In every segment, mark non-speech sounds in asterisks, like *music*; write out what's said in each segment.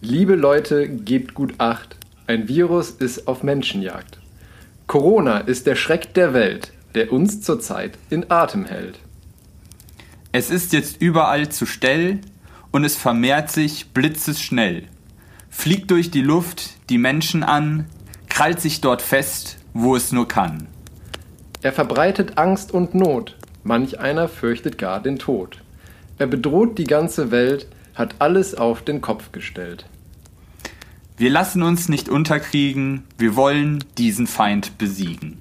Liebe Leute, gebt gut Acht. Ein Virus ist auf Menschenjagd. Corona ist der Schreck der Welt, der uns zurzeit in Atem hält. Es ist jetzt überall zu Stell und es vermehrt sich blitzesschnell. Fliegt durch die Luft die Menschen an, krallt sich dort fest, wo es nur kann. Er verbreitet Angst und Not, manch einer fürchtet gar den Tod. Er bedroht die ganze Welt, hat alles auf den Kopf gestellt. Wir lassen uns nicht unterkriegen, wir wollen diesen Feind besiegen.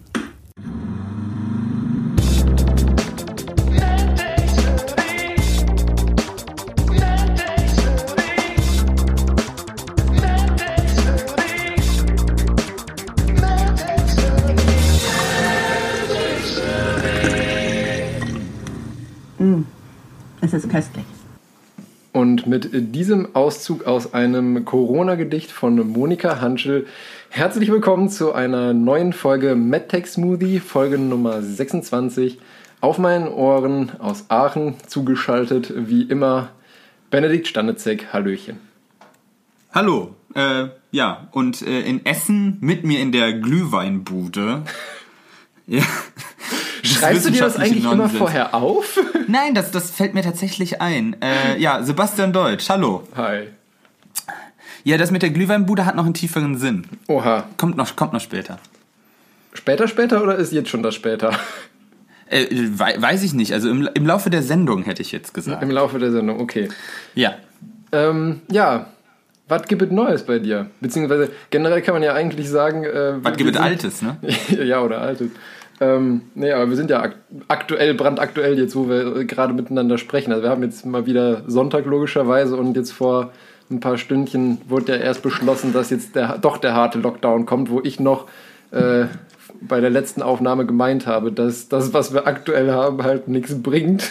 Es ist köstlich. Und mit diesem Auszug aus einem Corona-Gedicht von Monika Hanschel herzlich willkommen zu einer neuen Folge MedTech Smoothie, Folge Nummer 26. Auf meinen Ohren aus Aachen zugeschaltet, wie immer, Benedikt Stanetzek. Hallöchen. Hallo, äh, ja, und äh, in Essen mit mir in der Glühweinbude. *laughs* ja. Schreibst du dir das eigentlich Nonsens. immer vorher auf? *laughs* Nein, das, das fällt mir tatsächlich ein. Äh, ja, Sebastian Deutsch, hallo. Hi. Ja, das mit der Glühweinbude hat noch einen tieferen Sinn. Oha. Kommt noch, kommt noch später. Später, später oder ist jetzt schon das später? *laughs* Äh, weiß ich nicht. Also im, im Laufe der Sendung hätte ich jetzt gesagt. Im Laufe der Sendung, okay. Ja. Ähm, ja, was gibt es Neues bei dir? Beziehungsweise generell kann man ja eigentlich sagen. Äh, was gibt es Altes, ne? *laughs* ja, oder Altes. Ähm, nee, aber wir sind ja aktuell, brandaktuell jetzt, wo wir gerade miteinander sprechen. Also wir haben jetzt mal wieder Sonntag logischerweise und jetzt vor ein paar Stündchen wurde ja erst beschlossen, dass jetzt der, doch der harte Lockdown kommt, wo ich noch äh, bei der letzten Aufnahme gemeint habe, dass das, was wir aktuell haben, halt nichts bringt.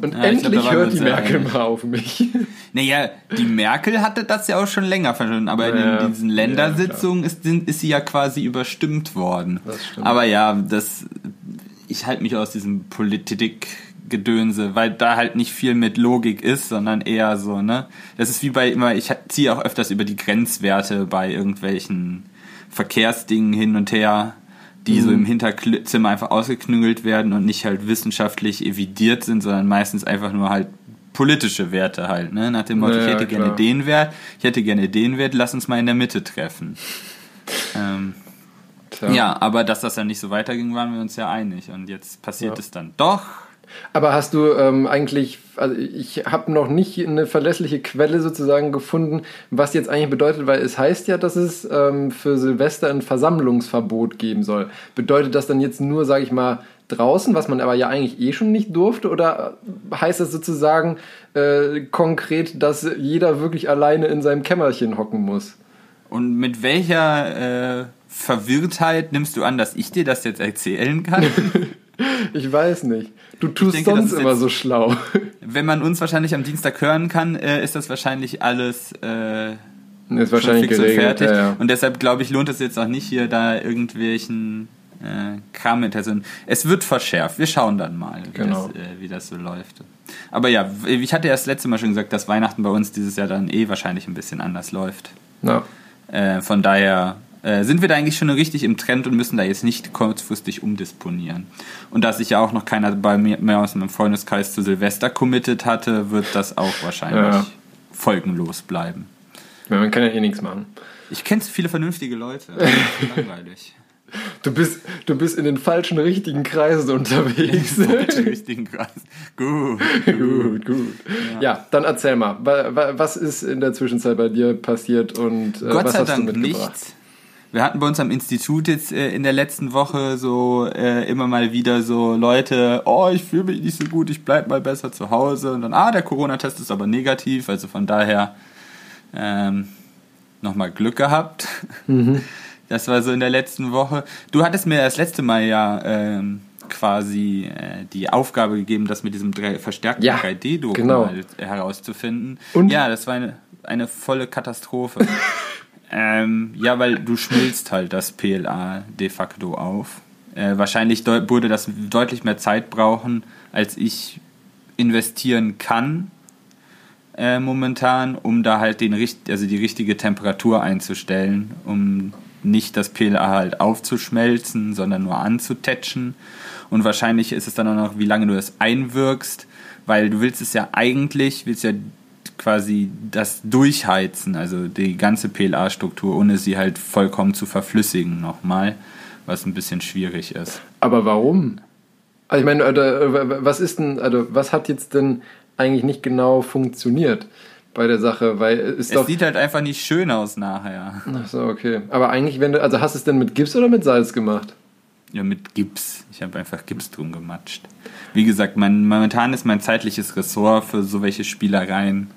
Und ja, endlich glaub, hört die Merkel mal auf mich. *laughs* Naja, die Merkel hatte das ja auch schon länger verstanden, aber ja, in diesen Ländersitzungen ja, ist, ist sie ja quasi überstimmt worden. Das stimmt. Aber ja, das, ich halte mich aus diesem Politikgedönse, weil da halt nicht viel mit Logik ist, sondern eher so, ne? Das ist wie bei immer, ich ziehe auch öfters über die Grenzwerte bei irgendwelchen Verkehrsdingen hin und her die mhm. so im Hinterzimmer einfach ausgeknüngelt werden und nicht halt wissenschaftlich evidiert sind, sondern meistens einfach nur halt politische Werte halt, ne? Nach dem Motto, naja, ich hätte klar. gerne den Wert, ich hätte gerne den Wert, lass uns mal in der Mitte treffen. *laughs* Ähm, ja, aber dass das dann nicht so weiterging, waren wir uns ja einig. Und jetzt passiert ja. es dann doch. Aber hast du ähm, eigentlich, also ich habe noch nicht eine verlässliche Quelle sozusagen gefunden, was jetzt eigentlich bedeutet, weil es heißt ja, dass es ähm, für Silvester ein Versammlungsverbot geben soll. Bedeutet das dann jetzt nur, sage ich mal, draußen, was man aber ja eigentlich eh schon nicht durfte? Oder heißt das sozusagen äh, konkret, dass jeder wirklich alleine in seinem Kämmerchen hocken muss? Und mit welcher äh, Verwirrtheit nimmst du an, dass ich dir das jetzt erzählen kann? *laughs* ich weiß nicht. Du tust denke, sonst immer so schlau. Wenn man uns wahrscheinlich am Dienstag hören kann, äh, ist das wahrscheinlich alles äh, ist wahrscheinlich fix geregelt, und fertig. Ja, ja. Und deshalb glaube ich, lohnt es jetzt auch nicht hier da irgendwelchen äh, Kram mit Es wird verschärft. Wir schauen dann mal, wie, genau. das, äh, wie das so läuft. Aber ja, ich hatte ja das letzte Mal schon gesagt, dass Weihnachten bei uns dieses Jahr dann eh wahrscheinlich ein bisschen anders läuft. Ja. Äh, von daher äh, sind wir da eigentlich schon richtig im Trend und müssen da jetzt nicht kurzfristig umdisponieren. Und da sich ja auch noch keiner bei mir mehr aus meinem Freundeskreis zu Silvester committed hatte, wird das auch wahrscheinlich ja. folgenlos bleiben. Ja, man kann ja eh nichts machen. Ich kenne viele vernünftige Leute. *laughs* langweilig. Du bist, du bist in den falschen richtigen Kreisen unterwegs. In den falschen richtigen Kreisen. Gut. gut, gut. Ja. ja. dann erzähl mal, was ist in der Zwischenzeit bei dir passiert und äh, Gott was sei hast Dank du mitgebracht? Nichts. Wir hatten bei uns am Institut jetzt äh, in der letzten Woche so äh, immer mal wieder so Leute, oh, ich fühle mich nicht so gut, ich bleib mal besser zu Hause. Und dann, ah, der Corona-Test ist aber negativ, also von daher ähm, nochmal Glück gehabt. Mhm. *laughs* Das war so in der letzten Woche. Du hattest mir das letzte Mal ja ähm, quasi äh, die Aufgabe gegeben, das mit diesem verstärkten ja, 3D-Druck genau. herauszufinden. Und? Ja, das war eine, eine volle Katastrophe. *laughs* ähm, ja, weil du schmilzt halt das PLA de facto auf. Äh, wahrscheinlich würde das deutlich mehr Zeit brauchen, als ich investieren kann. äh, momentan, um da halt den, also die richtige Temperatur einzustellen, um nicht das PLA halt aufzuschmelzen, sondern nur anzutatschen. Und wahrscheinlich ist es dann auch noch, wie lange du das einwirkst, weil du willst es ja eigentlich, willst ja quasi das durchheizen, also die ganze PLA-Struktur, ohne sie halt vollkommen zu verflüssigen nochmal, was ein bisschen schwierig ist. Aber warum? Also ich meine, was ist denn, also was hat jetzt denn eigentlich nicht genau funktioniert bei der Sache? Weil es, es sieht halt einfach nicht schön aus nachher. Ach so, okay. Aber eigentlich, wenn du, also hast du es denn mit Gips oder mit Salz gemacht? Ja, mit Gips. Ich habe einfach Gips drum gematscht. Wie gesagt, mein, momentan ist mein zeitliches Ressort für so welche Spielereien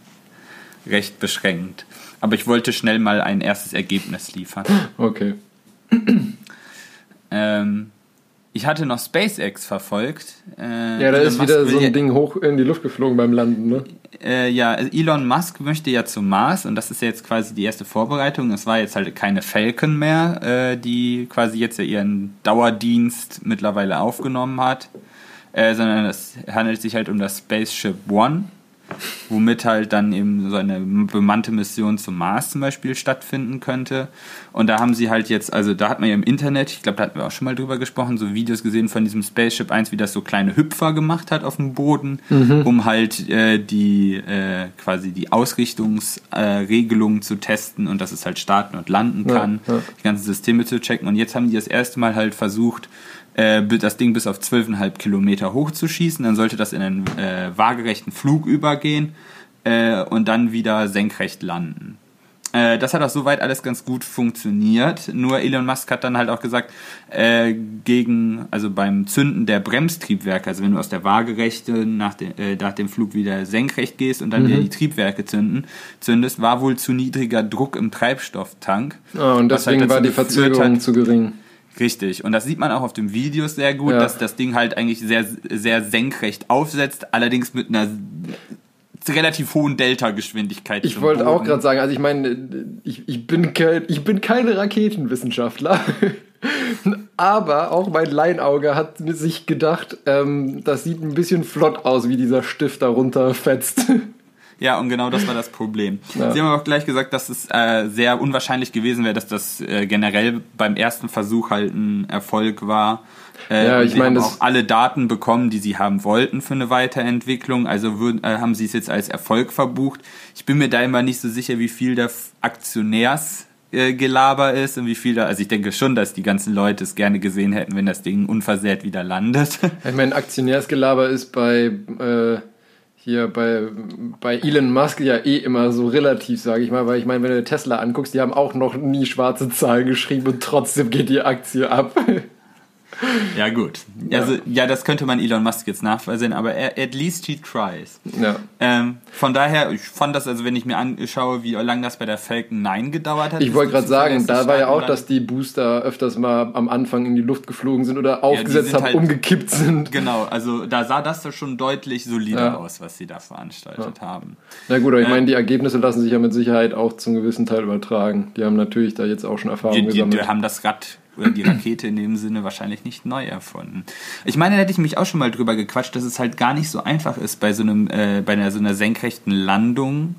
recht beschränkt. Aber ich wollte schnell mal ein erstes Ergebnis liefern. *gasps* Okay. *clears throat* ähm, ich hatte noch SpaceX verfolgt. Äh, ja, da ist Musk wieder so ein Ding hoch in die Luft geflogen beim Landen, ne? Äh, ja, Elon Musk möchte ja zum Mars und das ist ja jetzt quasi die erste Vorbereitung. Es war jetzt halt keine Falcon mehr, äh, die quasi jetzt ja ihren Dauerdienst mittlerweile aufgenommen hat, äh, sondern es handelt sich halt um das Spaceship One womit halt dann eben so eine bemannte Mission zum Mars zum Beispiel stattfinden könnte. Und da haben sie halt jetzt, also da hat man ja im Internet, ich glaube, da hatten wir auch schon mal drüber gesprochen, so Videos gesehen von diesem Spaceship 1, wie das so kleine Hüpfer gemacht hat auf dem Boden, mhm. um halt äh, die äh, quasi die Ausrichtungsregelungen äh, zu testen und dass es halt starten und landen kann, ja, ja. die ganzen Systeme zu checken. Und jetzt haben die das erste Mal halt versucht, äh, das Ding bis auf 12,5 Kilometer hochzuschießen. Dann sollte das in einen äh, waagerechten Flug übergehen äh, und dann wieder senkrecht landen. Äh, das hat auch soweit alles ganz gut funktioniert. Nur Elon Musk hat dann halt auch gesagt, äh, gegen, also beim Zünden der Bremstriebwerke, also wenn du aus der Waagerechte nach, de, äh, nach dem Flug wieder senkrecht gehst und dann mhm. wieder die Triebwerke zünden, zündest, war wohl zu niedriger Druck im Treibstofftank. Ah, und deswegen halt war die Verzögerung hat, zu gering. Richtig. Und das sieht man auch auf dem Video sehr gut, ja. dass das Ding halt eigentlich sehr, sehr senkrecht aufsetzt, allerdings mit einer relativ hohen Delta-Geschwindigkeit. Ich wollte auch gerade sagen, also ich meine, ich, ich, bin kein, ich bin keine Raketenwissenschaftler. *laughs* Aber auch mein Leinauge hat sich gedacht, ähm, das sieht ein bisschen flott aus, wie dieser Stift da runterfetzt. *laughs* Ja, und genau das war das Problem. Ja. Sie haben auch gleich gesagt, dass es äh, sehr unwahrscheinlich gewesen wäre, dass das äh, generell beim ersten Versuch halt ein Erfolg war. Äh, ja, ich meine, auch alle Daten bekommen, die sie haben wollten für eine Weiterentwicklung. Also würden, äh, haben sie es jetzt als Erfolg verbucht. Ich bin mir da immer nicht so sicher, wie viel der Aktionärsgelaber ist und wie viel da, also ich denke schon, dass die ganzen Leute es gerne gesehen hätten, wenn das Ding unversehrt wieder landet. Ich meine, Aktionärsgelaber ist bei äh, hier bei, bei Elon Musk ja eh immer so relativ, sage ich mal, weil ich meine, wenn du Tesla anguckst, die haben auch noch nie schwarze Zahlen geschrieben und trotzdem geht die Aktie ab. *laughs* *laughs* Ja, gut. Ja. Also, ja, das könnte man Elon Musk jetzt nachvollziehen, aber er, at least he tries. Ja. Ähm, von daher, ich fand das, also wenn ich mir anschaue, wie lange das bei der Falcon 9 gedauert hat. Ich wollte gerade sagen, da war ja auch, dass die Booster öfters mal am Anfang in die Luft geflogen sind oder aufgesetzt ja, haben, halt, umgekippt sind. Genau, also da sah das schon deutlich solider ja. aus, was sie da veranstaltet haben. Na gut, aber ich äh, meine, die Ergebnisse lassen sich ja mit Sicherheit auch zum gewissen Teil übertragen. Die haben natürlich da jetzt auch schon Erfahrung die, die, gesammelt. Die haben das Rad oder die Rakete in dem Sinne wahrscheinlich nicht neu erfunden. Ich meine, da hätte ich mich auch schon mal drüber gequatscht, dass es halt gar nicht so einfach ist, bei so einem, äh, bei einer, so einer senkrechten Landung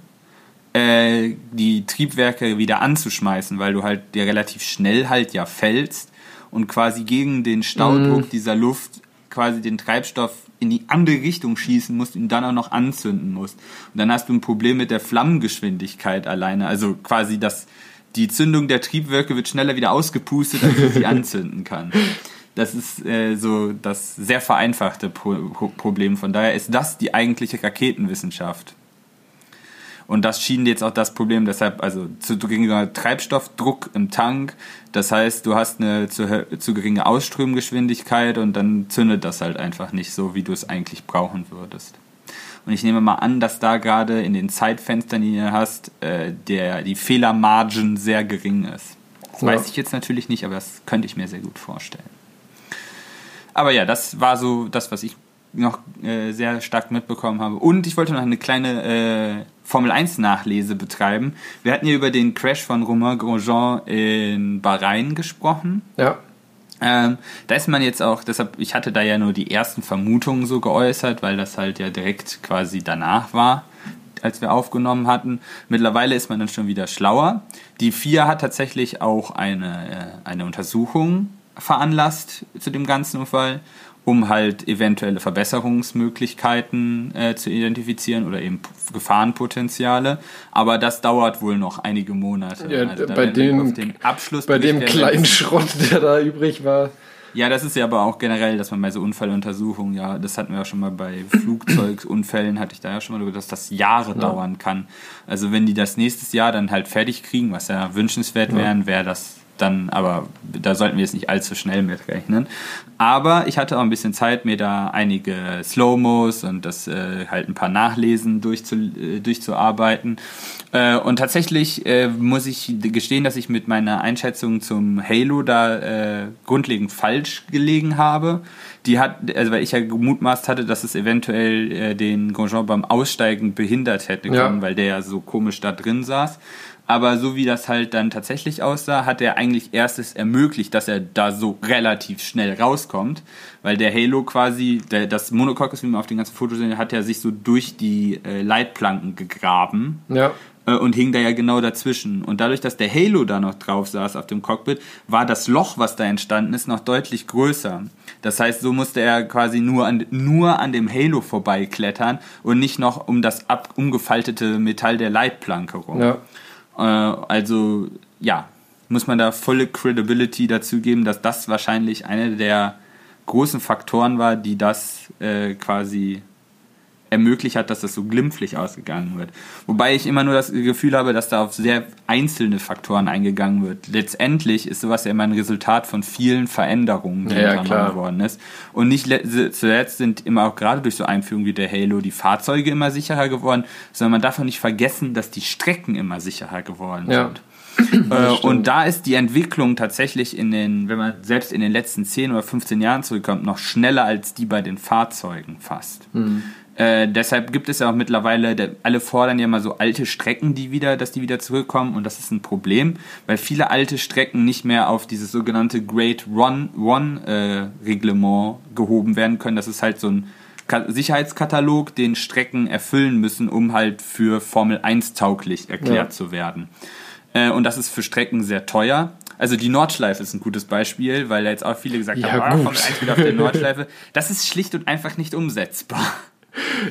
äh, die Triebwerke wieder anzuschmeißen, weil du halt dir relativ schnell halt ja fällst und quasi gegen den Staudruck mm. dieser Luft quasi den Treibstoff in die andere Richtung schießen musst und dann auch noch anzünden musst. Und dann hast du ein Problem mit der Flammengeschwindigkeit alleine. Also quasi das, die Zündung der Triebwerke wird schneller wieder ausgepustet, als sie sie *laughs* anzünden kann. Das ist äh, so das sehr vereinfachte Pro Problem. Von daher ist das die eigentliche Raketenwissenschaft. Und das schien jetzt auch das Problem, deshalb, also zu geringer Treibstoffdruck im Tank. Das heißt, du hast eine zu, zu geringe Ausströmgeschwindigkeit und dann zündet das halt einfach nicht so, wie du es eigentlich brauchen würdest. Und ich nehme mal an, dass da gerade in den Zeitfenstern, die du hast, äh, der, die Fehlermargin sehr gering ist. Das ja. weiß ich jetzt natürlich nicht, aber das könnte ich mir sehr gut vorstellen. Aber ja, das war so das, was ich noch äh, sehr stark mitbekommen habe. Und ich wollte noch eine kleine äh, Formel 1 Nachlese betreiben. Wir hatten ja über den Crash von Romain Grosjean in Bahrain gesprochen. Ja. Ähm, da ist man jetzt auch, deshalb, ich hatte da ja nur die ersten Vermutungen so geäußert, weil das halt ja direkt quasi danach war. als wir aufgenommen hatten. Mittlerweile ist man dann schon wieder schlauer. Die FIA hat tatsächlich auch eine, äh, eine Untersuchung veranlasst zu dem ganzen Unfall um halt eventuelle Verbesserungsmöglichkeiten äh, zu identifizieren oder eben Gefahrenpotenziale. Aber das dauert wohl noch einige Monate. Ja, also bei dem, Abschluss bei dem kleinen Schrott, der da übrig war. Ja, das ist ja aber auch generell, dass man bei so Unfalluntersuchungen, ja, das hatten wir ja schon mal bei *clears throat* Flugzeugunfällen, hatte ich da ja schon mal darüber, dass das Jahre ja. dauern kann. Also wenn die das nächstes Jahr dann halt fertig kriegen, was ja wünschenswert ja. wären, wäre das dann, aber da sollten wir jetzt nicht allzu schnell mitrechnen. Aber ich hatte auch ein bisschen Zeit, mir da einige Slow-Mos und das äh, halt ein paar Nachlesen durchzu, äh, durchzuarbeiten. Äh, und tatsächlich äh, muss ich gestehen, dass ich mit meiner Einschätzung zum Halo da äh, grundlegend falsch gelegen habe. Die hat, also weil ich ja gemutmaßt hatte, dass es eventuell äh, den Grosjean beim Aussteigen behindert hätte können, ja. weil der ja so komisch da drin saß. Aber so wie das halt dann tatsächlich aussah, hat er eigentlich erstes ermöglicht, dass er da so relativ schnell rauskommt. Weil der Halo quasi, der, das Monococcus, wie man auf den ganzen Fotos sehen, hat ja sich so durch die äh, Leitplanken gegraben. Ja. Äh, und hing da ja genau dazwischen. Und dadurch, dass der Halo da noch drauf saß auf dem Cockpit, war das Loch, was da entstanden ist, noch deutlich größer. Das heißt, so musste er quasi nur an, nur an dem Halo vorbeiklettern und nicht noch um das ab, umgefaltete Metall der Leitplanke rum. Ja. Äh, also ja, muss man da volle Credibility dazu geben, dass das wahrscheinlich einer der großen Faktoren war, die das äh, quasi ermöglicht hat, dass das so glimpflich ausgegangen wird. Wobei ich immer nur das Gefühl habe, dass da auf sehr einzelne Faktoren eingegangen wird. Letztendlich ist sowas ja immer ein Resultat von vielen Veränderungen, die ja, unternommen worden ist. Und nicht zuletzt sind immer auch gerade durch so Einführungen wie der Halo die Fahrzeuge immer sicherer geworden, sondern man darf auch nicht vergessen, dass die Strecken immer sicherer geworden ja. sind. Äh, und da ist die Entwicklung tatsächlich in den, wenn man selbst in den letzten 10 oder 15 Jahren zurückkommt, noch schneller als die bei den Fahrzeugen fast. Mhm. Äh, deshalb gibt es ja auch mittlerweile, der, alle fordern ja mal so alte Strecken, die wieder, dass die wieder zurückkommen und das ist ein Problem, weil viele alte Strecken nicht mehr auf dieses sogenannte Great Run One äh, Reglement gehoben werden können. Das ist halt so ein Sicherheitskatalog, den Strecken erfüllen müssen, um halt für Formel 1 tauglich erklärt ja. zu werden. Äh, und das ist für Strecken sehr teuer. Also die Nordschleife ist ein gutes Beispiel, weil da jetzt auch viele gesagt ja, haben, ah, Formel 1 wieder auf der *laughs* Nordschleife. Das ist schlicht und einfach nicht umsetzbar.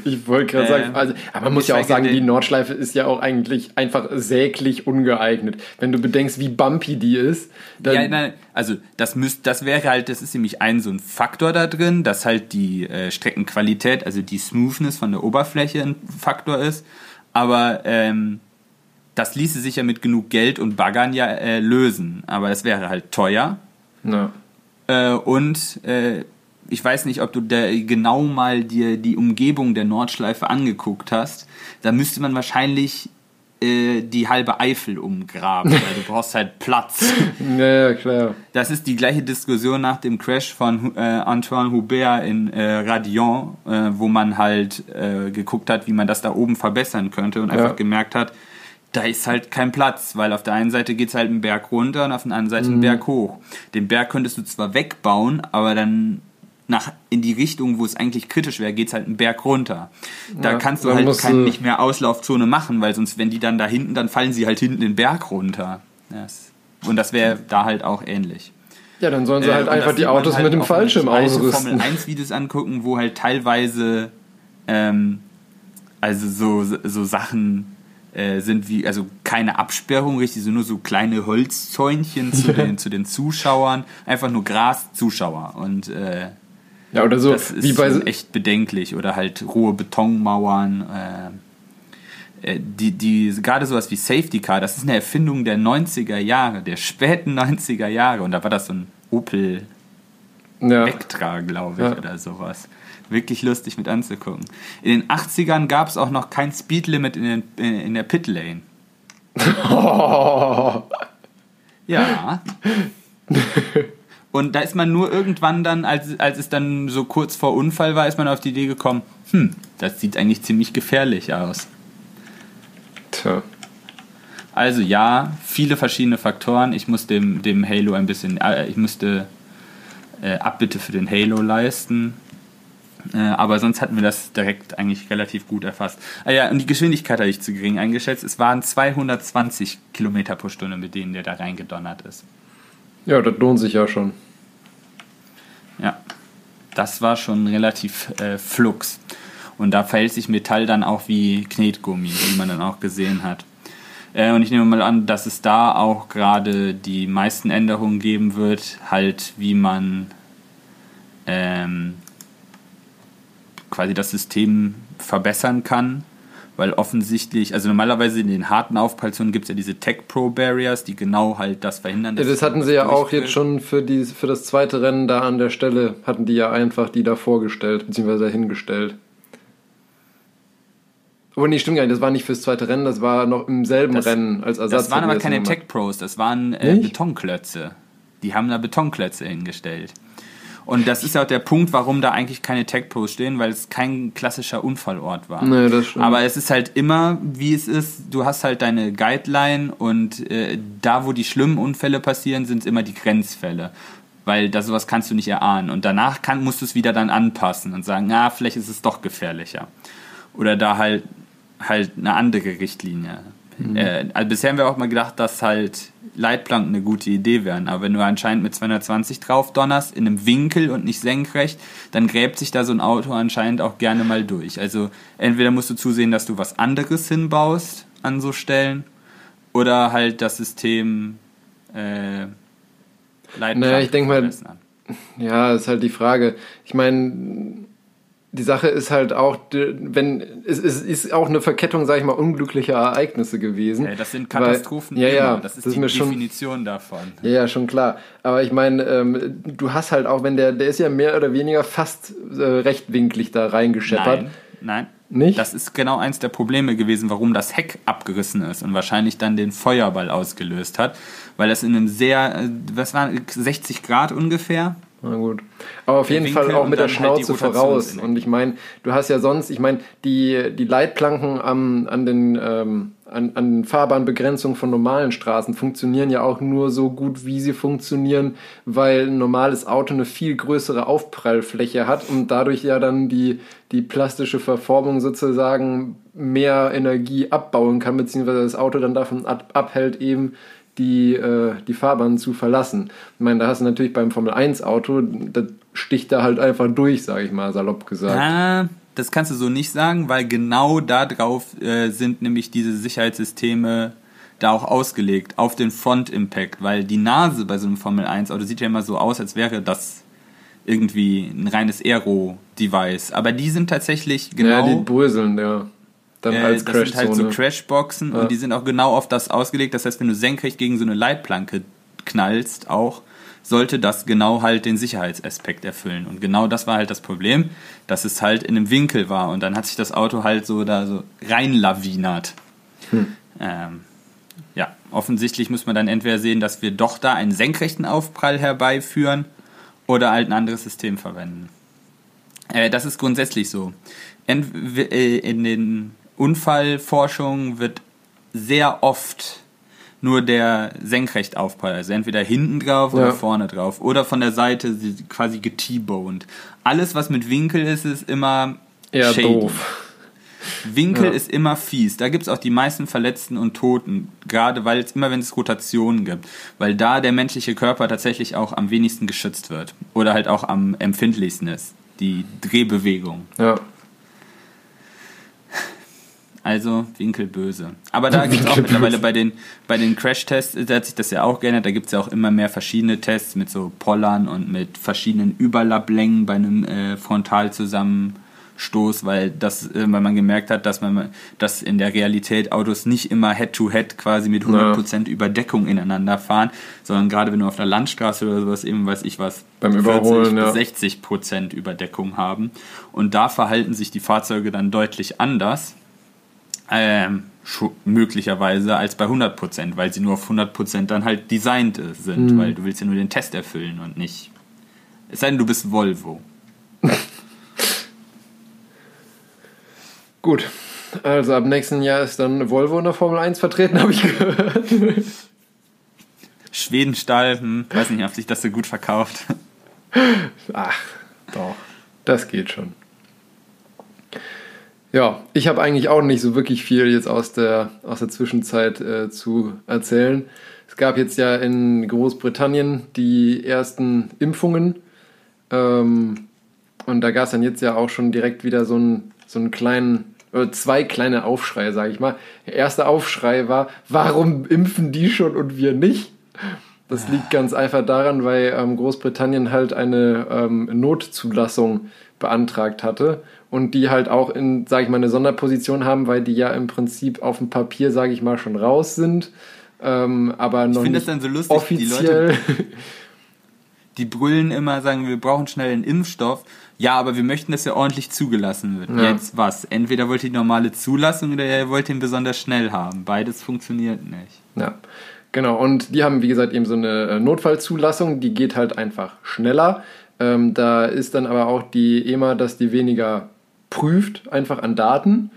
Ich wollte gerade äh, sagen, also, aber man muss ja auch sagen, die Nordschleife ist ja auch eigentlich einfach säglich ungeeignet. Wenn du bedenkst, wie bumpy die ist. Dann ja, nein, also das müsst, das wäre halt, das ist nämlich ein so ein Faktor da drin, dass halt die äh, Streckenqualität, also die Smoothness von der Oberfläche ein Faktor ist. Aber ähm, das ließe sich ja mit genug Geld und Baggern ja äh, lösen. Aber das wäre halt teuer. Ja. Äh, und äh, ich weiß nicht, ob du da genau mal dir die Umgebung der Nordschleife angeguckt hast. Da müsste man wahrscheinlich äh, die halbe Eifel umgraben, weil du *laughs* brauchst halt Platz. *laughs* ja, ja, klar. Das ist die gleiche Diskussion nach dem Crash von äh, Antoine Hubert in äh, Radion, äh, wo man halt äh, geguckt hat, wie man das da oben verbessern könnte und einfach gemerkt hat, da ist halt kein Platz, weil auf der einen Seite geht es halt einen Berg runter und auf der anderen Seite einen mhm. Berg hoch. Den Berg könntest du zwar wegbauen, aber dann nach in die Richtung, wo es eigentlich kritisch wäre, geht es halt einen Berg runter. Da ja, kannst du halt kein, nicht mehr Auslaufzone machen, weil sonst, wenn die dann da hinten, dann fallen sie halt hinten den Berg runter. Yes. Und das wäre da halt auch ähnlich. Ja, dann sollen sie halt äh, einfach die Autos halt mit dem Fallschirm ausrüsten. Formel 1 Videos angucken, wo halt teilweise ähm, also so, so Sachen äh, sind wie, also keine Absperrung, richtig, so nur so kleine Holzzäunchen zu, *laughs* den, zu den Zuschauern, einfach nur Gras, Zuschauer und äh, ja, oder so das wie bei echt bedenklich oder halt rohe Betonmauern. Äh, äh, die, die, gerade sowas wie Safety Car, das ist eine Erfindung der 90er Jahre, der späten 90er Jahre. Und da war das so ein Opel ja. Vectra, glaube ich, ja. oder sowas. Wirklich lustig mit anzugucken. In den 80ern gab es auch noch kein Speedlimit in, den, in der Pit Lane. Oh. *laughs* Ja. *laughs* Und da ist man nur irgendwann dann, als, als es dann so kurz vor Unfall war, ist man auf die Idee gekommen, hm, das sieht eigentlich ziemlich gefährlich aus. Tja. Also ja, viele verschiedene Faktoren. Ich muss dem, dem Halo ein bisschen, äh, ich musste äh, Abbitte für den Halo leisten. Äh, aber sonst hatten wir das direkt eigentlich relativ gut erfasst. Ah ja, und die Geschwindigkeit habe ich zu gering eingeschätzt. Es waren 220 Kilometer pro Stunde, mit denen der da reingedonnert ist. Ja, das lohnt sich ja schon. Das war schon relativ äh, flux. Und da verhält sich Metall dann auch wie Knetgummi, wie man dann auch gesehen hat. Äh, und ich nehme mal an, dass es da auch gerade die meisten Änderungen geben wird, halt wie man ähm, quasi das System verbessern kann. Weil offensichtlich, also normalerweise in den harten Aufprallzonen gibt es ja diese Tech Pro Barriers, die genau halt das verhindern. Das hatten sie ja auch jetzt schon für, die, für das zweite Rennen da an der Stelle, hatten die ja einfach die da vorgestellt, beziehungsweise hingestellt. Oh nee, stimmt gar nicht, das war nicht fürs zweite Rennen, das war noch im selben das, Rennen als Ersatz. Das waren aber keine Tech Pros, das waren äh, Betonklötze. Die haben da Betonklötze hingestellt. Und das ist ja auch der Punkt, warum da eigentlich keine Tech Pros stehen, weil es kein klassischer Unfallort war. Nee, das stimmt. Aber es ist halt immer, wie es ist, du hast halt deine Guideline und äh, da, wo die schlimmen Unfälle passieren, sind es immer die Grenzfälle. Weil da sowas kannst du nicht erahnen. Und danach kann, musst du es wieder dann anpassen und sagen, na, vielleicht ist es doch gefährlicher. Oder da halt halt eine andere Richtlinie. Mhm. Äh, also bisher haben wir auch mal gedacht, dass halt Leitplanken eine gute Idee wären. Aber wenn du anscheinend mit 220 drauf donnerst, in einem Winkel und nicht senkrecht, dann gräbt sich da so ein Auto anscheinend auch gerne mal durch. Also entweder musst du zusehen, dass du was anderes hinbaust an so Stellen oder halt das System äh, Leitplanken naja, ich denke mal, ja, ist halt die Frage. Ich meine, die Sache ist halt auch, wenn es, es ist auch eine Verkettung, sage ich mal, unglücklicher Ereignisse gewesen. Ja, das sind Katastrophen. Weil, ja, ja, das ist das die ist Definition schon, davon. Ja, ja, schon klar. Aber ich meine, ähm, du hast halt auch, wenn der, der ist ja mehr oder weniger fast äh, rechtwinklig da reingescheppert. Nein, nein. Nicht? Das ist genau eins der Probleme gewesen, warum das Heck abgerissen ist und wahrscheinlich dann den Feuerball ausgelöst hat, weil das in einem sehr, äh, was war 60 Grad ungefähr na gut. Aber auf jeden Fall auch mit der Schnauze halt voraus. Und ich meine, du hast ja sonst, ich meine, die, die Leitplanken am, an den ähm, an, an Fahrbahnbegrenzungen von normalen Straßen funktionieren ja auch nur so gut, wie sie funktionieren, weil ein normales Auto eine viel größere Aufprallfläche hat und dadurch ja dann die, die plastische Verformung sozusagen mehr Energie abbauen kann, beziehungsweise das Auto dann davon ab, abhält, eben die, äh, die Fahrbahn zu verlassen. Ich meine, da hast du natürlich beim Formel-1-Auto, das sticht da halt einfach durch, sage ich mal, salopp gesagt. Ja, das kannst du so nicht sagen, weil genau darauf äh, sind nämlich diese Sicherheitssysteme da auch ausgelegt, auf den Front Impact, weil die Nase bei so einem Formel 1 Auto sieht ja immer so aus, als wäre das irgendwie ein reines Aero-Device. Aber die sind tatsächlich genau. Ja, die bröseln, ja dann äh, als Das sind halt so Crashboxen ja. und die sind auch genau auf das ausgelegt. Das heißt, wenn du senkrecht gegen so eine Leitplanke knallst, auch sollte das genau halt den Sicherheitsaspekt erfüllen. Und genau das war halt das Problem, dass es halt in einem Winkel war und dann hat sich das Auto halt so da so reinlawinert. Hm. Ähm, ja, offensichtlich muss man dann entweder sehen, dass wir doch da einen senkrechten Aufprall herbeiführen oder halt ein anderes System verwenden. Äh, das ist grundsätzlich so. In, äh, in den Unfallforschung wird sehr oft nur der Senkrechtaufprall, also entweder hinten drauf ja. oder vorne drauf oder von der Seite quasi geT-boned. Alles, was mit Winkel ist, ist immer eher shady. doof. Winkel ja. ist immer fies. Da gibt es auch die meisten Verletzten und Toten, gerade weil es immer, wenn es Rotationen gibt, weil da der menschliche Körper tatsächlich auch am wenigsten geschützt wird oder halt auch am empfindlichsten ist, die Drehbewegung. Ja. Also Winkel böse. Aber da *laughs* gibt es auch mittlerweile bei den, bei den Crash-Tests, da hat sich das ja auch geändert, da gibt es ja auch immer mehr verschiedene Tests mit so Pollern und mit verschiedenen Überlapplängen bei einem äh, Frontalzusammenstoß, weil das, äh, weil man gemerkt hat, dass man dass in der Realität Autos nicht immer Head-to-Head -head quasi mit 100% ja. Überdeckung ineinander fahren, sondern gerade wenn du auf der Landstraße oder sowas eben, weiß ich was, beim Überholen, 40 bis ja. 60% Überdeckung haben. Und da verhalten sich die Fahrzeuge dann deutlich anders ähm, möglicherweise als bei 100%, weil sie nur auf 100% dann halt designt sind, mhm. weil du willst ja nur den Test erfüllen und nicht. Es sei denn, du bist Volvo. *laughs* Gut, also ab nächsten Jahr ist dann Volvo in der Formel 1 vertreten, *laughs* habe ich gehört. Schwedenstahl, hm, weiß nicht, ob sich das so gut verkauft. Ach, doch, das geht schon. Ja, ich habe eigentlich auch nicht so wirklich viel jetzt aus der, aus der Zwischenzeit äh, zu erzählen. Es gab jetzt ja in Großbritannien die ersten Impfungen. Ähm, und da gab es dann jetzt ja auch schon direkt wieder so einen, so einen kleinen, oder zwei kleine Aufschreie, sage ich mal. Der erste Aufschrei war, warum impfen die schon und wir nicht? Das liegt ganz einfach daran, weil ähm, Großbritannien halt eine ähm, Notzulassung beantragt hatte und die halt auch in, sage ich mal, eine Sonderposition haben, weil die ja im Prinzip auf dem Papier, sage ich mal, schon raus sind, ähm, aber noch ich nicht das dann so lustig, offiziell. Die, Leute, *laughs* die brüllen immer, sagen, wir brauchen schnell einen Impfstoff. Ja, aber wir möchten, dass er ordentlich zugelassen wird. Ja. Jetzt was? Entweder wollt ihr die normale Zulassung oder ihr wollt ihn besonders schnell haben. Beides funktioniert nicht. Ja. Genau, und die haben, wie gesagt, eben so eine äh, Notfallzulassung, die geht halt einfach schneller. Ähm, da ist dann aber auch die EMA, dass die weniger prüft, einfach an Daten.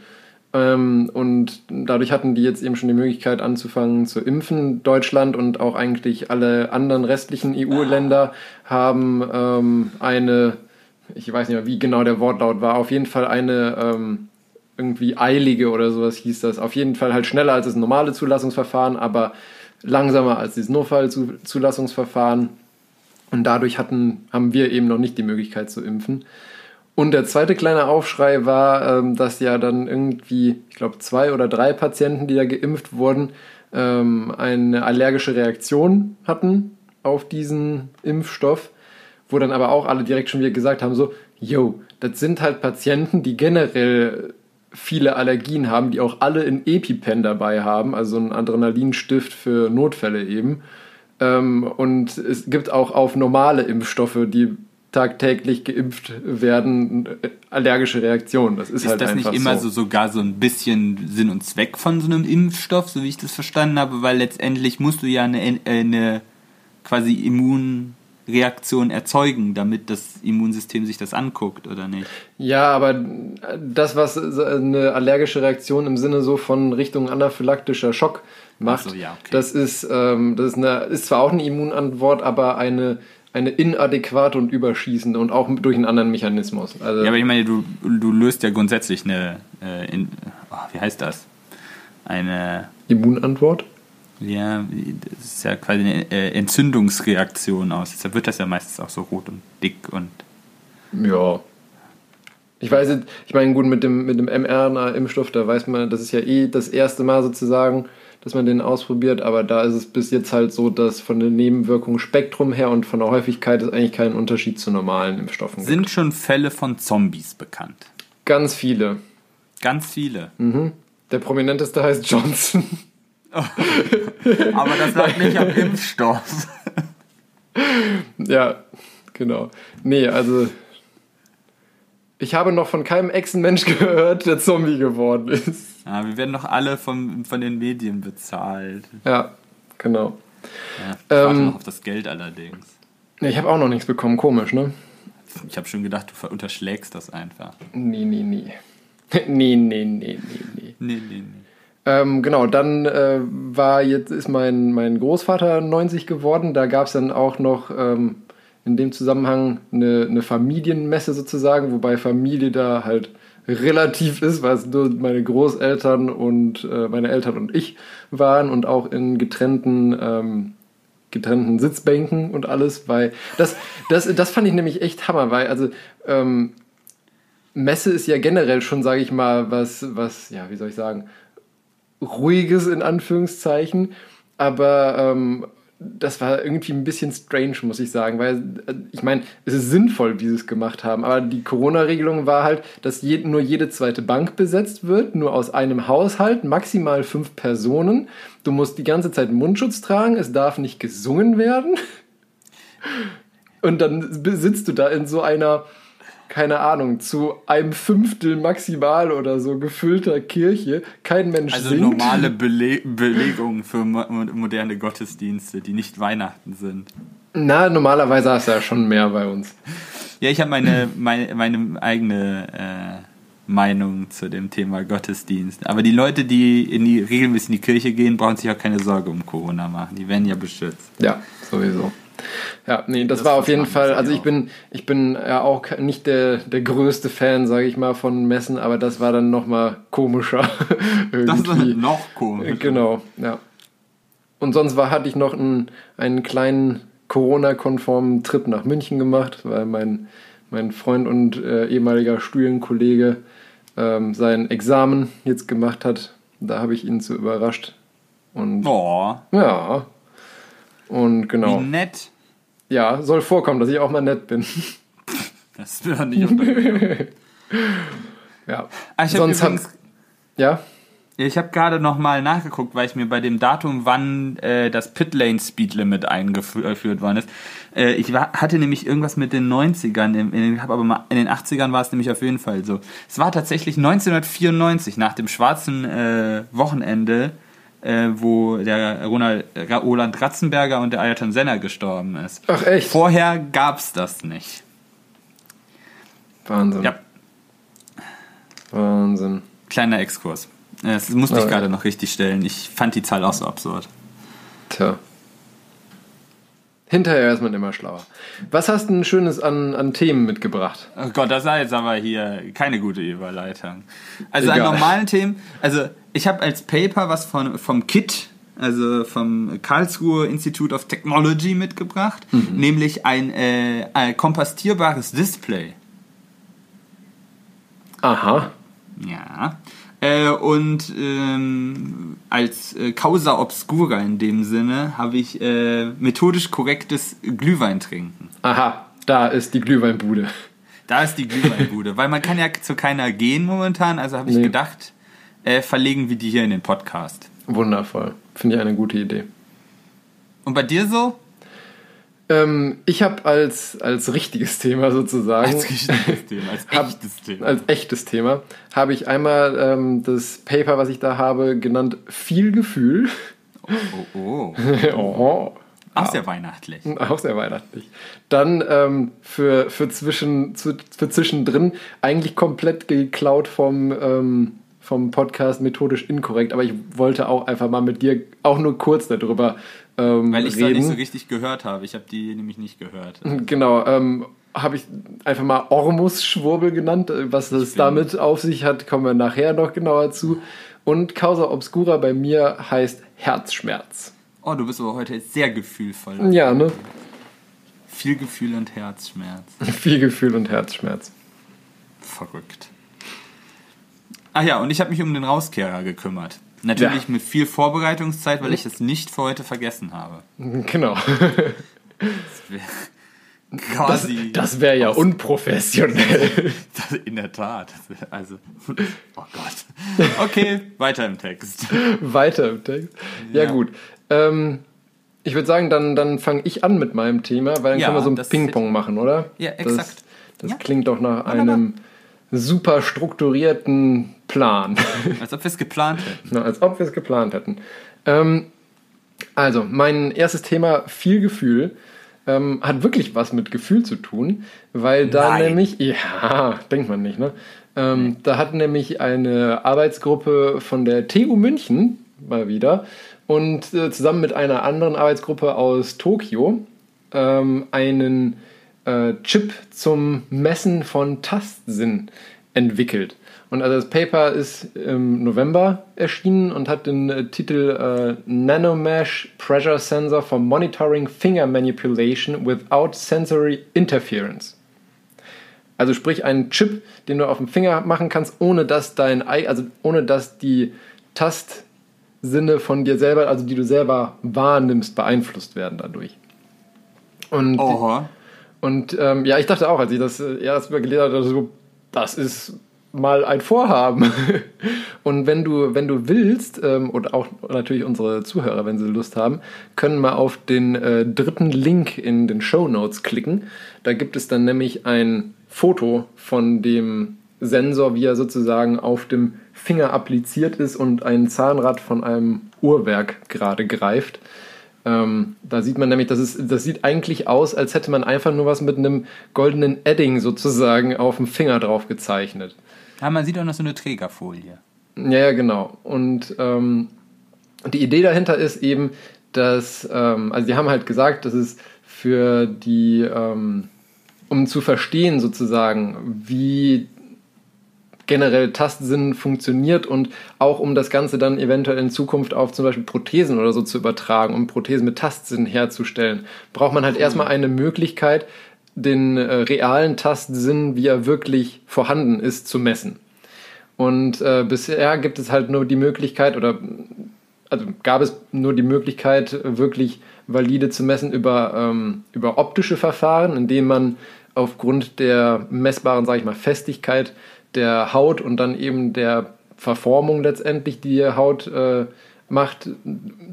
Ähm, und dadurch hatten die jetzt eben schon die Möglichkeit anzufangen zu impfen. Deutschland und auch eigentlich alle anderen restlichen EU-Länder haben ähm, eine, ich weiß nicht mehr, wie genau der Wortlaut war, auf jeden Fall eine ähm, irgendwie eilige oder sowas hieß das. Auf jeden Fall halt schneller als das normale Zulassungsverfahren, aber langsamer als dieses Notfallzulassungsverfahren. Und dadurch hatten, haben wir eben noch nicht die Möglichkeit zu impfen. Und der zweite kleine Aufschrei war, ähm, dass ja dann irgendwie, ich glaube, zwei oder drei Patienten, die da geimpft wurden, ähm, eine allergische Reaktion hatten auf diesen Impfstoff, wo dann aber auch alle direkt schon wieder gesagt haben, so, yo, das sind halt Patienten, die generell viele Allergien haben, die auch alle in EpiPen dabei haben, also ein Adrenalinstift für Notfälle eben. Ähm, und es gibt auch auf normale Impfstoffe, die tagtäglich geimpft werden, allergische Reaktionen. Das ist, ist halt das nicht immer so. so. sogar so ein bisschen Sinn und Zweck von so einem Impfstoff, so wie ich das verstanden habe, weil letztendlich musst du ja eine, äh, eine quasi Immunreaktion erzeugen, damit das Immunsystem sich das anguckt, oder nicht? Ja, aber das, was eine allergische Reaktion im Sinne so von Richtung anaphylaktischer Schock macht, so, ja, okay. das ist, ähm, das ist, eine, ist zwar auch eine Immunantwort, aber eine eine inadäquate und überschießende und auch durch einen anderen Mechanismus. Also ja, aber ich meine, du, du löst ja grundsätzlich eine, äh, in, oh, wie heißt das? Eine Immunantwort? Ja, das ist ja quasi eine äh, Entzündungsreaktion aus. Deshalb wird das ja meistens auch so rot und dick und. Ja. Ich weiß nicht, ich meine, gut, mit dem, mit dem mRNA-Impfstoff, da weiß man, das ist ja eh das erste Mal sozusagen, dass man den ausprobiert, aber da ist es bis jetzt halt so, dass von der Nebenwirkungsspektrum her und von der Häufigkeit es eigentlich keinen Unterschied zu normalen Impfstoffen Sind gibt. schon Fälle von Zombies bekannt? Ganz viele. Ganz viele. Mhm. Der prominenteste heißt Johnson. Oh. *laughs* aber das lag nicht am *laughs* Impfstoff. ja, genau. Nee, also ich habe noch von keinem Echsenmensch *laughs* gehört, der Zombie geworden ist. Ja, wir werden doch alle von, von den Medien bezahlt. Ja, genau. Ja, ich warte ähm, noch auf das Geld allerdings. Ich habe auch noch nichts bekommen, komisch, ne? Ich habe schon gedacht, du unterschlägst das einfach. Nee, nee, nee. *laughs* nee, nee, nee, nee, nee. Nee, nee, nee. Ähm, genau, dann äh, war jetzt ist mein, mein Großvater 90 geworden. Da gab es dann auch noch ähm, in dem Zusammenhang eine, eine Familienmesse sozusagen, wobei Familie da halt relativ ist, weil es nur meine Großeltern und äh, meine Eltern und ich waren und auch in getrennten ähm, getrennten Sitzbänken und alles, weil das, das, das fand ich nämlich echt Hammer, weil also ähm, Messe ist ja generell schon, sage ich mal, was, was, ja, wie soll ich sagen, ruhiges in Anführungszeichen, aber ähm, das war irgendwie ein bisschen strange, muss ich sagen, weil äh, ich meine, es ist sinnvoll, wie sie es gemacht haben, aber die Corona-Regelung war halt, dass je, nur jede zweite Bank besetzt wird, nur aus einem Haushalt, maximal fünf Personen. Du musst die ganze Zeit Mundschutz tragen, es darf nicht gesungen werden. *laughs* Und dann sitzt du da in so einer keine Ahnung, zu einem Fünftel maximal oder so gefüllter Kirche kein Mensch also singt. Also normale *laughs* Bele Belegungen für mo moderne Gottesdienste, die nicht Weihnachten sind. Na, normalerweise hast du ja schon mehr bei uns. Ja, ich habe meine, meine, meine eigene Meinung zu dem Thema Gottesdienst. Aber die Leute, die, in die regelmäßig in die Kirche gehen, brauchen sich auch keine Sorge um Corona machen. Die werden ja beschützt. Ja, sowieso. Ja, nee, das, das war auf jeden Fall, also ich bin, ich bin ja auch nicht der, der größte Fan, sage ich mal, von Messen, aber das war dann nochmal komischer. *laughs* das war noch komischer. Genau, ja. Und sonst war, hatte ich noch einen, einen kleinen Corona-konformen Trip nach München gemacht, weil mein, mein Freund und äh, ehemaliger Studienkollege ähm, sein Examen jetzt gemacht hat. Da habe ich ihn zu überrascht. Und oh. ja. Und genau. Wie nett. Ja, soll vorkommen, dass ich auch mal nett bin. *laughs* Das wäre nicht untergegangen. ja. Ah, ich Sonst übrigens, ja. Ich habe gerade noch mal nachgeguckt, weil ich mir bei dem Datum, wann äh, das Pitlane Speed Limit eingeführt worden ist, äh, ich war, hatte nämlich irgendwas mit den 90ern, in, in, aber mal, in den 80ern war es nämlich auf jeden Fall so. Es war tatsächlich 1994 nach dem schwarzen äh, Wochenende, äh, wo der Ronald, Roland Ratzenberger und der Ayrton Senna gestorben ist. Ach echt? Vorher gab's das nicht. Wahnsinn. Ja. Wahnsinn. Kleiner Exkurs. Das musste ich gerade noch richtig stellen. Ich fand die Zahl auch so absurd. Tja. Hinterher ist man immer schlauer. Was hast du denn Schönes an, an Themen mitgebracht? Oh Gott, das war jetzt aber hier keine gute Überleitung. Also Egal. an normalen Themen, also ich habe als Paper was von, vom KIT, also vom Karlsruhe Institute of Technology mitgebracht, mhm. nämlich ein, äh, ein kompostierbares Display. Aha. Ja. Äh, und ähm, als äh, Causa Obscura in dem Sinne habe ich äh, methodisch korrektes Glühwein trinken. Aha, da ist die Glühweinbude. Da ist die Glühweinbude, weil man kann ja zu keiner gehen momentan, also habe ich nee. gedacht, äh, verlegen wir die hier in den Podcast. Wundervoll, finde ich eine gute Idee. Und bei dir so? Ähm, ich habe als, als richtiges Thema sozusagen, als richtiges Thema, als echtes hab, Thema, als echtes Thema, habe ich einmal ähm, das Paper, was ich da habe, genannt viel Gefühl. Oh, oh, oh. *laughs* oh. Auch sehr weihnachtlich. *laughs* Auch sehr weihnachtlich. Dann ähm, für, für, zwischen, für zwischendrin eigentlich komplett geklaut vom, ähm, vom Podcast methodisch inkorrekt, aber ich wollte auch einfach mal mit dir auch nur kurz darüber ähm, Weil ich es nicht so richtig gehört habe. Ich habe die nämlich nicht gehört. *laughs* Genau, ähm, habe ich einfach mal Ormus-Schwurbel genannt. Was das damit auf sich hat, kommen wir nachher noch genauer zu. Und Causa Obscura bei mir heißt Herzschmerz. Oh, du bist aber heute sehr gefühlvoll. Ja, ne? Viel Gefühl und Herzschmerz. *laughs* Viel Gefühl und Herzschmerz. Verrückt. Ach ja, und ich habe mich um den Rauskehrer gekümmert. Natürlich ja. mit viel Vorbereitungszeit, weil ich es nicht für heute vergessen habe. Genau. Das wäre. Das, wäre ja unprofessionell. In der Tat. Also, oh Gott. Okay, weiter im Text. Weiter im Text. Ja, ja. gut. Ähm, ich würde sagen, dann, dann fange ich an mit meinem Thema, weil dann ja, können wir so ein Ping-Pong machen, oder? Ja, exakt. Das, das ja. klingt doch nach Wunderbar. einem super strukturierten Plan. *laughs* Als ob wir es geplant hätten. Na, als ob wir es geplant hätten. Ähm, also, mein erstes Thema, viel Gefühl, ähm, hat wirklich was mit Gefühl zu tun, weil da Nein. nämlich, ja, *laughs* denkt man nicht, ne? Ähm, da hat nämlich eine Arbeitsgruppe von der TU München mal wieder und äh, zusammen mit einer anderen Arbeitsgruppe aus Tokio ähm, einen äh, Chip zum Messen von Tastsinn entwickelt. Und also das Paper ist im November erschienen und hat den äh, Titel äh, Nanomesh Pressure Sensor for Monitoring Finger Manipulation Without Sensory Interference. Also sprich einen Chip, den du auf dem Finger machen kannst, ohne dass dein also ohne dass die Tastsinne von dir selber, also die du selber wahrnimmst, beeinflusst werden dadurch. Und, Oha. und ähm, ja, ich dachte auch, als ich das äh, erst mal gelesen habe, so, das ist mal ein Vorhaben. *laughs* Und wenn du, wenn du willst, ähm, und auch natürlich unsere Zuhörer, wenn sie Lust haben, können mal auf den äh, dritten Link in den Show Notes klicken. Da gibt es dann nämlich ein Foto von dem Sensor, wie er sozusagen auf dem Finger appliziert ist und ein Zahnrad von einem Uhrwerk gerade greift. Ähm, da sieht man nämlich, das, ist, das sieht eigentlich aus, als hätte man einfach nur was mit einem goldenen Edding sozusagen auf dem Finger drauf gezeichnet. Ja, man sieht auch noch so eine Trägerfolie. Ja, ja, genau. Und ähm, die Idee dahinter ist eben, dass, ähm, also die haben halt gesagt, dass es für die, ähm, um zu verstehen sozusagen, wie generell Tastsinn funktioniert und auch um das Ganze dann eventuell in Zukunft auf zum Beispiel Prothesen oder so zu übertragen, um Prothesen mit Tastsinn herzustellen, braucht man halt cool. erstmal eine Möglichkeit, den äh, realen Tastsinn, wie er wirklich vorhanden ist, zu messen. Und äh, bisher gibt es halt nur die Möglichkeit, oder also gab es nur die Möglichkeit, wirklich valide zu messen über, ähm, über optische Verfahren, indem man aufgrund der messbaren, sage ich mal, Festigkeit der Haut und dann eben der Verformung letztendlich, die Haut äh, macht,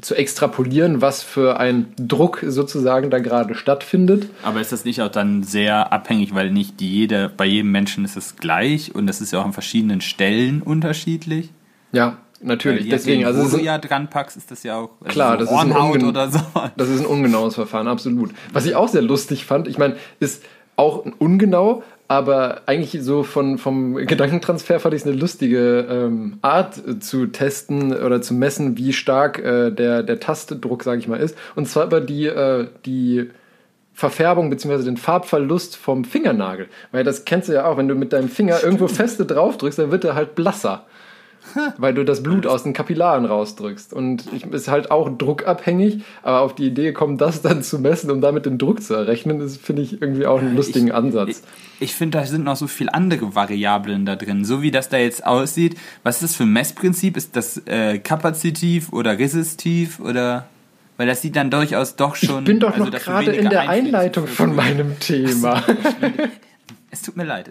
zu extrapolieren, was für ein Druck sozusagen da gerade stattfindet. Aber ist das nicht auch dann sehr abhängig, weil nicht jede, bei jedem Menschen ist es gleich und das ist ja auch an verschiedenen Stellen unterschiedlich? Ja, natürlich. Deswegen, also wo du ja dran packst, ist das ja auch also klar, so das ist ein oder so. Das ist ein ungenaues Verfahren, absolut. Was ich auch sehr lustig fand, ich meine, ist auch ungenau, aber eigentlich so von, vom Gedankentransfer fand ich es eine lustige ähm, Art äh, zu testen oder zu messen, wie stark äh, der, der Tastdruck, sage ich mal, ist. Und zwar über die, äh, die Verfärbung bzw. den Farbverlust vom Fingernagel. Weil das kennst du ja auch, wenn du mit deinem Finger irgendwo feste draufdrückst, dann wird er halt blasser *laughs* weil du das Blut aus den Kapillaren rausdrückst. Und ich, ist halt auch druckabhängig, aber auf die Idee gekommen, das dann zu messen, um damit den Druck zu errechnen, ist, finde ich, irgendwie auch einen lustigen ich, Ansatz. Ich, ich finde, da sind noch so viele andere Variablen da drin. So wie das da jetzt aussieht, was ist das für ein Messprinzip? Ist das äh, kapazitiv oder resistiv oder... Weil das sieht dann durchaus doch schon. Ich bin doch also, noch gerade in der Einleitung von meinem Thema. *laughs* es tut mir leid.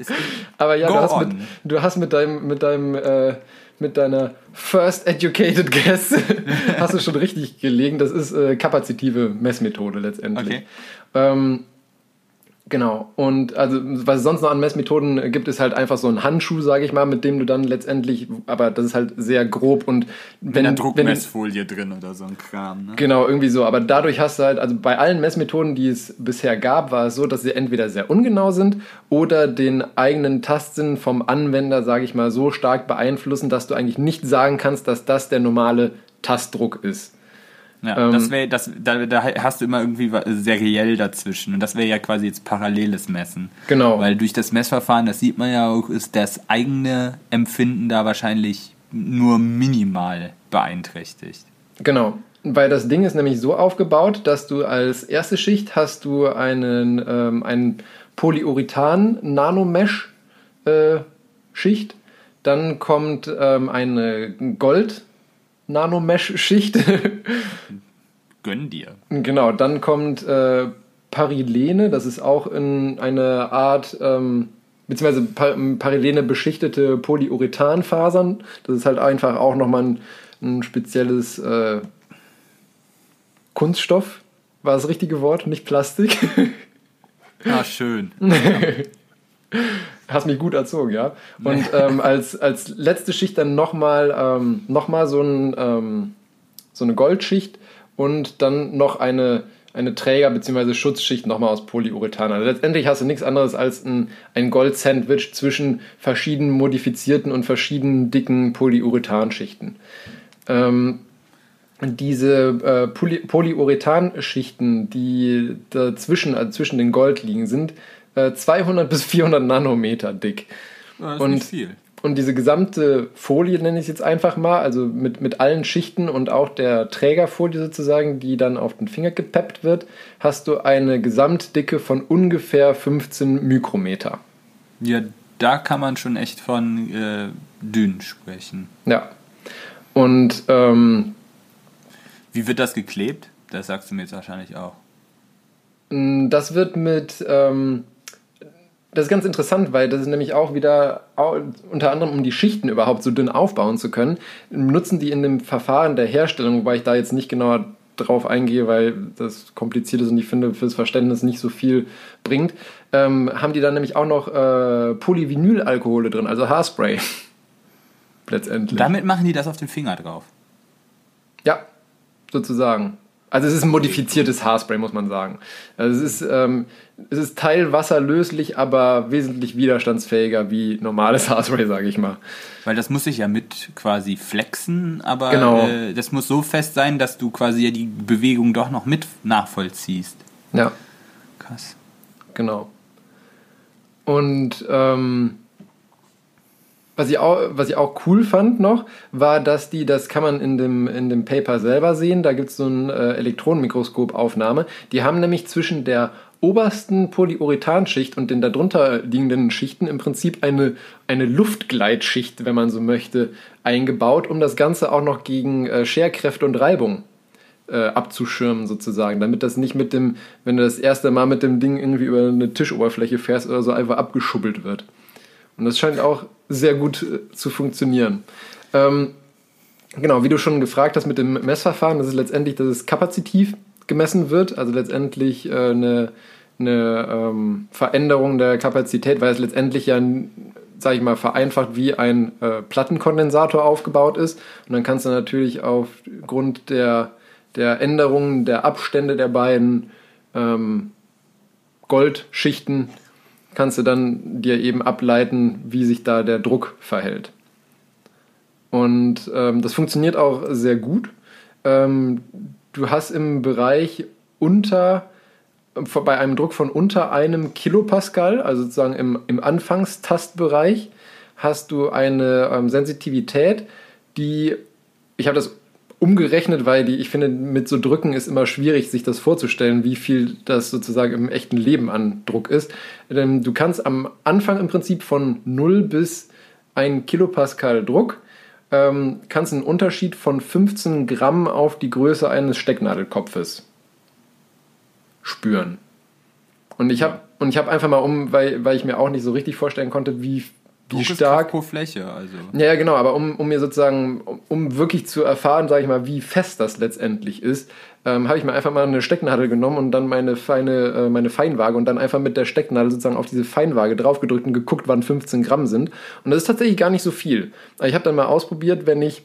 Aber ja, du hast, mit, du hast, mit, deinem, mit deinem äh, mit deiner First Educated Guess *laughs* hast du schon richtig gelegen. Das ist äh, kapazitive Messmethode letztendlich. Okay. Ähm, Genau. Und also, was es sonst noch an Messmethoden gibt, ist halt einfach so ein Handschuh, sage ich mal, mit dem du dann letztendlich, aber das ist halt sehr grob und wenn eine Druckmessfolie drin oder so ein Kram. Ne? Genau, irgendwie so. Aber dadurch hast du halt, also bei allen Messmethoden, die es bisher gab, war es so, dass sie entweder sehr ungenau sind oder den eigenen Tastsinn vom Anwender, sage ich mal, so stark beeinflussen, dass du eigentlich nicht sagen kannst, dass das der normale Tastdruck ist. Ja, ähm, das wäre, das, da, da hast du immer irgendwie seriell dazwischen. Und das wäre ja quasi jetzt paralleles Messen. Genau. Weil durch das Messverfahren, das sieht man ja auch, ist das eigene Empfinden da wahrscheinlich nur minimal beeinträchtigt. Genau. Weil das Ding ist nämlich so aufgebaut, dass du als erste Schicht hast du einen, ähm, einen Polyurethan-Nanomesh-Schicht. Äh, Dann kommt ähm, eine Gold- Nanomesh-Schicht. *laughs* Gönn dir. Genau, dann kommt äh, Parilene, das ist auch in eine Art, ähm, beziehungsweise Parilene beschichtete Polyurethanfasern. Das ist halt einfach auch nochmal ein, ein spezielles äh, Kunststoff. War das richtige Wort, nicht Plastik. *laughs* Ah, schön. *laughs* Hast mich gut erzogen, ja. Und ähm, als, als letzte Schicht dann nochmal ähm, noch so, ein, ähm, so eine Goldschicht und dann noch eine, eine Träger- bzw. Schutzschicht nochmal aus Polyurethan. Also letztendlich hast du nichts anderes als ein, ein Gold-Sandwich zwischen verschiedenen modifizierten und verschiedenen dicken Polyurethanschichten. Ähm, diese äh, Poly Polyurethanschichten, die dazwischen, also zwischen den Gold liegen, sind 200 äh, bis 400 Nanometer dick. Das ist und, nicht viel. Und diese gesamte Folie nenne ich es jetzt einfach mal, also mit, mit allen Schichten und auch der Trägerfolie sozusagen, die dann auf den Finger gepeppt wird, hast du eine Gesamtdicke von ungefähr 15 Mikrometer. Ja, da kann man schon echt von äh, dünn sprechen. Ja. Und ähm, wie wird das geklebt? Das sagst du mir jetzt wahrscheinlich auch. Das wird mit ähm, das ist ganz interessant, weil das ist nämlich auch wieder unter anderem, um die Schichten überhaupt so dünn aufbauen zu können, nutzen die in dem Verfahren der Herstellung, wobei ich da jetzt nicht genauer drauf eingehe, weil das kompliziert ist und ich finde fürs Verständnis nicht so viel bringt, ähm, haben die dann nämlich auch noch äh, Polyvinylalkohole drin, also Haarspray. *laughs* Letztendlich. Damit machen die das auf den Finger drauf. Ja, sozusagen. Also es ist ein modifiziertes Haarspray, muss man sagen. Also es ist, ähm, es ist teilwasserlöslich, aber wesentlich widerstandsfähiger wie normales *laughs* Haarspray, sage ich mal. Weil das muss sich ja mit quasi flexen, aber genau. äh, das muss so fest sein, dass du quasi ja die Bewegung doch noch mit nachvollziehst. Ja. Krass. Genau. Und ähm, was ich, auch, was ich auch cool fand noch, war, dass die, das kann man in dem, in dem Paper selber sehen, da gibt es so eine äh, Elektronenmikroskopaufnahme. Die haben nämlich zwischen der obersten Polyurethanschicht und den darunter liegenden Schichten im Prinzip eine, eine Luftgleitschicht, wenn man so möchte, eingebaut, um das Ganze auch noch gegen äh, Scherkräfte und Reibung äh, abzuschirmen sozusagen, damit das nicht mit dem, wenn du das erste Mal mit dem Ding irgendwie über eine Tischoberfläche fährst oder so, einfach abgeschubbelt wird. Und das scheint auch sehr gut äh, zu funktionieren. Ähm, genau, wie du schon gefragt hast mit dem Messverfahren, das ist letztendlich, dass es kapazitiv gemessen wird, also letztendlich äh, eine, eine ähm, Veränderung der Kapazität, weil es letztendlich ja, sage ich mal, vereinfacht wie ein äh, Plattenkondensator aufgebaut ist. Und dann kannst du natürlich aufgrund der, der Änderungen der Abstände der beiden ähm, Goldschichten kannst du dann dir eben ableiten, wie sich da der Druck verhält. Und ähm, das funktioniert auch sehr gut. Ähm, du hast im Bereich unter, bei einem Druck von unter einem Kilopascal, also sozusagen im, im Anfangstastbereich, hast du eine ähm, Sensitivität, die, ich habe das umgerechnet, weil die, ich finde, mit so Drücken ist immer schwierig, sich das vorzustellen, wie viel das sozusagen im echten Leben an Druck ist. Denn du kannst am Anfang im Prinzip von 0 bis 1 Kilopascal Druck, ähm, kannst einen Unterschied von 15 Gramm auf die Größe eines Stecknadelkopfes spüren. Und ich habe und ich habe einfach mal um, weil, weil ich mir auch nicht so richtig vorstellen konnte, wie wie Druck stark pro Fläche, also. Ja, genau, aber um, um mir sozusagen, um, um wirklich zu erfahren, sage ich mal, wie fest das letztendlich ist, ähm, habe ich mir einfach mal eine Stecknadel genommen und dann meine feine, äh, meine Feinwaage und dann einfach mit der Stecknadel sozusagen auf diese Feinwaage draufgedrückt und geguckt, wann 15 Gramm sind. Und das ist tatsächlich gar nicht so viel. Ich habe dann mal ausprobiert, wenn ich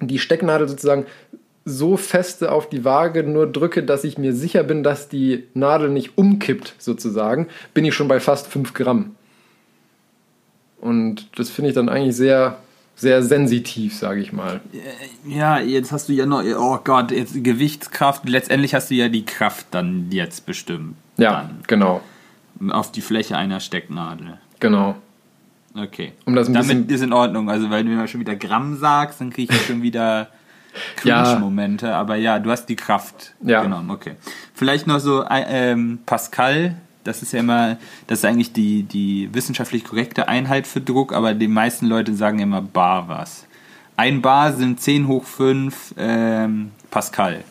die Stecknadel sozusagen so feste auf die Waage nur drücke, dass ich mir sicher bin, dass die Nadel nicht umkippt, sozusagen, bin ich schon bei fast 5 Gramm. Und das finde ich dann eigentlich sehr, sehr sensitiv, sage ich mal. Ja, jetzt hast du ja noch, oh Gott, jetzt Gewichtskraft. Letztendlich hast du ja die Kraft dann jetzt bestimmt. Ja, dann. genau. Auf die Fläche einer Stecknadel. Genau. Okay. Um das ein Damit ist in Ordnung. Also, weil du mir schon wieder Gramm sagst, dann kriege ich schon wieder Cringe-Momente. *laughs* Ja. Aber ja, du hast die Kraft ja. genommen. Okay. Vielleicht noch so äh, ähm, Pascal das ist ja immer, das ist eigentlich die, die wissenschaftlich korrekte Einheit für Druck, aber die meisten Leute sagen immer Bar was. Ein Bar sind 10 hoch 5 ähm, Pascal.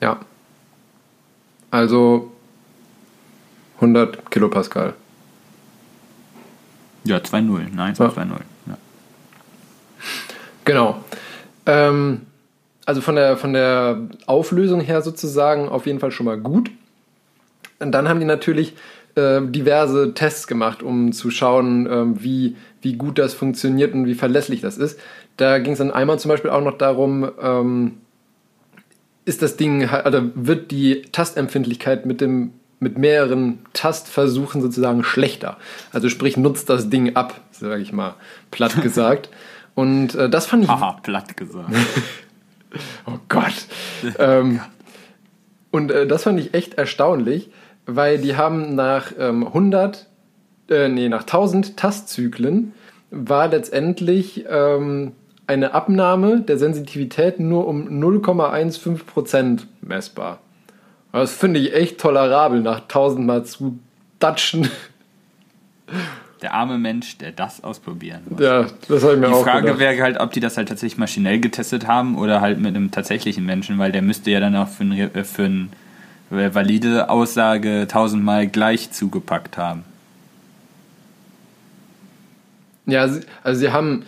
Ja. Also 100 Kilopascal. Ja, 2-0. Nein, 2-0. Ja. Genau. Ähm, also von der, von der Auflösung her sozusagen auf jeden Fall schon mal gut. Und dann haben die natürlich äh, diverse Tests gemacht, um zu schauen, äh, wie, wie gut das funktioniert und wie verlässlich das ist. Da ging es dann einmal zum Beispiel auch noch darum, ähm, ist das Ding, also wird die Tastempfindlichkeit mit dem mit mehreren Tastversuchen sozusagen schlechter. Also sprich, nutzt das Ding ab, sage ich mal, platt *laughs* gesagt. Und äh, das fand ich. Aha, platt gesagt. *laughs* oh Gott. ähm, *laughs* und äh, das fand ich echt erstaunlich, weil die haben nach ähm, 100, äh, nee, nach 1000 Tastzyklen war letztendlich ähm, eine Abnahme der Sensitivität nur um 0,15% messbar. Das finde ich echt tolerabel, nach 1000 Mal zu datschen. Der arme Mensch, der das ausprobieren muss. Ja, das habe ich mir die auch Die Frage wäre halt, ob die das halt tatsächlich maschinell getestet haben oder halt mit einem tatsächlichen Menschen, weil der müsste ja dann auch für einen, äh, für einen valide Aussage tausendmal gleich zugepackt haben. Ja, also sie haben,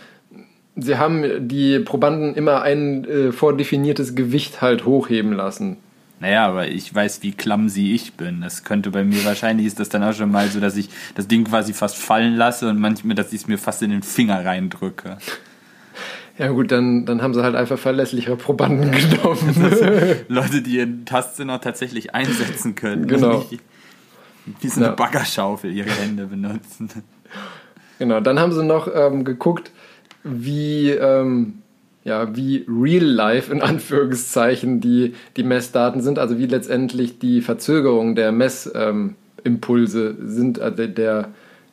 sie haben die Probanden immer ein äh, vordefiniertes Gewicht halt hochheben lassen. Naja, aber ich weiß, wie clumsy ich bin. Das könnte bei mir wahrscheinlich ist das dann auch schon mal so, dass ich das Ding quasi fast fallen lasse und manchmal, dass ich es mir fast in den Finger reindrücke. Ja gut, dann, dann haben sie halt einfach verlässlichere Probanden *laughs* genommen. Leute, die ihren Tastsinn auch tatsächlich einsetzen können. Genau. Nicht, wie so eine ja. Baggerschaufel ihre Hände benutzen. Genau, dann haben sie noch ähm, geguckt, wie, ähm, ja, wie real life in Anführungszeichen die, die Messdaten sind, also wie letztendlich die Verzögerung der Messimpulse sind, also der,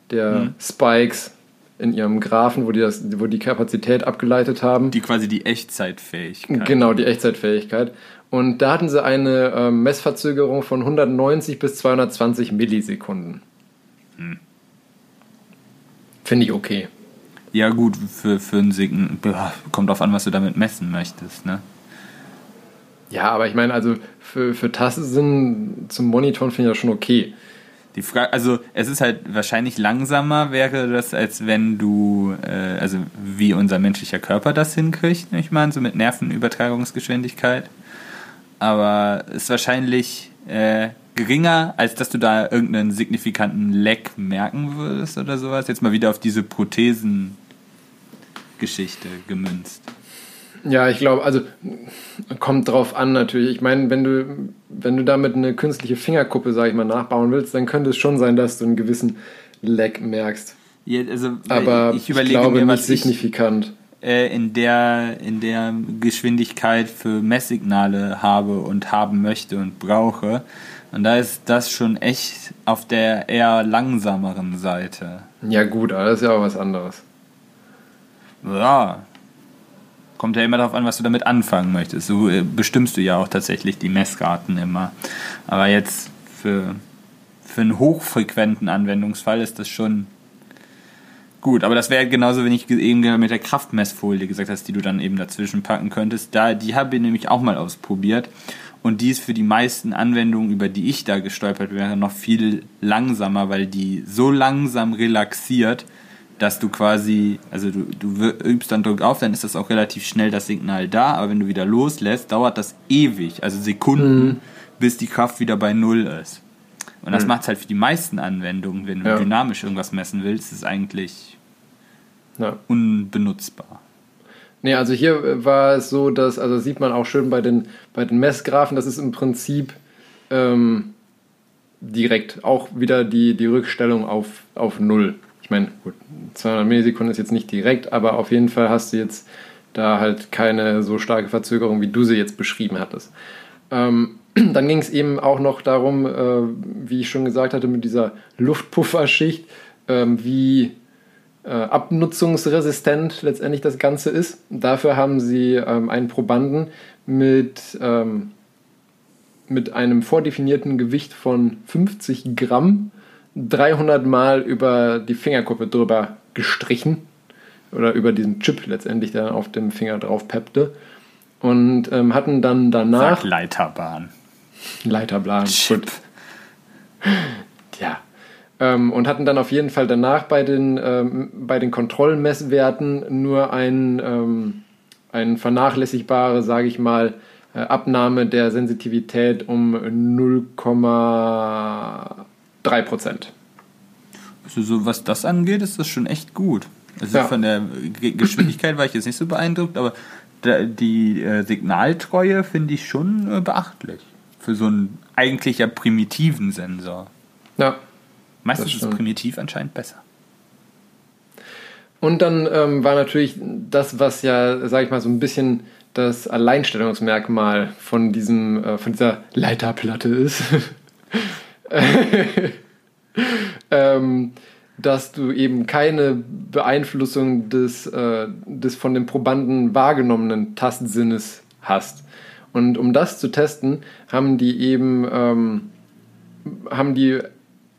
der mhm. Spikes in ihrem Graphen, wo die, das, wo die Kapazität abgeleitet haben. Die quasi die Echtzeitfähigkeit. Genau, die Echtzeitfähigkeit. Und da hatten sie eine äh, Messverzögerung von 190 bis 220 Millisekunden. Hm. Finde ich okay. Ja, gut, für, für ein Sign kommt drauf an, was du damit messen möchtest, ne? Ja, aber ich meine, also für, für Tastsinn zum Monitoren finde ich das schon okay. Die Frage, also es ist halt wahrscheinlich langsamer wäre das, als wenn du, äh, also wie unser menschlicher Körper das hinkriegt, ich meine, so mit Nervenübertragungsgeschwindigkeit. Aber ist wahrscheinlich äh, geringer, als dass du da irgendeinen signifikanten Leck merken würdest oder sowas. Jetzt mal wieder auf diese Prothesen-Geschichte gemünzt. Ja, ich glaube, also kommt drauf an natürlich. Ich meine, wenn du, wenn du damit eine künstliche Fingerkuppe, sag ich mal, nachbauen willst, dann könnte es schon sein, dass du einen gewissen Leck merkst. Ja, also, Aber ich, überlege ich glaube mir, was signifikant. Ich, äh, in, der, in der Geschwindigkeit für Messsignale habe und haben möchte und brauche. Und da ist das schon echt auf der eher langsameren Seite. Ja, gut, aber das ist ja auch was anderes. Ja, Kommt ja immer darauf an, was du damit anfangen möchtest. So äh, bestimmst du ja auch tatsächlich die Messraten immer. Aber jetzt für, für einen hochfrequenten Anwendungsfall ist das schon gut. Aber das wäre genauso, wenn ich eben mit der Kraftmessfolie gesagt hast, die du dann eben dazwischen packen könntest. Da, die habe ich nämlich auch mal ausprobiert. Und die ist für die meisten Anwendungen, über die ich da gestolpert wäre, noch viel langsamer, weil die so langsam relaxiert, dass du quasi, also du, du übst dann Druck auf, dann ist das auch relativ schnell das Signal da, aber wenn du wieder loslässt, dauert das ewig, also Sekunden, mhm. bis die Kraft wieder bei Null ist. Und das mhm. macht es halt für die meisten Anwendungen, wenn du ja. dynamisch irgendwas messen willst, ist eigentlich ja. unbenutzbar. Nee, also hier war es so, dass, also sieht man auch schön bei den, bei den Messgraphen, das ist im Prinzip ähm, direkt auch wieder die, die Rückstellung auf, auf Null ich meine, gut, 200 Millisekunden ist jetzt nicht direkt, aber auf jeden Fall hast du jetzt da halt keine so starke Verzögerung, wie du sie jetzt beschrieben hattest. Ähm, *clears throat* dann ging es eben auch noch darum, äh, wie ich schon gesagt hatte, mit dieser Luftpufferschicht, äh, wie äh, abnutzungsresistent letztendlich das Ganze ist. Dafür haben sie ähm, einen Probanden mit, ähm, mit einem vordefinierten Gewicht von 50 Gramm 300 Mal über die Fingerkuppe drüber gestrichen oder über diesen Chip letztendlich, der auf dem Finger drauf peppte und ähm, hatten dann danach Sag Leiterbahn. Leiterbahn. Chip. Ja. Ähm, und hatten dann auf jeden Fall danach bei den, ähm, bei den Kontrollmesswerten nur ein, ähm, ein vernachlässigbare, sage ich mal, äh, Abnahme der Sensitivität um 0,8 3 Prozent. So was das angeht, ist das schon echt gut. Also ja. von der Geschwindigkeit war ich jetzt nicht so beeindruckt, aber die äh, Signaltreue finde ich schon äh, beachtlich. Für so einen eigentlich ja primitiven Sensor. Ja. Meistens ist primitiv anscheinend besser. Und dann ähm, war natürlich das, was ja, sag ich mal, so ein bisschen das Alleinstellungsmerkmal von diesem, äh, von dieser Leiterplatte ist. *laughs* ähm, dass du eben keine Beeinflussung des, äh, des von dem Probanden wahrgenommenen Tastsinnes hast. Und um das zu testen, haben die eben ähm, haben die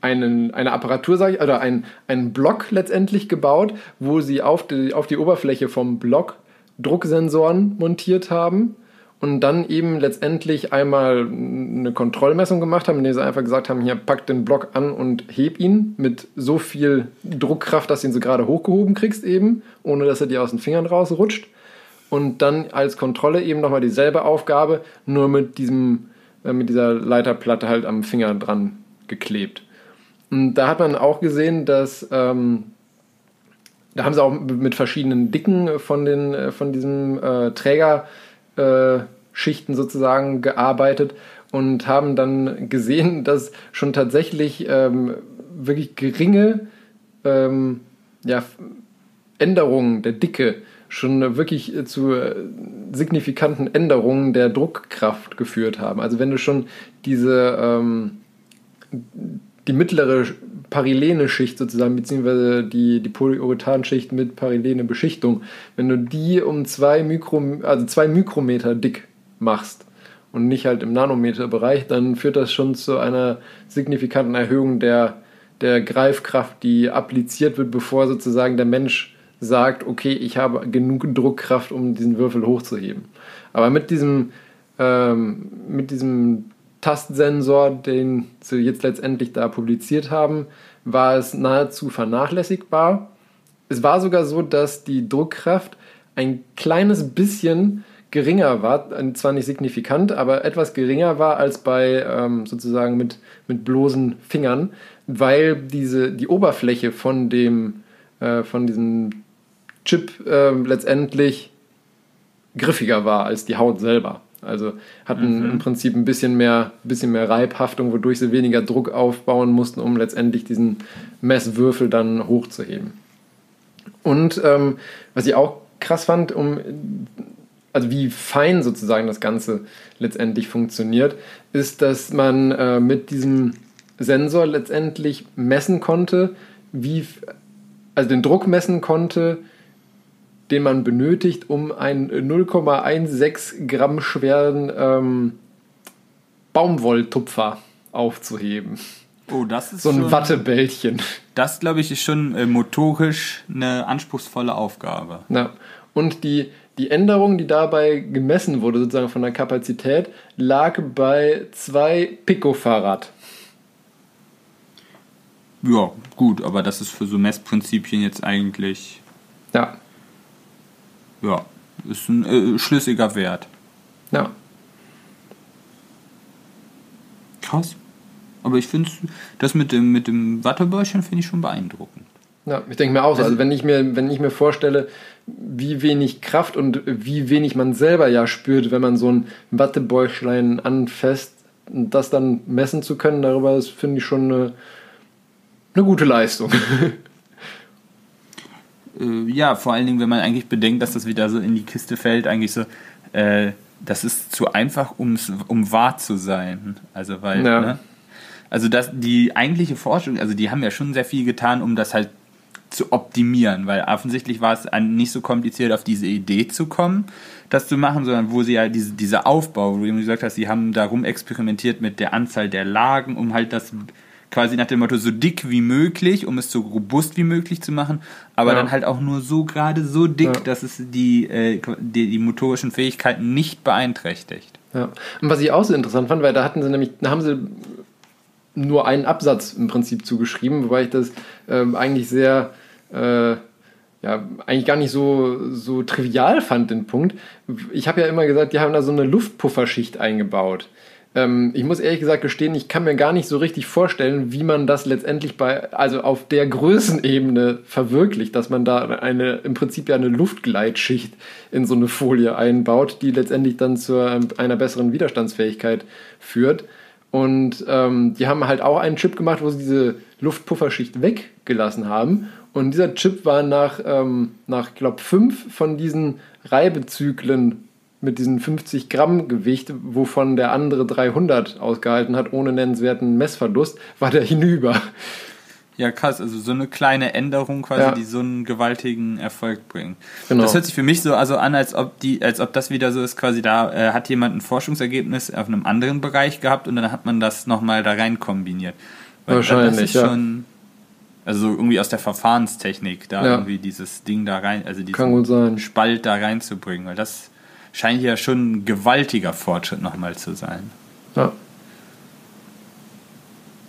einen, eine Apparatur, sag ich, oder einen, einen Block letztendlich gebaut, wo sie auf die, auf die Oberfläche vom Block Drucksensoren montiert haben und dann eben letztendlich einmal eine Kontrollmessung gemacht haben, indem sie einfach gesagt haben, hier pack den Block an und heb ihn mit so viel Druckkraft, dass du ihn so gerade hochgehoben kriegst eben, ohne dass er dir aus den Fingern rausrutscht. Und dann als Kontrolle eben nochmal dieselbe Aufgabe, nur mit diesem, äh, mit dieser Leiterplatte halt am Finger dran geklebt. Und da hat man auch gesehen, dass ähm, da haben sie auch mit verschiedenen Dicken von, den, von diesem äh, Trägerschichten äh, sozusagen gearbeitet und haben dann gesehen, *laughs* dass schon tatsächlich ähm, wirklich geringe ähm, ja, Änderungen der Dicke schon wirklich zu signifikanten Änderungen der Druckkraft geführt haben. Also wenn du schon diese ähm, die mittlere Parylene-Schicht sozusagen, beziehungsweise die, die Polyurethanschicht mit Parylene-Beschichtung, wenn du die um zwei, Mikro, also zwei Mikrometer dick machst und nicht halt im Nanometerbereich, dann führt das schon zu einer signifikanten Erhöhung der, der Greifkraft, die appliziert wird, bevor sozusagen der Mensch sagt, okay, ich habe genug Druckkraft, um diesen Würfel hochzuheben. Aber mit diesem, ähm, mit diesem Tastsensor, den sie jetzt letztendlich da publiziert haben, war es nahezu vernachlässigbar. Es war sogar so, dass die Druckkraft ein kleines bisschen geringer war, zwar nicht signifikant, aber etwas geringer war als bei ähm, sozusagen mit, mit bloßen Fingern, weil diese, die Oberfläche von dem äh, von diesem Chip äh, letztendlich griffiger war als die Haut selber. Also hatten mhm. im Prinzip ein bisschen mehr, bisschen mehr Reibhaftung, wodurch sie weniger Druck aufbauen mussten, um letztendlich diesen Messwürfel dann hochzuheben. Und ähm, was ich auch krass fand, um also wie fein sozusagen das Ganze letztendlich funktioniert, ist, dass man äh, mit diesem Sensor letztendlich messen konnte, wie also den Druck messen konnte, den man benötigt, um einen 0,16 Gramm schweren ähm, Baumwolltupfer aufzuheben. Oh, das ist so ein schon, Wattebällchen. Das, glaube ich, ist schon äh, motorisch eine anspruchsvolle Aufgabe. Ja. Und die, die Änderung, die dabei gemessen wurde, sozusagen von der Kapazität, lag bei 2 Picofarad. Ja, gut, aber das ist für so Messprinzipien jetzt eigentlich. Ja. Ja, ist ein äh, schlüssiger Wert. Ja. Krass. Aber ich finde das mit dem, mit dem Wattebäuschen finde ich schon beeindruckend. Ja, ich denke mir auch, also, also wenn ich mir, wenn ich mir vorstelle, wie wenig Kraft und wie wenig man selber ja spürt, wenn man so ein Wattebäuchlein anfasst, das dann messen zu können, darüber finde ich schon eine, eine gute Leistung. *laughs* äh, ja, vor allen Dingen, wenn man eigentlich bedenkt, dass das wieder so in die Kiste fällt, eigentlich so, äh, das ist zu einfach, um's, um wahr zu sein. Also, weil, ja. ne? Also, das, die eigentliche Forschung, also, die haben ja schon sehr viel getan, um das halt zu optimieren, weil offensichtlich war es nicht so kompliziert, auf diese Idee zu kommen, das zu machen, sondern wo sie ja diese, dieser Aufbau, wo du eben gesagt hast, sie haben darum experimentiert mit der Anzahl der Lagen, um halt das quasi nach dem Motto so dick wie möglich, um es so robust wie möglich zu machen, aber ja. dann halt auch nur so gerade so dick, ja. dass es die, äh, die, die, motorischen Fähigkeiten nicht beeinträchtigt. Ja. Und was ich auch so interessant fand, weil da hatten sie nämlich, da haben sie nur einen Absatz im Prinzip zugeschrieben, wobei ich das ähm, eigentlich sehr äh, ja, eigentlich gar nicht so, so trivial fand, den Punkt. Ich habe ja immer gesagt, die haben da so eine Luftpufferschicht eingebaut. Ähm, ich muss ehrlich gesagt gestehen, ich kann mir gar nicht so richtig vorstellen, wie man das letztendlich bei, also auf der Größenebene verwirklicht, dass man da eine, im Prinzip ja eine Luftgleitschicht in so eine Folie einbaut, die letztendlich dann zu einer besseren Widerstandsfähigkeit führt. Und ähm, die haben halt auch einen Chip gemacht, wo sie diese Luftpufferschicht weggelassen haben. Und dieser Chip war nach, ähm, nach glaube fünf von diesen Reibezyklen mit diesen 50 Gramm Gewicht, wovon der andere 300 ausgehalten hat, ohne nennenswerten Messverlust, war der hinüber. Ja, krass, also so eine kleine Änderung quasi, ja. die so einen gewaltigen Erfolg bringt. Genau. Das hört sich für mich so also an, als ob die, als ob das wieder so ist, quasi da äh, hat jemand ein Forschungsergebnis auf einem anderen Bereich gehabt und dann hat man das nochmal da rein kombiniert. Weil Wahrscheinlich, das ist ja. schon, also irgendwie aus der Verfahrenstechnik, da ja. irgendwie dieses Ding da rein, also diesen Spalt da reinzubringen, weil das scheint ja schon ein gewaltiger Fortschritt nochmal zu sein. Ja.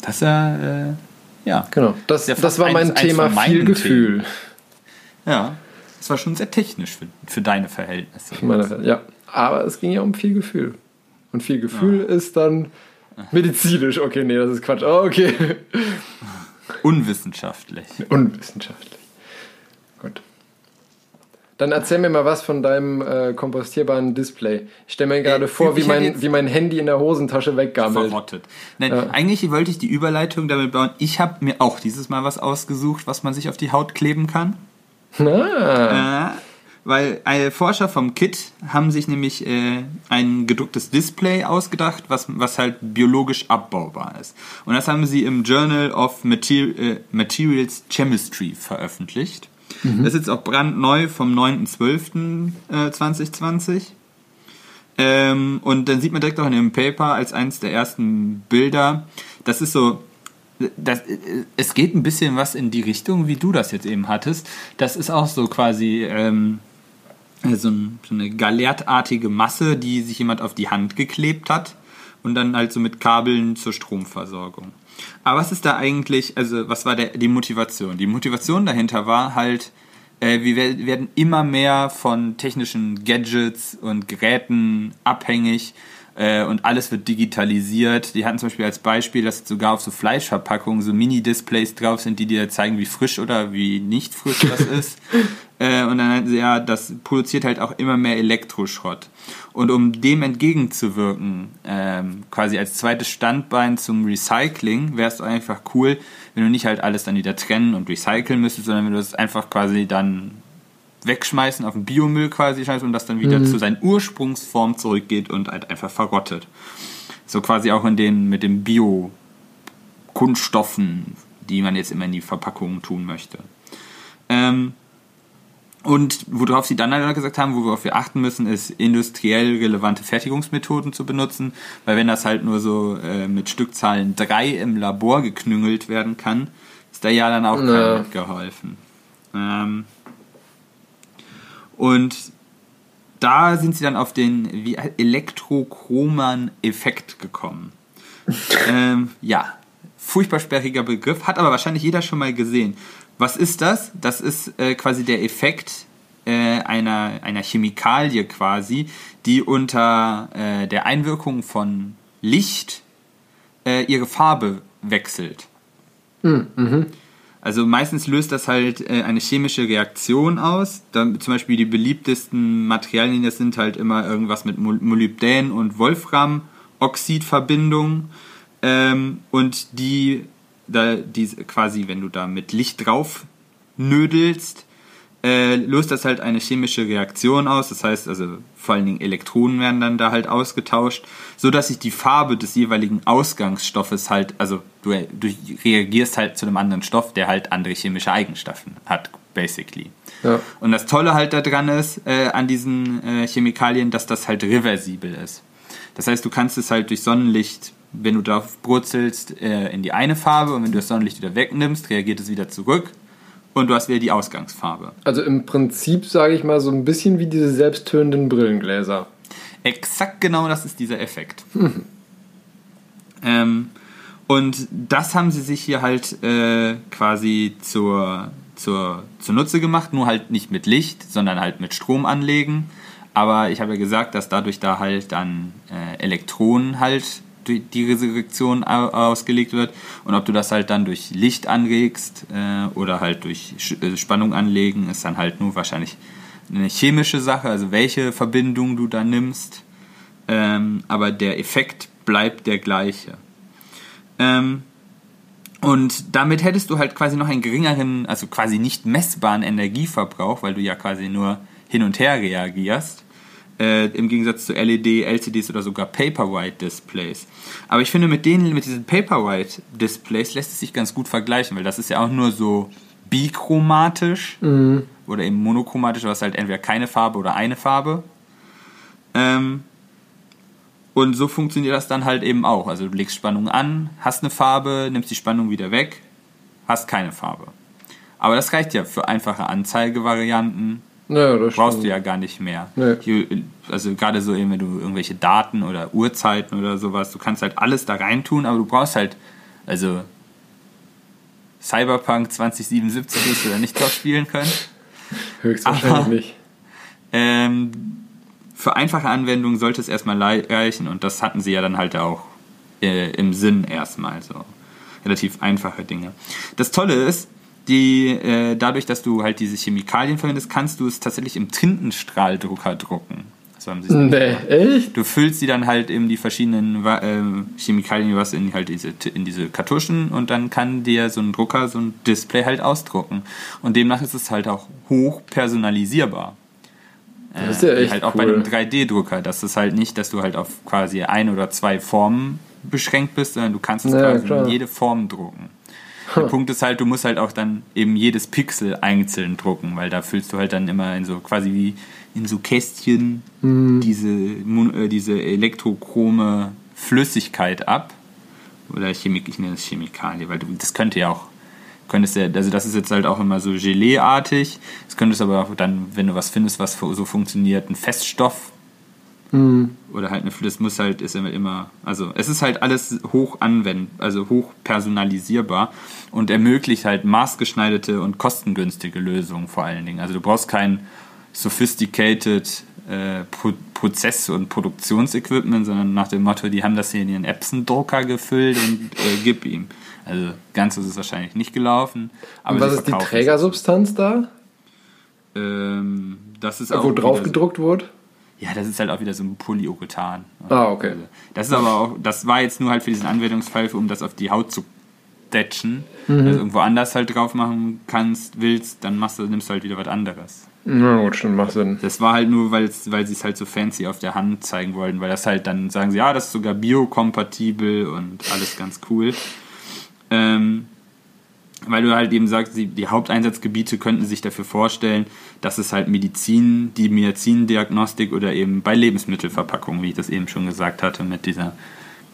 Das ja, äh, ja. Genau, das, das war mein eins, Thema, eins viel Gefühl. Themen. Ja, das war schon sehr technisch für, für deine Verhältnisse. Für meine, ja, aber es ging ja um viel Gefühl. Und viel Gefühl ja. ist dann medizinisch. Okay, nee, das ist Quatsch. Oh, okay. Unwissenschaftlich. Unwissenschaftlich. Dann erzähl mir mal was von deinem äh, kompostierbaren Display. Ich stelle mir gerade äh, vor, wie mein, wie mein Handy in der Hosentasche weggammelt. Verrottet. Nein, ja. eigentlich wollte ich die Überleitung damit bauen. Ich habe mir auch dieses Mal was ausgesucht, was man sich auf die Haut kleben kann. Ah. Äh, weil äh, Forscher vom KIT haben sich nämlich äh, ein gedrucktes Display ausgedacht, was, was halt biologisch abbaubar ist. Und das haben sie im Journal of Materi äh, Materials Chemistry veröffentlicht. Mhm. Das ist jetzt auch brandneu vom 9.12.2020. Äh, ähm, und dann sieht man direkt auch in dem Paper als eines der ersten Bilder, das ist so, das, es geht ein bisschen was in die Richtung, wie du das jetzt eben hattest. Das ist auch so quasi ähm, so, ein, so eine galertartige Masse, die sich jemand auf die Hand geklebt hat und dann halt so mit Kabeln zur Stromversorgung. Aber was ist da eigentlich, also was war der, die Motivation? Die Motivation dahinter war halt, äh, wir werden immer mehr von technischen Gadgets und Geräten abhängig äh, und alles wird digitalisiert. Die hatten zum Beispiel als Beispiel, dass sogar auf so Fleischverpackungen so Mini-Displays drauf sind, die dir zeigen, wie frisch oder wie nicht frisch das *laughs* ist. Äh, und dann hatten sie ja, das produziert halt auch immer mehr Elektroschrott. Und um dem entgegenzuwirken, ähm, quasi als zweites Standbein zum Recycling, wäre es einfach cool, wenn du nicht halt alles dann wieder trennen und recyceln müsstest, sondern wenn du es einfach quasi dann wegschmeißen, auf den Biomüll quasi schmeißen und das dann wieder mhm. zu seinen Ursprungsform zurückgeht und halt einfach verrottet. So quasi auch in den mit den Bio-Kunststoffen, die man jetzt immer in die Verpackungen tun möchte. Ähm, und worauf sie dann halt gesagt haben, worauf wir achten müssen, ist industriell relevante Fertigungsmethoden zu benutzen, weil wenn das halt nur so äh, mit Stückzahlen 3 im Labor geknüngelt werden kann, ist da ja dann auch ja. geholfen. Ähm, und da sind sie dann auf den wie elektrochromen Effekt gekommen. *laughs* ähm, ja, furchtbar sperriger Begriff, hat aber wahrscheinlich jeder schon mal gesehen. Was ist das? Das ist äh, quasi der Effekt äh, einer, einer Chemikalie quasi, die unter äh, der Einwirkung von Licht äh, ihre Farbe wechselt. Hm, mhm. Also meistens löst das halt äh, eine chemische Reaktion aus. Dann, zum Beispiel die beliebtesten Materialien das sind halt immer irgendwas mit Molybdän und Wolframoxidverbindung. Ähm, und die da die quasi, wenn du da mit Licht drauf nödelst, äh, löst das halt eine chemische Reaktion aus. Das heißt, also vor allen Dingen Elektronen werden dann da halt ausgetauscht, so dass sich die Farbe des jeweiligen Ausgangsstoffes halt, also du, du reagierst halt zu einem anderen Stoff, der halt andere chemische Eigenschaften hat, basically. Ja. Und das Tolle halt daran ist, äh, an diesen äh, Chemikalien, dass das halt reversibel ist. Das heißt, du kannst es halt durch Sonnenlicht wenn du darauf brutzelst, äh, in die eine Farbe und wenn du das Sonnenlicht wieder wegnimmst, reagiert es wieder zurück und du hast wieder die Ausgangsfarbe. Also im Prinzip, sage ich mal, so ein bisschen wie diese selbsttönenden Brillengläser. Exakt genau das ist dieser Effekt. Mhm. Ähm, und das haben sie sich hier halt äh, quasi zur, zur, Nutze gemacht, nur halt nicht mit Licht, sondern halt mit Strom anlegen. Aber ich habe ja gesagt, dass dadurch da halt dann äh, Elektronen halt die Resurrektion ausgelegt wird und ob du das halt dann durch Licht anregst äh, oder halt durch äh, Spannung anlegen, ist dann halt nur wahrscheinlich eine chemische Sache, also welche Verbindung du da nimmst, ähm, aber der Effekt bleibt der gleiche. Ähm, und damit hättest du halt quasi noch einen geringeren, also quasi nicht messbaren Energieverbrauch, weil du ja quasi nur hin und her reagierst äh, im Gegensatz zu LED, LCDs oder sogar Paperwhite-Displays. Aber ich finde, mit denen, mit diesen Paperwhite-Displays lässt es sich ganz gut vergleichen, weil das ist ja auch nur so bichromatisch mhm. oder eben monochromatisch, du hast halt entweder keine Farbe oder eine Farbe. Ähm, und so funktioniert das dann halt eben auch. Also du legst Spannung an, hast eine Farbe, nimmst die Spannung wieder weg, hast keine Farbe. Aber das reicht ja für einfache Anzeigevarianten ja, brauchst du ja gar nicht mehr. Nee. Also gerade so eben, wenn du irgendwelche Daten oder Uhrzeiten oder sowas, du kannst halt alles da reintun, aber du brauchst halt, also Cyberpunk 2077 wirst du da nicht drauf spielen können. Höchstwahrscheinlich aber, nicht. Ähm, für einfache Anwendungen sollte es erstmal reichen und das hatten sie ja dann halt auch äh, im Sinn erstmal so. Relativ einfache Dinge. Das Tolle ist, die, äh, dadurch, dass du halt diese Chemikalien verwendest, kannst du es tatsächlich im Tintenstrahldrucker drucken. So haben sie nee, echt? Du füllst sie dann halt eben die verschiedenen äh, Chemikalien, was in halt diese, in diese Kartuschen und dann kann dir so ein Drucker so ein Display halt ausdrucken. Und demnach ist es halt auch hoch personalisierbar. Das ist ja echt halt auch cool. bei einem 3D-Drucker. Das ist halt nicht, dass du halt auf quasi ein oder zwei Formen beschränkt bist, sondern du kannst es ja, quasi klar. in jede Form drucken. Der *laughs* Punkt ist halt, du musst halt auch dann eben jedes Pixel einzeln drucken, weil da füllst du halt dann immer in so quasi wie in so Kästchen mhm. diese, äh, diese elektrochrome Flüssigkeit ab. Oder Chemik, ich nenne es Chemikalie, weil du, das könnte ja auch, könntest ja, also das ist jetzt halt auch immer so Gelee-artig. Es könntest aber auch dann, wenn du was findest, was so funktioniert, ein Feststoff Mhm. Oder halt eine, das muss halt, ist immer, also es ist halt alles hoch anwend, also hoch personalisierbar und ermöglicht halt maßgeschneiderte und kostengünstige Lösungen vor allen Dingen. Also du brauchst kein sophisticated äh, Pro Prozess- und Produktionsequipment, sondern nach dem Motto, die haben das hier in ihren Epson-Drucker gefüllt und äh, gib ihm. Also ganz ist es wahrscheinlich nicht gelaufen. und was ist die Trägersubstanz da? Ähm, das ist Wo auch drauf gedruckt wurde? Ja, das ist halt auch wieder so ein Polyurethan. Ah, okay. Also, das ist aber auch, das war jetzt nur halt für diesen Anwendungsfall, um das auf die Haut zu datchen. Mhm. Also irgendwo anders halt drauf machen kannst, willst, dann machst du, nimmst du halt wieder was anderes. Na gut, schon macht Sinn. Das war halt nur, weil sie es halt so fancy auf der Hand zeigen wollten, weil das halt dann sagen sie, ja, das ist sogar biokompatibel und alles ganz cool. Ähm, weil du halt eben sagst, die, Haupteinsatzgebiete könnten sich dafür vorstellen, dass es halt Medizin, die Medizindiagnostik oder eben bei Lebensmittelverpackungen, wie ich das eben schon gesagt hatte, mit, dieser,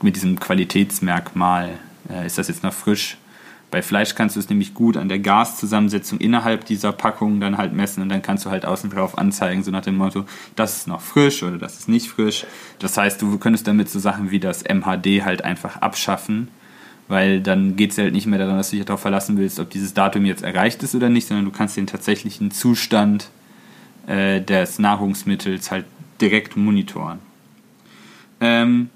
mit diesem Qualitätsmerkmal, äh, ist das jetzt noch frisch? Bei Fleisch kannst du es nämlich gut an der Gaszusammensetzung innerhalb dieser Packung dann halt messen und dann kannst du halt außen drauf anzeigen, so nach dem Motto, das ist noch frisch oder das ist nicht frisch. Das heißt, du könntest damit so Sachen wie das MHD halt einfach abschaffen weil dann geht es halt nicht mehr daran, dass du dich darauf verlassen willst, ob dieses Datum jetzt erreicht ist oder nicht, sondern du kannst den tatsächlichen Zustand äh, des Nahrungsmittels halt direkt monitoren. Ähm,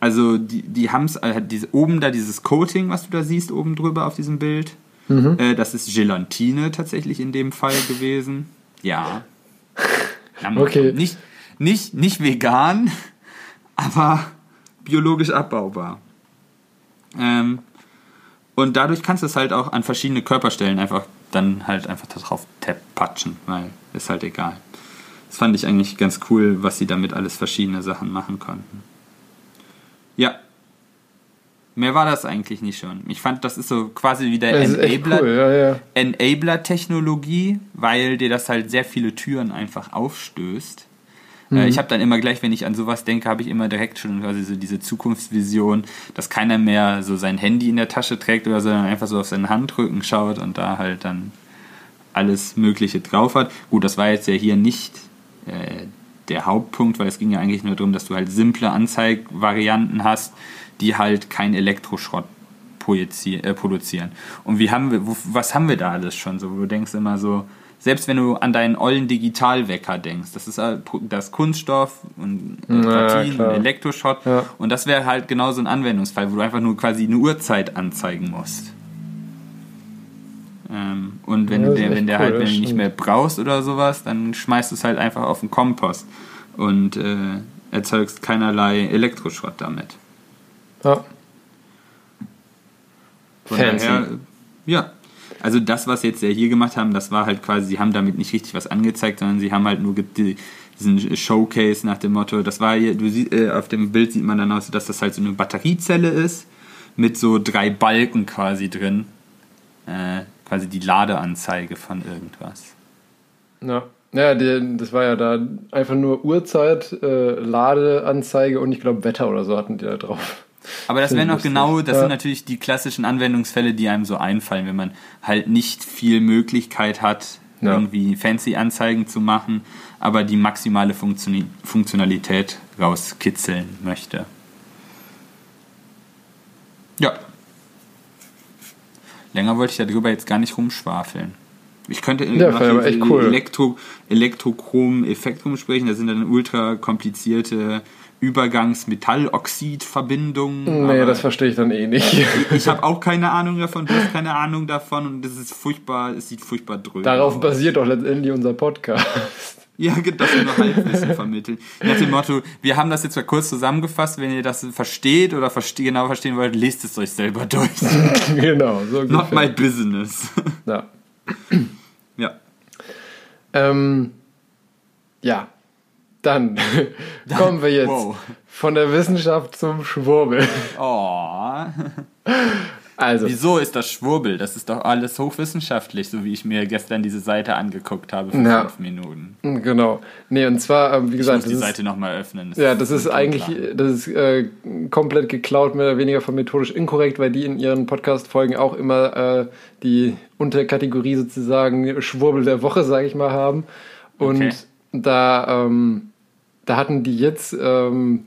also die, die haben es, äh, diese, oben da dieses Coating, was du da siehst, oben drüber auf diesem Bild, mhm. äh, das ist Gelatine tatsächlich in dem Fall gewesen. Ja. okay. Nicht, nicht, nicht vegan, *laughs* aber biologisch abbaubar. Ähm, und dadurch kannst du es halt auch an verschiedene Körperstellen einfach dann halt einfach darauf patschen, weil ist halt egal. Das fand ich eigentlich ganz cool, was sie damit alles verschiedene Sachen machen konnten. Ja. Mehr war das eigentlich nicht schon. Ich fand, das ist so quasi wie der Enabler, cool, ja, ja. Enabler-Technologie, weil dir das halt sehr viele Türen einfach aufstößt. Äh, mhm. Ich habe dann immer gleich, wenn ich an sowas denke, habe ich immer direkt schon quasi so diese Zukunftsvision, dass keiner mehr so sein Handy in der Tasche trägt oder so, sondern einfach so auf seinen Handrücken schaut und da halt dann alles Mögliche drauf hat. Gut, das war jetzt ja hier nicht äh, der Hauptpunkt, weil es ging ja eigentlich nur darum, dass du halt simple Anzeigvarianten hast, die halt kein Elektroschrott äh, produzieren. Und wie haben wir, was haben wir da alles schon so? Wo du denkst immer so, selbst wenn du an deinen ollen Digitalwecker denkst, das ist das Kunststoff und Platin ja, und Elektroschrott ja. und das wäre halt genau so ein Anwendungsfall, wo du einfach nur quasi eine Uhrzeit anzeigen musst. Ähm, und wenn, ja, der, wenn der cool, halt wenn du nicht mehr brauchst oder sowas, dann schmeißt du es halt einfach auf den Kompost und äh, erzeugst keinerlei Elektroschrott damit. Ja. Von Fancy. daher, ja, also das, was jetzt hier gemacht haben, das war halt quasi, sie haben damit nicht richtig was angezeigt, sondern sie haben halt nur diesen Showcase nach dem Motto, das war hier, du siehst, äh, auf dem Bild sieht man dann aus, dass das halt so eine Batteriezelle ist, mit so drei Balken quasi drin. Äh, quasi die Ladeanzeige von irgendwas. Ja. Ja, die, das war ja da einfach nur Uhrzeit, äh, Ladeanzeige und ich glaube Wetter oder so hatten die da drauf. Aber das wären noch genau, das ja. sind natürlich die klassischen Anwendungsfälle, die einem so einfallen, wenn man halt nicht viel Möglichkeit hat, ja. irgendwie fancy Anzeigen zu machen, aber die maximale Funktion Funktionalität rauskitzeln möchte. Ja. Länger wollte ich darüber jetzt gar nicht rumschwafeln. Ich könnte ja, noch echt cool. Elektro, Elektrochrom-Effekt rumsprechen. Da sind dann ultra komplizierte Übergangsmetalloxid-Verbindungen. Nee, das verstehe ich dann eh nicht. *laughs* ich habe auch keine Ahnung davon, du hast keine Ahnung davon und das ist furchtbar, es sieht furchtbar dröhn Darauf aus. basiert doch letztendlich unser Podcast. Ja, *laughs* dass wir nur Halbwissen vermitteln. Nach dem Motto, wir haben das jetzt mal kurz zusammengefasst, wenn ihr das versteht oder verste genau verstehen wollt, lest es euch selber durch. *laughs* genau, so Not my business. Ja. *clears throat* ja. Ähm, ja, dann kommen wir jetzt wow. von der Wissenschaft zum Schwurbel. Oh. Also. Wieso ist das Schwurbel? Das ist doch alles hochwissenschaftlich, so wie ich mir gestern diese Seite angeguckt habe für ja. fünf Minuten. Genau. Nee, und zwar, ähm, wie gesagt. Ich muss die ist, Seite nochmal öffnen. Das ja, das ist, ist eigentlich, das ist äh, komplett geklaut, mehr oder weniger von methodisch inkorrekt, weil die in ihren Podcast-Folgen auch immer äh, die Unterkategorie sozusagen Schwurbel der Woche, sage ich mal, haben. Und okay. da, ähm, da hatten die jetzt, ähm,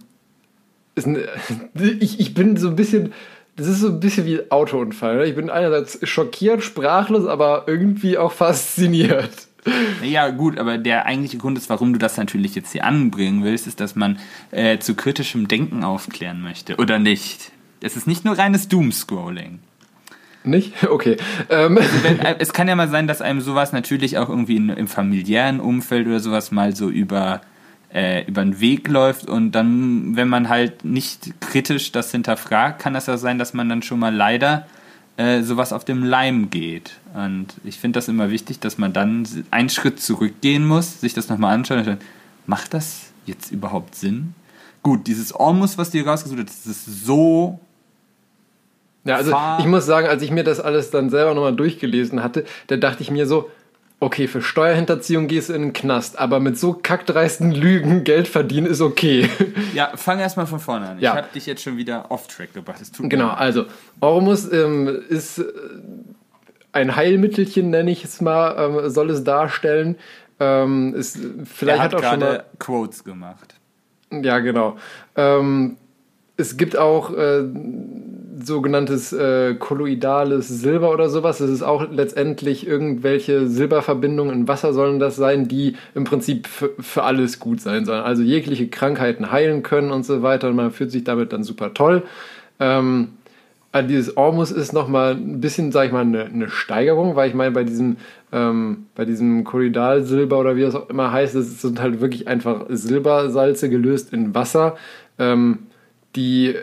eine, *laughs* ich, ich bin so ein bisschen das ist so ein bisschen wie ein Autounfall. Ne? Ich bin einerseits schockiert, sprachlos, aber irgendwie auch fasziniert. Ja, gut, aber der eigentliche Grund ist, warum du das natürlich jetzt hier anbringen willst, ist, dass man äh, zu kritischem Denken aufklären möchte. Oder nicht? Es ist nicht nur reines Doomscrolling. Nicht? *laughs* Okay. Ähm. Also wenn, äh, es kann ja mal sein, dass einem sowas natürlich auch irgendwie in, im familiären Umfeld oder sowas mal so über äh, über den Weg läuft und dann, wenn man halt nicht kritisch das hinterfragt, kann das ja sein, dass man dann schon mal leider äh, sowas auf dem Leim geht. Und ich finde das immer wichtig, dass man dann einen Schritt zurückgehen muss, sich das nochmal anschauen und dann, macht das jetzt überhaupt Sinn? Gut, dieses Ormus, was dir rausgesucht hast, das ist so ja, also ich muss sagen, als ich mir das alles dann selber nochmal durchgelesen hatte, da dachte ich mir so, okay, für Steuerhinterziehung gehst du in den Knast, aber mit so kackdreisten Lügen Geld verdienen ist okay. *laughs* Ja, fang erstmal von vorne an. Ja. Ich habe dich jetzt schon wieder off-track gebracht. genau, mir. also Ormus ähm, ist äh, ein Heilmittelchen, nenne ich es mal, ähm, soll es darstellen. Ähm, ist, vielleicht er hat, hat auch schon mal Quotes gemacht. Ja, genau. Ähm, es gibt auch äh, sogenanntes äh, kolloidales Silber oder sowas. Das ist auch letztendlich irgendwelche Silberverbindungen in Wasser sollen das sein, die im Prinzip für alles gut sein sollen. Also jegliche Krankheiten heilen können und so weiter. Und man fühlt sich damit dann super toll. Ähm, also dieses Ormus ist nochmal ein bisschen, sag ich mal, eine, eine Steigerung, weil ich meine, bei diesem, ähm, bei diesem Korridalsilber oder wie das auch immer heißt, das sind halt wirklich einfach Silbersalze gelöst in Wasser. Ähm, die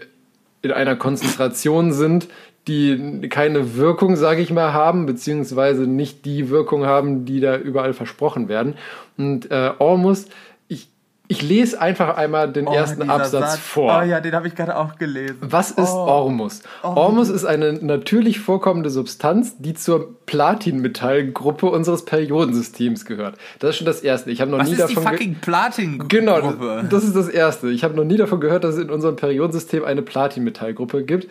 in einer Konzentration sind, die keine Wirkung, sage ich mal, haben, beziehungsweise nicht die Wirkung haben, die da überall versprochen werden. Und äh, Ormus ich lese einfach einmal den oh, ersten Absatz Satz. vor. Oh ja, den habe ich gerade auch gelesen. Was ist oh. Ormus? Oh. Ormus ist eine natürlich vorkommende Substanz, die zur Platinmetallgruppe unseres Periodensystems gehört. Das ist schon das erste. Ich habe noch Was nie ist davon die fucking Platingruppe. Genau, das, das ist das erste. Ich habe noch nie davon gehört, dass es in unserem Periodensystem eine Platinmetallgruppe gibt.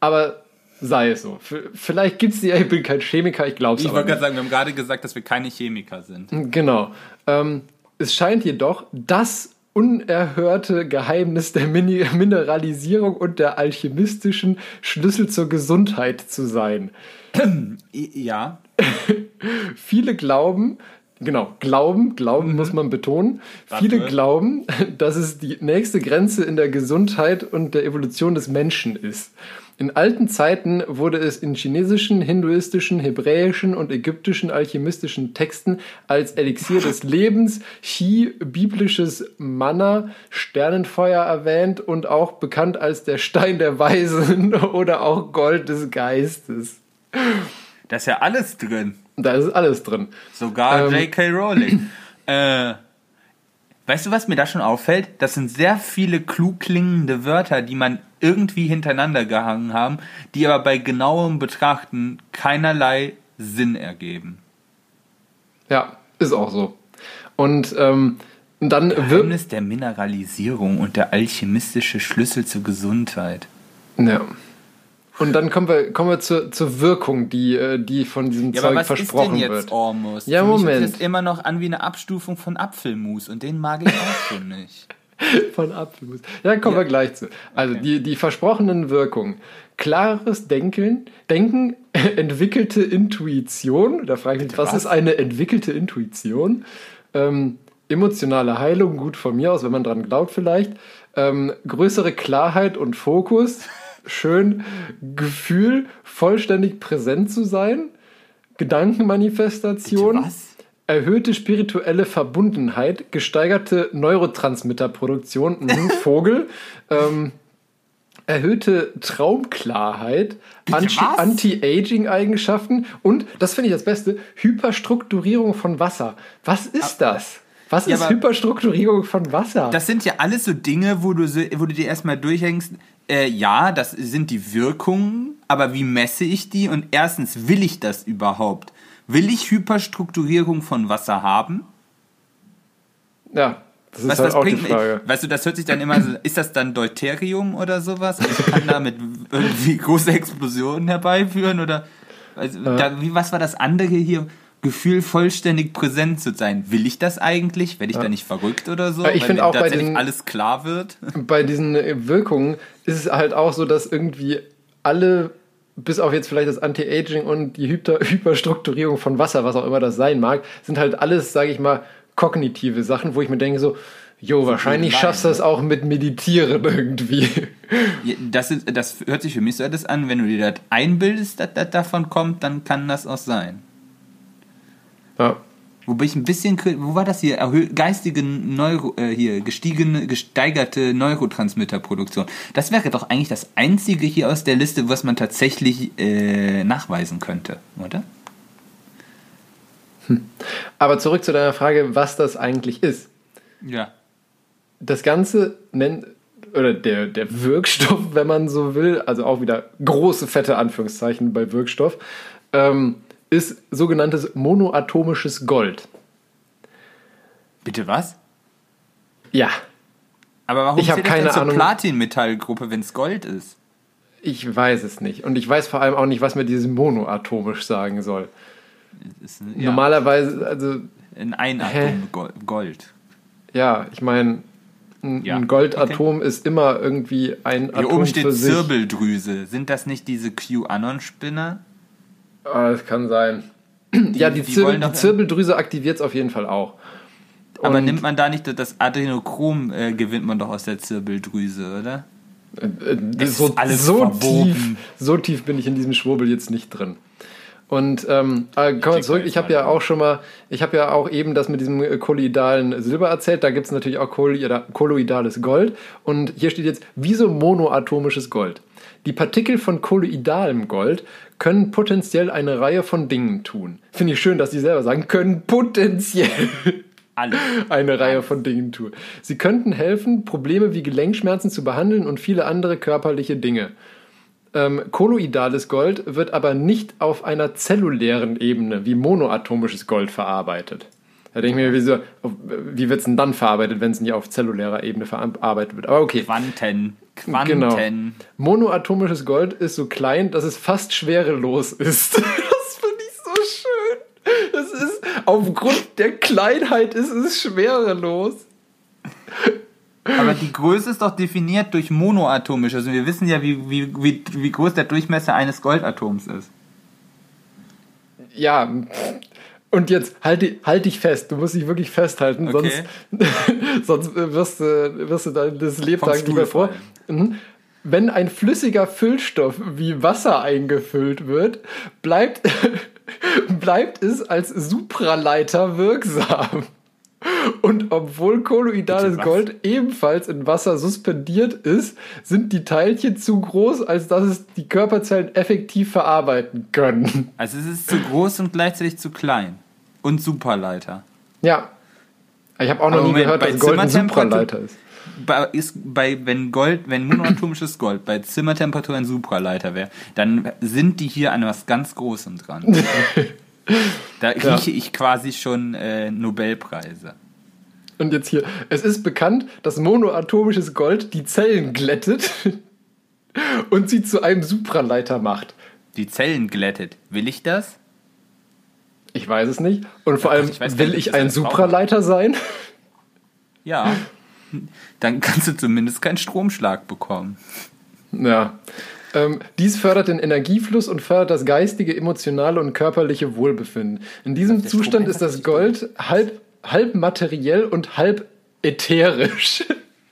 Aber sei es so. Vielleicht gibt es die, ich bin kein Chemiker, ich glaube es Ich wollte gerade sagen, wir haben gerade gesagt, dass wir keine Chemiker sind. Genau. Ähm, es scheint jedoch das unerhörte Geheimnis der *laughs* Mineralisierung und der alchemistischen Schlüssel zur Gesundheit zu sein. *clears throat* Ja. *laughs* Viele glauben, genau, glauben, glauben mhm. muss man betonen. Warte. Viele glauben, dass es die nächste Grenze in der Gesundheit und der Evolution des Menschen ist. In alten Zeiten wurde es in chinesischen, hinduistischen, hebräischen und ägyptischen alchemistischen Texten als Elixier des *laughs* Lebens, Chi, biblisches Manna, Sternenfeuer erwähnt und auch bekannt als der Stein der Weisen *laughs* oder auch Gold des Geistes. Da ist ja alles drin. Da ist alles drin. Sogar ähm, J.K. Rowling. *clears throat* äh, weißt du, was mir da schon auffällt? Das sind sehr viele klug klingende Wörter, die man irgendwie hintereinander gehangen haben, die aber bei genauem Betrachten keinerlei Sinn ergeben. Ja, ist auch so. Und ähm, dann Geheimnis der Mineralisierung und der alchemistische Schlüssel zur Gesundheit. Ja. Und dann kommen wir, kommen wir zur, zur Wirkung, die, äh, die von diesem ja, Zeug aber was versprochen ist denn jetzt wird. Ormus? Ja, Für Moment. Mich ist immer noch an wie eine Abstufung von Apfelmus und den mag ich auch schon nicht. *laughs* Von Apfelmus. Ja, kommen ja. wir gleich zu. Also okay. die, die versprochenen Wirkungen. Klares Denken, Denken, *laughs* entwickelte Intuition. Da frage ich mich, was, was, ist eine entwickelte Intuition? Ähm, emotionale Heilung, gut von mir aus, wenn man dran glaubt vielleicht. Ähm, größere Klarheit und Fokus. Schön. Gefühl, vollständig präsent zu sein. Gedankenmanifestation. Erhöhte spirituelle Verbundenheit, gesteigerte Neurotransmitterproduktion, mhm, *laughs* Vogel, ähm, erhöhte Traumklarheit, Anti-Aging-Eigenschaften und, das finde ich das Beste, Hyperstrukturierung von Wasser. Was ist das? Was ja, ist Hyperstrukturierung von Wasser? Das sind ja alles so Dinge, wo du, wo du dir erstmal durchhängst, äh, ja, das sind die Wirkungen, aber wie messe ich die? Und erstens, will ich das überhaupt? Will ich Hyperstrukturierung von Wasser haben? Ja, das ist was, halt auch die Frage. Weißt du, das hört sich dann immer so, *clears throat* ist das dann Deuterium oder sowas? Also kann damit irgendwie große Explosionen herbeiführen oder also, ja. da, wie, was war das andere hier? Gefühl, vollständig präsent zu sein. Will ich das eigentlich? Werde ich ja. da nicht verrückt oder so? Ich finde auch bei den, alles klar wird. *laughs* Bei diesen Wirkungen ist es halt auch so, dass irgendwie alle, bis auf jetzt vielleicht das Anti-Aging und die Hyper *laughs* Hyperstrukturierung von Wasser, was auch immer das sein mag, sind halt alles, sage ich mal, kognitive Sachen, wo ich mir denke so, Jo, wahrscheinlich schaffst du das auch mit Meditieren *laughs* irgendwie. Das, ist, das hört sich für mich so etwas an, wenn du dir das einbildest, dass das davon kommt, dann kann das auch sein. Ja. Wobei ich ein bisschen, wo war das hier? Geistige Neuro, äh, hier, gestiegene, gesteigerte Neurotransmitterproduktion. Das wäre doch eigentlich das einzige hier aus der Liste, was man tatsächlich äh, nachweisen könnte, oder? Hm. Aber zurück zu deiner Frage, was das eigentlich ist. Ja. Das Ganze nennt, oder der, der Wirkstoff, wenn man so will, also auch wieder große, fette Anführungszeichen bei Wirkstoff, ähm, ist sogenanntes monoatomisches Gold. Bitte was? Ja. Aber warum ich habe keine das denn zur Platinmetallgruppe, wenn es Gold ist? Ich weiß es nicht. Und ich weiß vor allem auch nicht, was mir dieses monoatomisch sagen soll. Ist, ja. Normalerweise, also. In ein Atom Gold. Ja, ich meine, ein, ja. Goldatom okay. ist immer irgendwie ein Hier Atom. Hier oben steht Zirbeldrüse. Sind das nicht diese QAnon-Spinner? Ah, das kann sein. Die, ja, die, die, Zirbel, die Zirbeldrüse aktiviert es auf jeden Fall auch. Aber Und nimmt man da nicht das Adrenochrom, äh, gewinnt man doch aus der Zirbeldrüse, oder? Äh, äh, so, so tief, so tief bin ich in diesem Schwurbel jetzt nicht drin. Und ähm, äh, kommen wir zurück. Ich habe ja auch schon mal, ich habe ja auch eben das mit diesem äh, kolloidalen Silber erzählt. Da gibt es natürlich auch kolloidales Gold. Und hier steht jetzt, wieso monoatomisches Gold? Die Partikel von kolloidalem Gold können potenziell eine Reihe von Dingen tun. Finde ich schön, dass die selber sagen, können potenziell Alle. *laughs* eine Reihe von Dingen tun. Sie könnten helfen, Probleme wie Gelenkschmerzen zu behandeln und viele andere körperliche Dinge. Ähm, kolloidales Gold wird aber nicht auf einer zellulären Ebene wie monoatomisches Gold verarbeitet. Da denke ich mir, wieso, wie wird es denn dann verarbeitet, wenn es nicht auf zellulärer Ebene verarbeitet wird? Aber okay. Quanten. Quanten. Genau. Monoatomisches Gold ist so klein, dass es fast schwerelos ist. *laughs* das finde ich so schön. Das ist, aufgrund der Kleinheit ist es schwerelos. Aber die Größe ist doch definiert durch monoatomisch. Also wir wissen ja, wie, wie, wie, wie groß der Durchmesser eines Goldatoms ist. Ja, und jetzt halt, halt dich fest, du musst dich wirklich festhalten, okay. sonst, *laughs* sonst wirst du, wirst du dein das Lebtag nicht mehr vor. Mhm. Wenn ein flüssiger Füllstoff wie Wasser eingefüllt wird, bleibt, *laughs* bleibt es als Supraleiter wirksam. Und obwohl kolloidales Gold ebenfalls in Wasser suspendiert ist, sind die Teilchen zu groß, als dass es die Körperzellen effektiv verarbeiten können. Also es ist zu groß und gleichzeitig zu klein. Und Superleiter. Ja. Ich habe auch noch Aber nie Moment, gehört, dass Gold ein Supraleiter ist. Bei, ist bei, wenn Gold, wenn monoatomisches Gold bei Zimmertemperatur ein Supraleiter wäre, dann sind die hier an was ganz Großem dran. *laughs* Da rieche ja. ich quasi schon äh, Nobelpreise. Und jetzt hier, es ist bekannt, dass monoatomisches Gold die Zellen glättet *laughs* und sie zu einem Supraleiter macht. Die Zellen glättet. Will ich das? Ich weiß es nicht. Und vor ja, allem, ich will nicht, ich ein Supraleiter sein? Ja. Dann kannst du zumindest keinen Stromschlag bekommen. Ja. Ähm, dies fördert den Energiefluss und fördert das geistige, emotionale und körperliche Wohlbefinden. In diesem Zustand ist das Gold halb, halb materiell und halb ätherisch.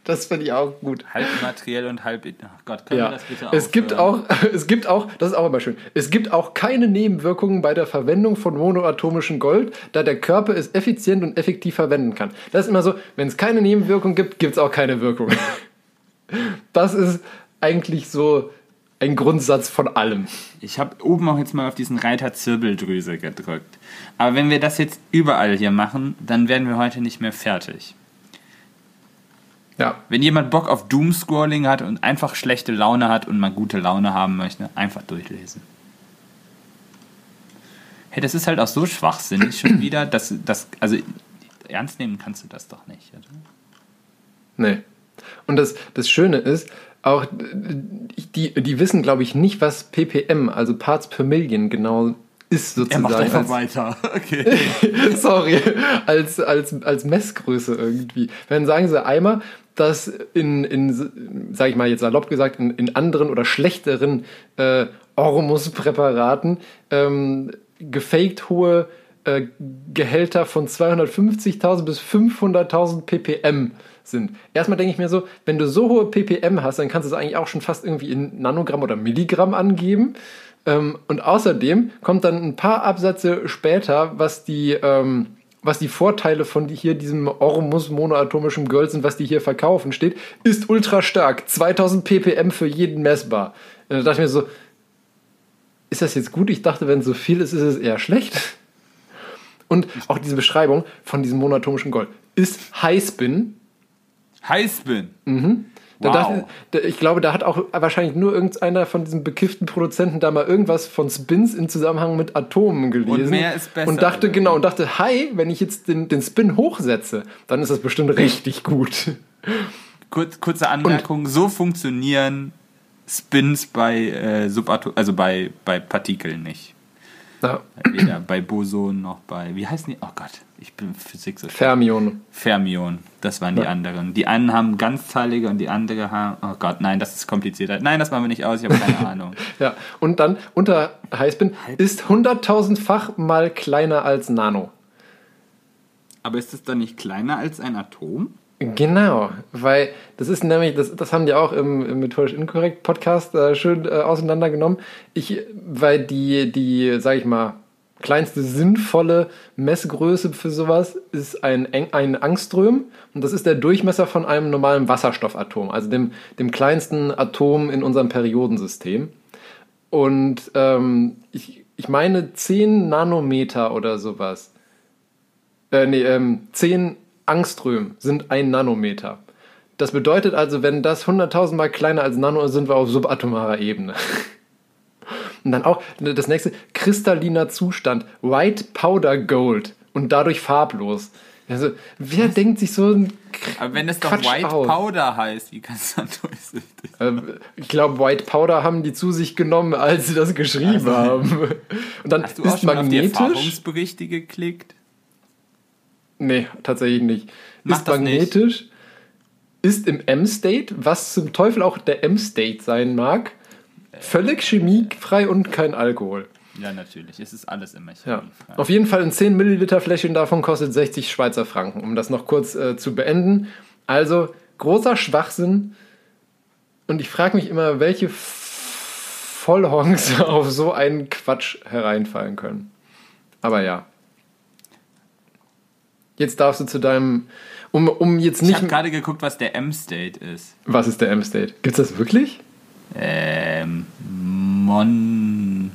Das finde ich auch gut. Halb materiell und halb. Oh Gott, können ja. wir das bitte auch? Es gibt auch, *laughs* es gibt auch, das ist auch immer schön. Es gibt auch keine Nebenwirkungen bei der Verwendung von monoatomischem Gold, da der Körper es effizient und effektiv verwenden kann. Das ist immer so, wenn es keine Nebenwirkungen gibt, gibt es auch keine Wirkung. *laughs* Das ist eigentlich so ein Grundsatz von allem. Ich habe oben auch jetzt mal auf diesen Reiter Zirbeldrüse gedrückt. Aber wenn wir das jetzt überall hier machen, dann werden wir heute nicht mehr fertig. Ja. Wenn jemand Bock auf Doomscrolling hat und einfach schlechte Laune hat und mal gute Laune haben möchte, einfach durchlesen. Hey, das ist halt auch so schwachsinnig schon *clears throat* wieder, dass das, also ernst nehmen kannst du das doch nicht, oder? Nee. Und das, das Schöne ist, auch die, die wissen, glaube ich, nicht, was ppm, also Parts per Million, genau ist sozusagen. Er macht einfach als, weiter. *laughs* Okay. sorry, als, als, als Messgröße irgendwie. Wenn sagen sie einmal, dass in, in sage ich mal jetzt salopp gesagt, in, in anderen oder schlechteren äh, Ormus-Präparaten ähm, gefaked hohe äh, Gehälter von 250.000 bis 500.000 ppm sind. Erstmal denke ich mir so, wenn du so hohe ppm hast, dann kannst du es eigentlich auch schon fast irgendwie in Nanogramm oder Milligramm angeben. Ähm, und außerdem kommt dann ein paar Absätze später, was die, ähm, was die Vorteile von hier diesem Ormus monoatomischen Gold sind, was die hier verkaufen, steht, ist ultra stark. 2000 ppm für jeden messbar. Und da dachte ich mir so, ist das jetzt gut? Ich dachte, wenn es so viel ist, ist es eher schlecht. Und auch diese Beschreibung von diesem monoatomischen Gold ist Highspin. Highspin? Mhm. Wow. Dachte, ich glaube, da hat auch wahrscheinlich nur irgendeiner von diesen bekifften Produzenten da mal irgendwas von Spins in Zusammenhang mit Atomen gelesen. Und mehr ist besser. Und dachte, genau, und dachte, hi, wenn ich jetzt den, den Spin hochsetze, dann ist das bestimmt richtig gut. Kurz, kurze Anmerkung, und, so funktionieren Spins bei äh, Subatom also bei, bei Partikeln nicht. Ja. Weder bei Boson noch bei, wie heißen die? Oh Gott, ich bin Physik so Fermion. Fermion, das waren die anderen. Die einen haben ganzzahlige und die andere haben, oh Gott, nein, das ist komplizierter. Nein, das machen wir nicht aus, ich habe keine *laughs* Ahnung. ja, und dann unter Heißbin ist 100.000-fach mal kleiner als Nano. Aber ist es dann nicht kleiner als ein Atom? Genau, weil das ist nämlich, das, das haben die auch im, im Methodisch Inkorrekt Podcast äh, schön äh, auseinandergenommen. Ich, weil die, die, sag ich mal, kleinste sinnvolle Messgröße für sowas ist ein, ein Angström und das ist der Durchmesser von einem normalen Wasserstoffatom, also dem, dem kleinsten Atom in unserem Periodensystem. Und ähm, ich, ich meine 10 Nanometer oder sowas. Äh, nee, ähm, 10 Angström sind ein Nanometer. Das bedeutet also, wenn das 100.000 Mal kleiner als Nano ist, sind wir auf subatomarer Ebene. *laughs* Und dann auch das nächste, kristalliner Zustand, White Powder Gold und dadurch farblos. Also, wer Was? denkt sich so ein Aber wenn es doch White aus? Powder heißt, wie kannst du das durchsichtig? Ähm, ich glaube, White Powder haben die zu sich genommen, als sie das geschrieben also, haben. *laughs* Und dann Hast du ist auch schon magnetisch. auf die Erfahrungsberichte geklickt? Nee, tatsächlich nicht. Macht ist magnetisch, nicht. ist im M-State, was zum Teufel auch der M-State sein mag. Völlig chemiefrei und kein Alkohol. Ja, natürlich. Es ist alles immer chemiefrei. Ja. Auf jeden Fall ein 10 Milliliter Fläschchen davon kostet 60 Schweizer Franken, um das noch kurz äh, zu beenden. Also großer Schwachsinn. Und ich frage mich immer, welche Vollhongs *laughs* auf so einen Quatsch hereinfallen können. Aber ja. Jetzt darfst du zu deinem. Um, um jetzt nicht. Ich habe gerade geguckt, was der M-State ist. Was ist der M-State? Gibt es das wirklich? Ähm. Monatomic.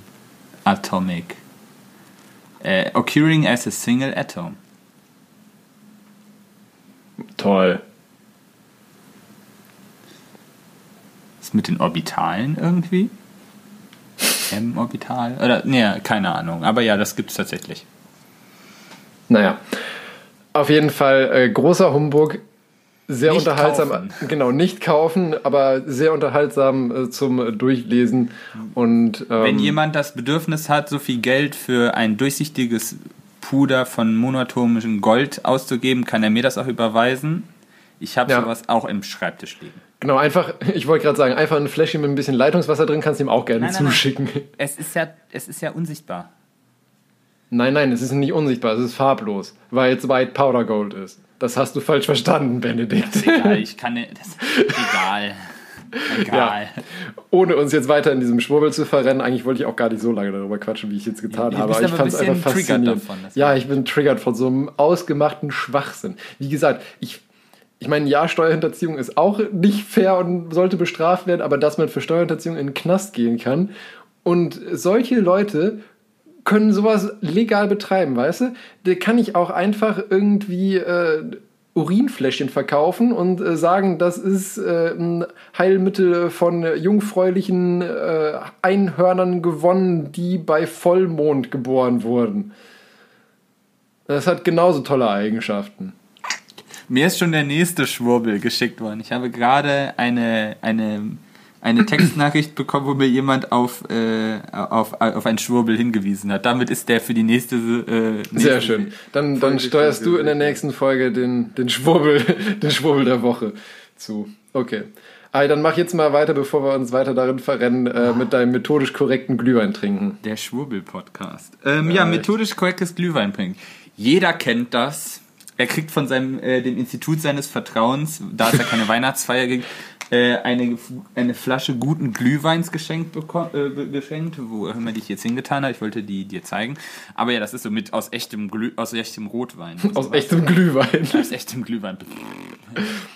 Äh, occurring as a single atom. Toll. Ist mit den Orbitalen irgendwie? M-Orbital? Oder, nee, keine Ahnung. Aber ja, das gibt es tatsächlich. Naja. Auf jeden Fall äh, großer Humbug. Sehr nicht unterhaltsam, kaufen. genau, nicht kaufen, aber sehr unterhaltsam äh, zum Durchlesen. Und, ähm, Wenn jemand das Bedürfnis hat, so viel Geld für ein durchsichtiges Puder von monatomischem Gold auszugeben, kann er mir das auch überweisen. Ich habe ja. sowas auch im Schreibtisch liegen. Genau, einfach, *laughs* ich wollte gerade sagen, einfach ein Fläschchen mit ein bisschen Leitungswasser drin kannst du ihm auch gerne nein, nein, zuschicken. Nein. Es, ist ja, es ist ja unsichtbar. Nein, nein, es ist nicht unsichtbar, es ist farblos, weil es White Powder Gold ist. Das hast du falsch verstanden, Benedikt. Das ist egal, ich kann *laughs* nicht. Das ist egal. Egal. Ja. Ohne uns jetzt weiter in diesem Schwurbel zu verrennen, eigentlich wollte ich auch gar nicht so lange darüber quatschen, wie ich jetzt getan ja, habe. Aber ich fand es einfach faszinierend. Davon, ja, ich bin triggert von so einem ausgemachten Schwachsinn. Wie gesagt, ich ich meine, ja, Steuerhinterziehung ist auch nicht fair und sollte bestraft werden, aber dass man für Steuerhinterziehung in den Knast gehen kann und solche Leute können sowas legal betreiben, weißt du? Da kann ich auch einfach irgendwie äh, Urinfläschchen verkaufen und äh, sagen, das ist äh, ein Heilmittel von jungfräulichen äh, Einhörnern gewonnen, die bei Vollmond geboren wurden. Das hat genauso tolle Eigenschaften. Mir ist schon der nächste Schwurbel geschickt worden. Ich habe gerade eine, eine, eine Textnachricht bekommen, wo mir jemand auf, äh, auf, auf einen Schwurbel hingewiesen hat. Damit ist der für die nächste. Äh, nächste Sehr schön. Dann, dann steuerst du in der nächsten Folge den, den, Schwurbel, *laughs* den Schwurbel der Woche zu. Okay. Aber dann mach jetzt mal weiter, bevor wir uns weiter darin verrennen, äh, mit deinem methodisch korrekten Glühwein trinken. Der Schwurbel-Podcast. Ähm, ja, methodisch korrektes Glühwein trinken. Jeder kennt das er kriegt von seinem, äh, dem Institut seines Vertrauens, da es ja keine *laughs* Weihnachtsfeier gibt, äh, eine, eine Flasche guten Glühweins geschenkt, äh, geschenkt, wo immer die ich jetzt hingetan habe. Ich wollte die dir zeigen. Aber ja, das ist so mit aus echtem, Glüh, aus echtem Rotwein. *laughs* Aus echtem Glühwein. Aus echtem Glühwein.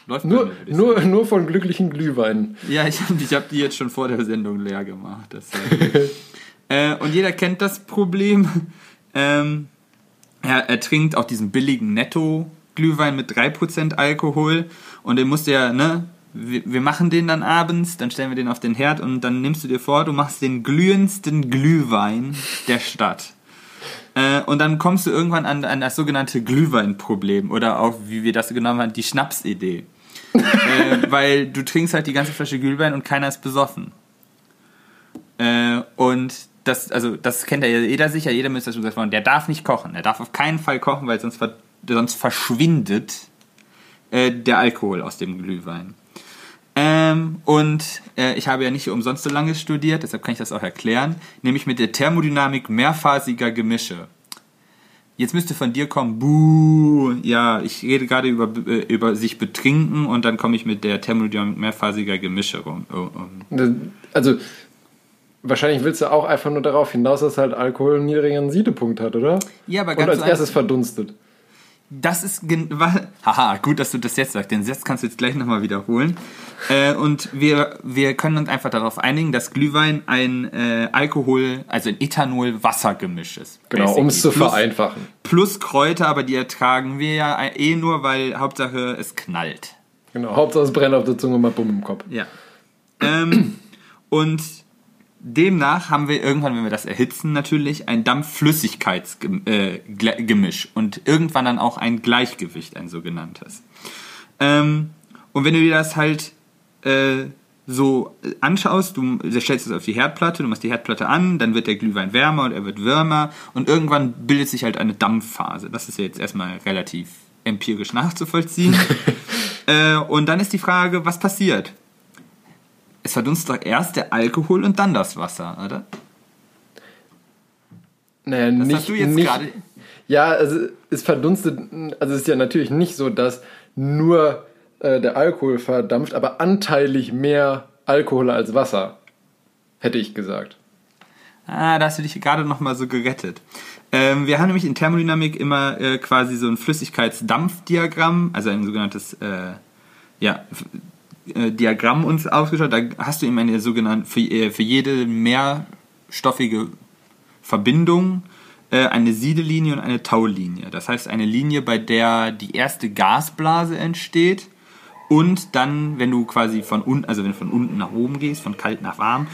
Läuft nur, nur, nur von glücklichen Glühweinen. Ja, ich, ich habe die jetzt schon vor der Sendung leer gemacht. Das, äh, *laughs* und jeder kennt das Problem. Ähm, er, er trinkt auch diesen billigen Netto-Glühwein mit 3% Alkohol und den musst du ja, ne, wir, wir machen den dann abends, dann stellen wir den auf den Herd und dann nimmst du dir vor, du machst den glühendsten Glühwein der Stadt. Äh, und dann kommst du irgendwann an, an das sogenannte Glühweinproblem oder auch, wie wir das genommen haben, die Schnapsidee. äh, *laughs* weil du trinkst halt die ganze Flasche Glühwein und keiner ist besoffen. Äh, und das, also das kennt ja jeder sicher, jeder müsste das schon gesagt haben, der darf nicht kochen. Er darf auf keinen Fall kochen, weil sonst, sonst verschwindet äh, der Alkohol aus dem Glühwein. Ähm, und äh, ich habe ja nicht umsonst so lange studiert, deshalb kann ich das auch erklären, nämlich mit der Thermodynamik mehrphasiger Gemische. Jetzt müsste von dir kommen, buh, ja, ich rede gerade über, äh, über sich betrinken und dann komme ich mit der Thermodynamik mehrphasiger Gemische rum. Also Wahrscheinlich willst du auch einfach nur darauf hinaus, dass halt Alkohol einen niedrigen Siedepunkt hat, oder? Ja, aber ganz Und als erstes verdunstet. Das ist, *laughs* haha, gut, dass du das jetzt sagst, den Satz kannst du jetzt gleich nochmal wiederholen. Äh, und wir, wir können uns einfach darauf einigen, dass Glühwein ein äh, Alkohol, also ein Ethanol-Wasser-Gemisch ist. Genau, um es zu plus, vereinfachen. Plus Kräuter, aber die ertragen wir ja eh nur, weil Hauptsache es knallt. Genau, Hauptsache es brennt auf der Zunge mal bumm im Kopf. Ja. Ähm, *clears throat* und Demnach haben wir irgendwann, wenn wir das erhitzen, natürlich ein Dampfflüssigkeitsgemisch äh, und irgendwann dann auch ein Gleichgewicht, ein sogenanntes. Ähm, und wenn du dir das halt äh, so anschaust, du stellst es auf die Herdplatte, du machst die Herdplatte an, dann wird der Glühwein wärmer und er wird wärmer und irgendwann bildet sich halt eine Dampfphase. Das ist ja jetzt erstmal relativ empirisch nachzuvollziehen. *laughs* äh, und dann ist die Frage, was passiert? Es verdunstet doch erst der Alkohol und dann das Wasser, oder? Naja, das nicht, hast du jetzt nicht, gerade. Ja, also es verdunstet, also es ist ja natürlich nicht so, dass nur äh, der Alkohol verdampft, aber anteilig mehr Alkohol als Wasser, hätte ich gesagt. Ah, da hast du dich gerade nochmal so gerettet. Ähm, wir haben nämlich in Thermodynamik immer äh, quasi so ein Flüssigkeitsdampfdiagramm, also ein sogenanntes äh, ja, äh, Diagramm uns aufgeschaut. Da hast du eben eine sogenannte, für, äh, für jede mehrstoffige Verbindung äh, eine Siedelinie und eine Taulinie. Das heißt, eine Linie, bei der die erste Gasblase entsteht und dann, wenn du quasi von unten, also wenn du von unten nach oben gehst, von kalt nach warm,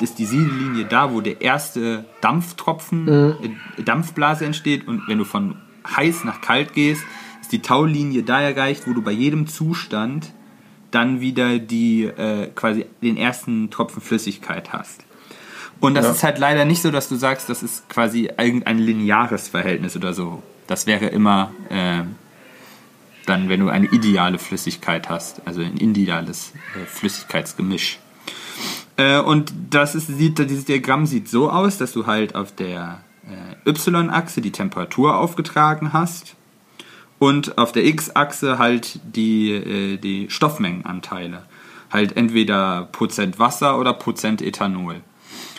ist die Siedelinie da, wo der erste Dampftropfen, mhm. Dampfblase entsteht und wenn du von heiß nach kalt gehst, ist die Taulinie da erreicht, wo du bei jedem Zustand dann wieder die äh, quasi den ersten Tropfen Flüssigkeit hast. Und das ja. ist halt leider nicht so, dass du sagst, das ist quasi irgendein lineares Verhältnis oder so. Das wäre immer, äh, dann, wenn du eine ideale Flüssigkeit hast, also ein ideales äh, Flüssigkeitsgemisch. Äh, und das ist, sieht, dieses Diagramm sieht so aus, dass du halt auf der äh, Y-Achse die Temperatur aufgetragen hast und auf der X-Achse halt die, äh, die Stoffmengenanteile. Halt entweder Prozent Wasser oder Prozent Ethanol.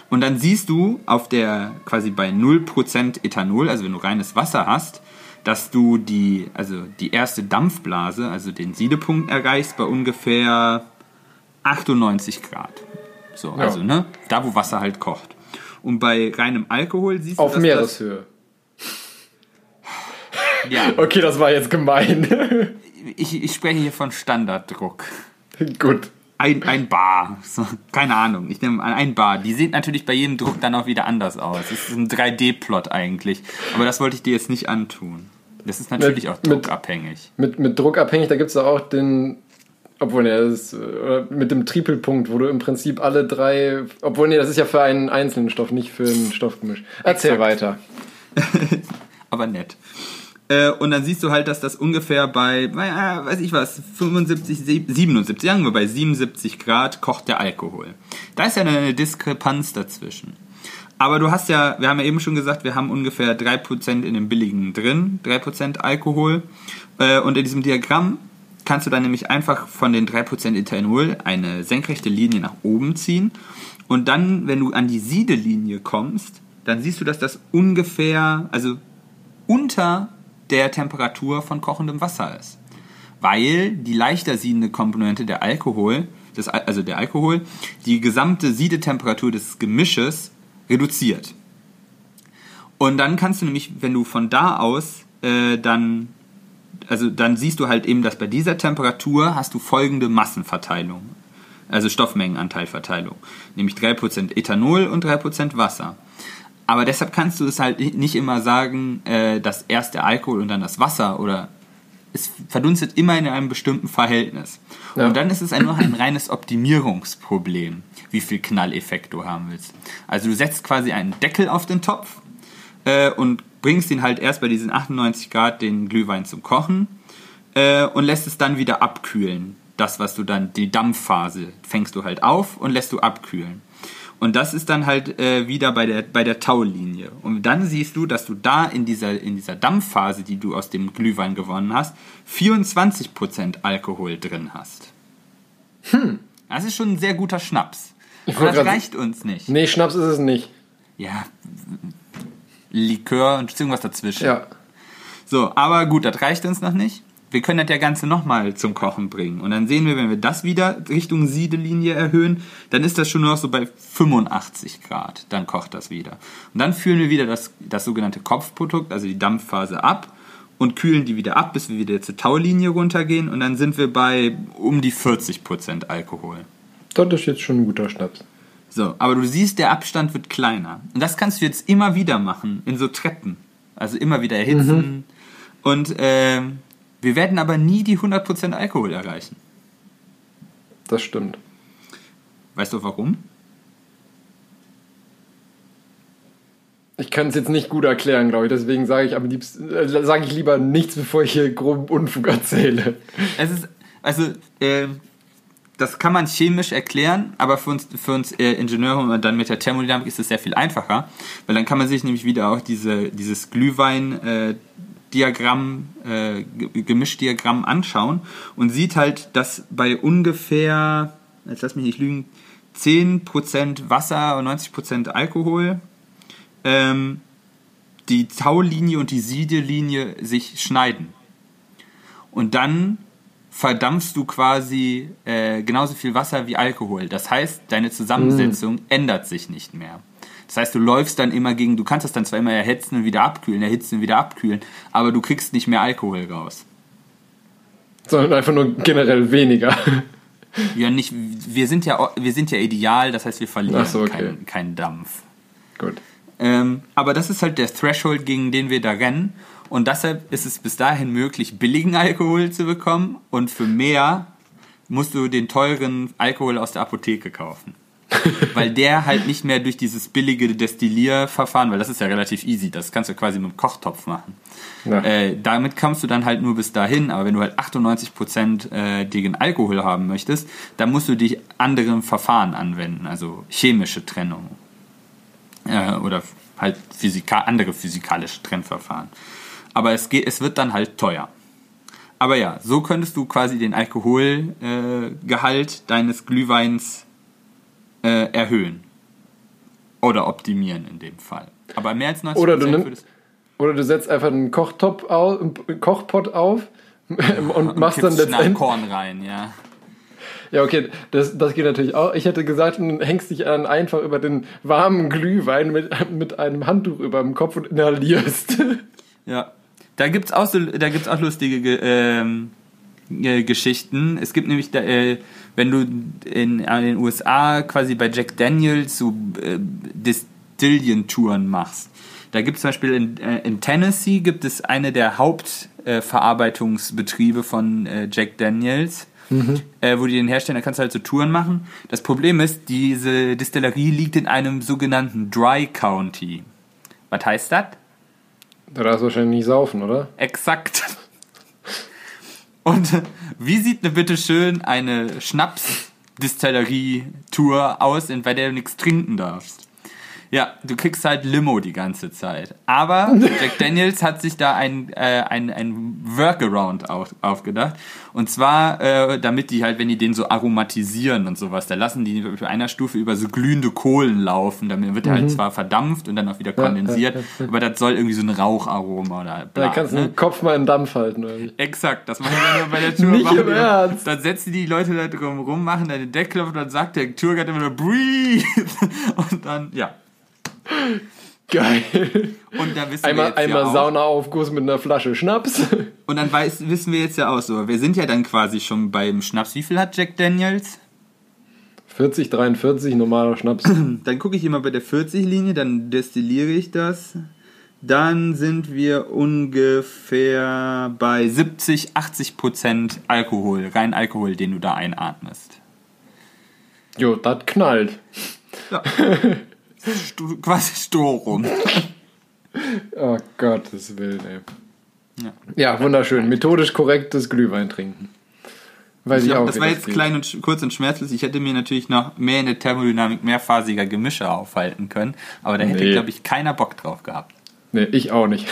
Und dann siehst du auf der quasi bei 0% Ethanol, also wenn du reines Wasser hast, dass du die, also die erste Dampfblase, also den Siedepunkt erreichst bei ungefähr 98 Grad. So, ja. also ne, da wo Wasser halt kocht. Und bei reinem Alkohol siehst Auf du. Auf Meereshöhe. Ja. Okay, das war jetzt gemein. ich, ich spreche hier von Standarddruck. Gut ein, ein Bar. So, keine Ahnung. Ich nehme an, ein Bar. Die sieht natürlich bei jedem Druck dann auch wieder anders aus. Es ist ein 3D-Plot eigentlich. Aber das wollte ich dir jetzt nicht antun. Das ist natürlich mit, auch druckabhängig. Mit, mit, mit druckabhängig, da gibt es auch den. Obwohl, ne, das ist, mit dem Triple-Punkt, wo du im Prinzip alle drei. Obwohl, ne, das ist ja für einen einzelnen Stoff, nicht für ein Stoffgemisch. Erzähl Exakt. weiter. *laughs* Aber nett. Äh, und dann siehst du halt, dass das ungefähr bei, äh, weiß ich was, 75, 77, sagen wir bei 77 Grad kocht der Alkohol. Da ist ja eine Diskrepanz dazwischen. Aber du hast ja, wir haben ja eben schon gesagt, wir haben ungefähr 3% in dem billigen drin, 3% Alkohol. Äh, und in diesem Diagramm kannst du dann nämlich einfach von den 3% Ethanol eine senkrechte Linie nach oben ziehen. Und dann, wenn du an die Siedelinie kommst, dann siehst du, dass das ungefähr, also unter der Temperatur von kochendem Wasser ist. Weil die leichter siedende Komponente der Alkohol, das, also der Alkohol, die gesamte Siedetemperatur des Gemisches reduziert. Und dann kannst du nämlich, wenn du von da aus äh, dann, also dann siehst du halt eben, dass bei dieser Temperatur hast du folgende Massenverteilung, also Stoffmengenanteilverteilung, nämlich 3% Ethanol und 3% Wasser. Aber deshalb kannst du es halt nicht immer sagen, äh, dass erst der Alkohol und dann das Wasser oder es verdunstet immer in einem bestimmten Verhältnis. Ja. Und dann ist es nur ein reines Optimierungsproblem, wie viel Knalleffekt du haben willst. Also du setzt quasi einen Deckel auf den Topf äh, und bringst ihn halt erst bei diesen 98 Grad den Glühwein zum Kochen äh, und lässt es dann wieder abkühlen. Das, was du dann, die Dampfphase, fängst du halt auf und lässt du abkühlen. Und das ist dann halt äh, wieder bei der, bei der Taulinie. Und dann siehst du, dass du da in dieser, in dieser Dampfphase, die du aus dem Glühwein gewonnen hast, 24% Alkohol drin hast. Hm. Das ist schon ein sehr guter Schnaps. Aber das reicht uns nicht. Nee, Schnaps ist es nicht. Ja, Likör und irgendwas dazwischen. Ja. So, aber gut, das reicht uns noch nicht wir können das ja Ganze nochmal zum Kochen bringen. Und dann sehen wir, wenn wir das wieder Richtung Siedelinie erhöhen, dann ist das schon nur noch so bei 85 Grad. Dann kocht das wieder. Und dann führen wir wieder das, das sogenannte Kopfprodukt, also die Dampfphase ab und kühlen die wieder ab, bis wir wieder zur Taulinie runtergehen. Und dann sind wir bei um die 40% Alkohol. Das ist jetzt schon ein guter Schnaps. So, aber du siehst, der Abstand wird kleiner. Und das kannst du jetzt immer wieder machen, in so Treppen. Also immer wieder erhitzen. Mhm. Und äh, wir werden aber nie die 100% Alkohol erreichen. Das stimmt. Weißt du warum? Ich kann es jetzt nicht gut erklären, glaube ich. Deswegen sage ich am liebsten, äh, sage ich lieber nichts, bevor ich hier groben Unfug erzähle. Es ist, also, äh, das kann man chemisch erklären, aber für uns, für uns äh, Ingenieure und dann mit der Thermodynamik ist es sehr viel einfacher, weil dann kann man sich nämlich wieder auch diese, dieses Glühwein äh, Diagramm, äh, Gemischdiagramm anschauen und sieht halt, dass bei ungefähr, jetzt lass mich nicht lügen, 10% Wasser und 90% Alkohol ähm, die Taulinie und die Siedelinie sich schneiden. Und dann verdampfst du quasi äh, genauso viel Wasser wie Alkohol. Das heißt, deine Zusammensetzung mm. ändert sich nicht mehr. Das heißt, du läufst dann immer gegen, du kannst das dann zwar immer erhitzen und wieder abkühlen, erhitzen und wieder abkühlen, aber du kriegst nicht mehr Alkohol raus. Sondern einfach nur generell weniger. Ja, nicht, wir sind ja, wir sind ja ideal, das heißt, wir verlieren so, okay. keinen, keinen Dampf. Gut. Ähm, aber das ist halt der Threshold, gegen den wir da rennen. Und deshalb ist es bis dahin möglich, billigen Alkohol zu bekommen. Und für mehr musst du den teuren Alkohol aus der Apotheke kaufen. *laughs* weil der halt nicht mehr durch dieses billige Destillierverfahren, weil das ist ja relativ easy, das kannst du quasi mit dem Kochtopf machen. Ja. Äh, damit kommst du dann halt nur bis dahin, aber wenn du halt 98% äh, gegen Alkohol haben möchtest, dann musst du dich anderen Verfahren anwenden, also chemische Trennung. Äh, oder halt physika andere physikalische Trennverfahren. Aber es, geht, es wird dann halt teuer. Aber ja, so könntest du quasi den Alkoholgehalt äh, deines Glühweins äh, erhöhen. Oder optimieren in dem Fall. Aber mehr als 90 oder du, nimm, oder du setzt einfach einen Kochtop auf, einen Kochpot auf *laughs* und machst dann letztendlich. Korn rein, ja. Ja, okay, das, das geht natürlich auch. Ich hätte gesagt, du hängst dich an einfach über den warmen Glühwein mit, mit einem Handtuch über dem Kopf und inhalierst. *laughs* Ja. Da gibt's auch, so, da gibt's auch lustige ähm, äh, Geschichten. Es gibt nämlich, da, äh, wenn du in, in den USA quasi bei Jack Daniels so äh, Distillion-Touren machst, da gibt es zum Beispiel in, äh, in, Tennessee gibt es eine der Hauptverarbeitungsbetriebe äh, von Jack Daniels mhm. äh, wo die den herstellen, da kannst du halt so Touren machen. Das Problem ist, diese Distillerie liegt in einem sogenannten Dry County. Was heißt das? Da darfst du wahrscheinlich nicht saufen, oder? Exakt. Und *laughs* wie sieht eine bitte schön eine Schnaps-Distillerie-Tour aus, in der du nichts trinken darfst? Ja, du kriegst halt Limo die ganze Zeit. Aber Jack *laughs* Daniels hat sich da ein, äh, ein, ein Workaround auf, aufgedacht. Und zwar, äh, damit die halt, wenn die den so aromatisieren und sowas, da lassen die für einer Stufe über so glühende Kohlen laufen. Damit wird er halt mhm. zwar verdampft und dann auch wieder kondensiert, ja, ja, ja, aber das soll irgendwie so ein Raucharoma oder bla, Da kannst du ne? den Kopf mal in Dampf halten. Oder? Exakt, das machen wir nur bei der Tour. Nicht machen im Ernst. Dann setzen die Leute da drum rum, machen den Deckel auf und dann sagt der Tourguide immer nur Breathe. *laughs* Und dann, ja. Geil. Und da wissen einmal, wir jetzt einmal ja Saunaaufguss mit einer Flasche Schnaps. Und dann weiß, wissen wir jetzt ja auch so, wir sind ja dann quasi schon beim Schnaps. Wie viel hat Jack Daniels? 40, 43, normaler Schnaps. *clears throat* Dann gucke ich immer bei der 40-Linie, dann destilliere ich das. Dann sind wir ungefähr bei 70, 80 Prozent Alkohol, rein Alkohol, den du da einatmest. Jo, das knallt. Ja. *laughs* Stu quasi Strohrum. *laughs* oh Gottes Willen, ey. Ja. ja, wunderschön. Methodisch korrektes Glühwein trinken. Weiß ich, ich auch, das war jetzt geht. klein und kurz und schmerzlos. Ich hätte mir natürlich noch mehr in der Thermodynamik mehrphasiger Gemische aufhalten können, aber da hätte, nee. glaube ich, keiner Bock drauf gehabt. Nee, ich auch nicht.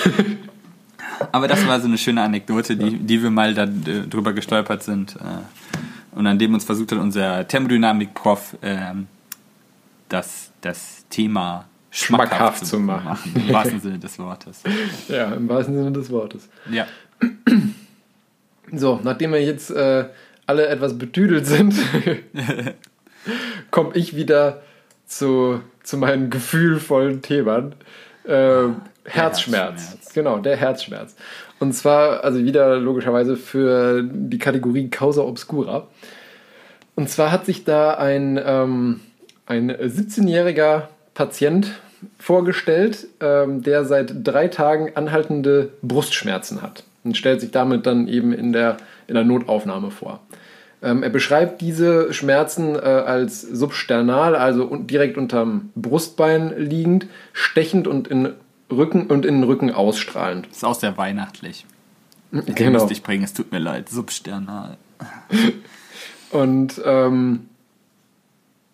*laughs* aber das war so eine schöne Anekdote, die, die wir mal da äh, drüber gestolpert sind äh, und an dem uns versucht hat, unser Thermodynamik-Prof ähm, das, das Thema schmackhaft, schmackhaft zu machen. machen. Im wahrsten Sinne des Wortes. *laughs* Ja, im wahrsten Sinne des Wortes. Ja. So, nachdem wir jetzt äh, alle etwas betüdelt sind, *laughs* komme ich wieder zu, zu meinen gefühlvollen Themen. Äh, Herzschmerz. Herzschmerz. Genau, der Herzschmerz. Und zwar, also wieder logischerweise für die Kategorie Causa Obscura. Und zwar hat sich da ein ähm, ein 17-jähriger Patient vorgestellt, ähm, der seit drei Tagen anhaltende Brustschmerzen hat und stellt sich damit dann eben in der, in der Notaufnahme vor. Ähm, er beschreibt diese Schmerzen äh, als substernal, also direkt unterm Brustbein liegend, stechend und in Rücken und in den Rücken ausstrahlend. Das ist auch sehr weihnachtlich. Ich genau. muss dich bringen, es tut mir leid, substernal. und ähm,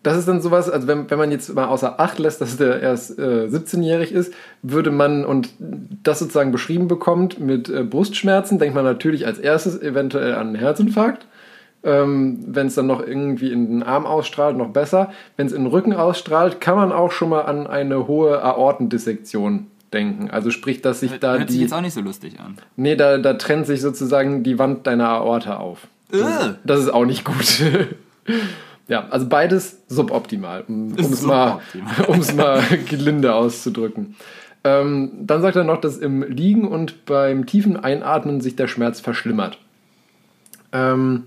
das ist dann sowas, also wenn, wenn man jetzt mal außer Acht lässt, dass der erst äh, 17-jährig ist, würde man und das sozusagen beschrieben bekommt mit äh, Brustschmerzen, denkt man natürlich als erstes eventuell an einen Herzinfarkt. Ähm, wenn es dann noch irgendwie in den Arm ausstrahlt, noch besser. Wenn es in den Rücken ausstrahlt, kann man auch schon mal an eine hohe Aortendissektion denken. Also sprich, dass sich da Hört die... sich jetzt auch nicht so lustig an. Nee, da, da trennt sich sozusagen die Wand deiner Aorta auf. Das, das ist auch nicht gut. *laughs* Ja, also beides suboptimal, um es mal, *laughs* mal gelinde auszudrücken. Ähm, dann sagt er noch, dass im Liegen und beim tiefen Einatmen sich der Schmerz verschlimmert. Ähm,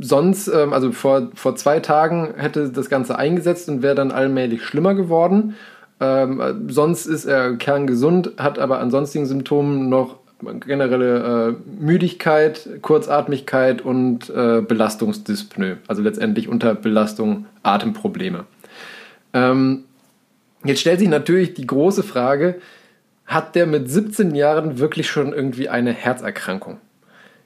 sonst, ähm, also vor, vor zwei Tagen hätte das Ganze eingesetzt und wäre dann allmählich schlimmer geworden. Ähm, sonst ist er kerngesund, hat aber an sonstigen Symptomen noch generelle äh, Müdigkeit, Kurzatmigkeit und äh, Belastungsdyspnoe. Also letztendlich unter Belastung Atemprobleme. Ähm, jetzt stellt sich natürlich die große Frage, hat der mit 17 Jahren wirklich schon irgendwie eine Herzerkrankung?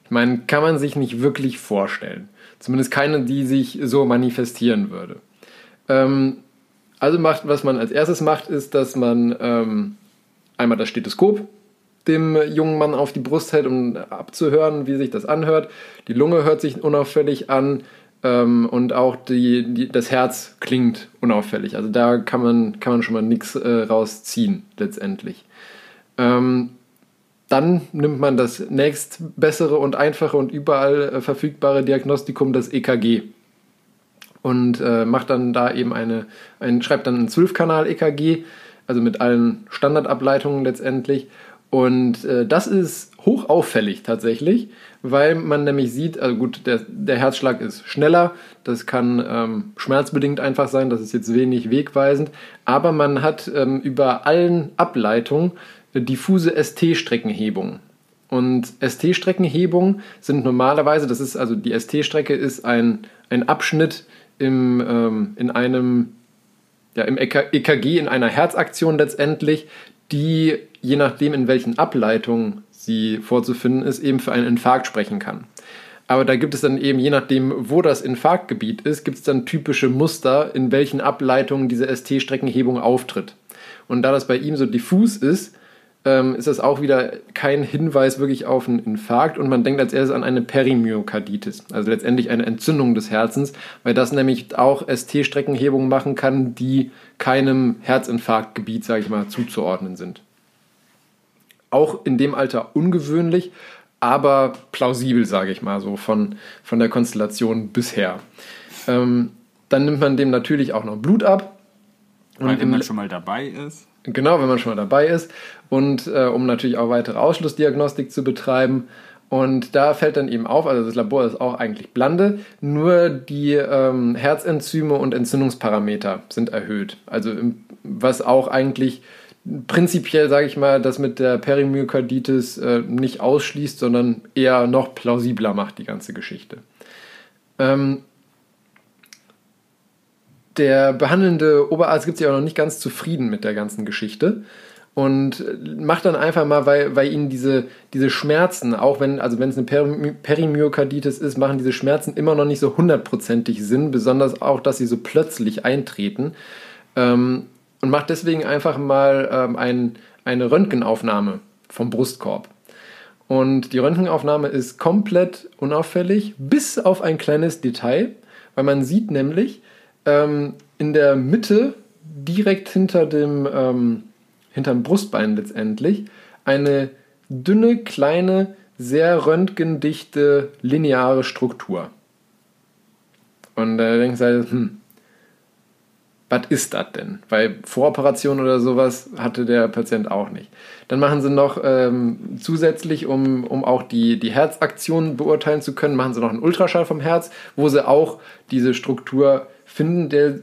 Ich meine, kann man sich nicht wirklich vorstellen. Zumindest keine, die sich so manifestieren würde. Ähm, also macht, was man als erstes macht, ist, dass man ähm, einmal das Stethoskop dem jungen Mann auf die Brust hält, um abzuhören, wie sich das anhört. Die Lunge hört sich unauffällig an ähm, und auch die, die, das Herz klingt unauffällig. Also da kann man, kann man schon mal nichts äh, rausziehen letztendlich. Ähm, dann nimmt man das nächstbessere und einfache und überall äh, verfügbare Diagnostikum, das EKG. Und äh, macht dann da eben eine, ein, schreibt dann ein 12-Kanal-EKG, also mit allen Standardableitungen letztendlich und äh, das ist hoch auffällig tatsächlich, weil man nämlich sieht, also gut, der, der Herzschlag ist schneller, das kann ähm, schmerzbedingt einfach sein, das ist jetzt wenig wegweisend, aber man hat ähm, über allen Ableitungen äh, diffuse ST-Streckenhebungen. Und ST-Streckenhebungen sind normalerweise, das ist also die ST-Strecke ist ein, ein Abschnitt im, ähm, in einem ja, im EKG in einer Herzaktion letztendlich, die je nachdem, in welchen Ableitungen sie vorzufinden ist, eben für einen Infarkt sprechen kann. Aber da gibt es dann eben, je nachdem, wo das Infarktgebiet ist, gibt es dann typische Muster, in welchen Ableitungen diese ST-Streckenhebung auftritt. Und da das bei ihm so diffus ist, ähm, ist das auch wieder kein Hinweis wirklich auf einen Infarkt und man denkt als erstes an eine Perimyokarditis, also letztendlich eine Entzündung des Herzens, weil das nämlich auch ST-Streckenhebungen machen kann, die keinem Herzinfarktgebiet, sage ich mal, zuzuordnen sind auch in dem Alter ungewöhnlich, aber plausibel, sage ich mal so, von, von der Konstellation bisher. Ähm, dann nimmt man dem natürlich auch noch Blut ab. Weil wenn man schon mal dabei ist. Genau, wenn man schon mal dabei ist. Und äh, um natürlich auch weitere Ausschlussdiagnostik zu betreiben. Und da fällt dann eben auf, also das Labor ist auch eigentlich blande, nur die ähm, Herzenzyme und Entzündungsparameter sind erhöht. Also was auch eigentlich prinzipiell, sage ich mal, das mit der Perimyokarditis äh, nicht ausschließt, sondern eher noch plausibler macht, die ganze Geschichte. Ähm, der behandelnde Oberarzt gibt sich auch noch nicht ganz zufrieden mit der ganzen Geschichte und macht dann einfach mal, weil, weil ihnen diese, diese Schmerzen, auch wenn, also es eine Perimyokarditis ist, machen diese Schmerzen immer noch nicht so hundertprozentig Sinn, besonders auch, dass sie so plötzlich eintreten. Ähm, und macht deswegen einfach mal ähm, ein, eine Röntgenaufnahme vom Brustkorb. Und die Röntgenaufnahme ist komplett unauffällig, bis auf ein kleines Detail, weil man sieht nämlich ähm, in der Mitte, direkt hinter dem, ähm, hinterm Brustbein letztendlich, eine dünne, kleine, sehr röntgendichte, lineare Struktur. Und da denkt du halt, hm, was ist das denn? Weil Voroperation oder sowas hatte der Patient auch nicht. Dann machen sie noch ähm, zusätzlich, um, um auch die, die Herzaktion beurteilen zu können, machen sie noch einen Ultraschall vom Herz, wo sie auch diese Struktur finden, der,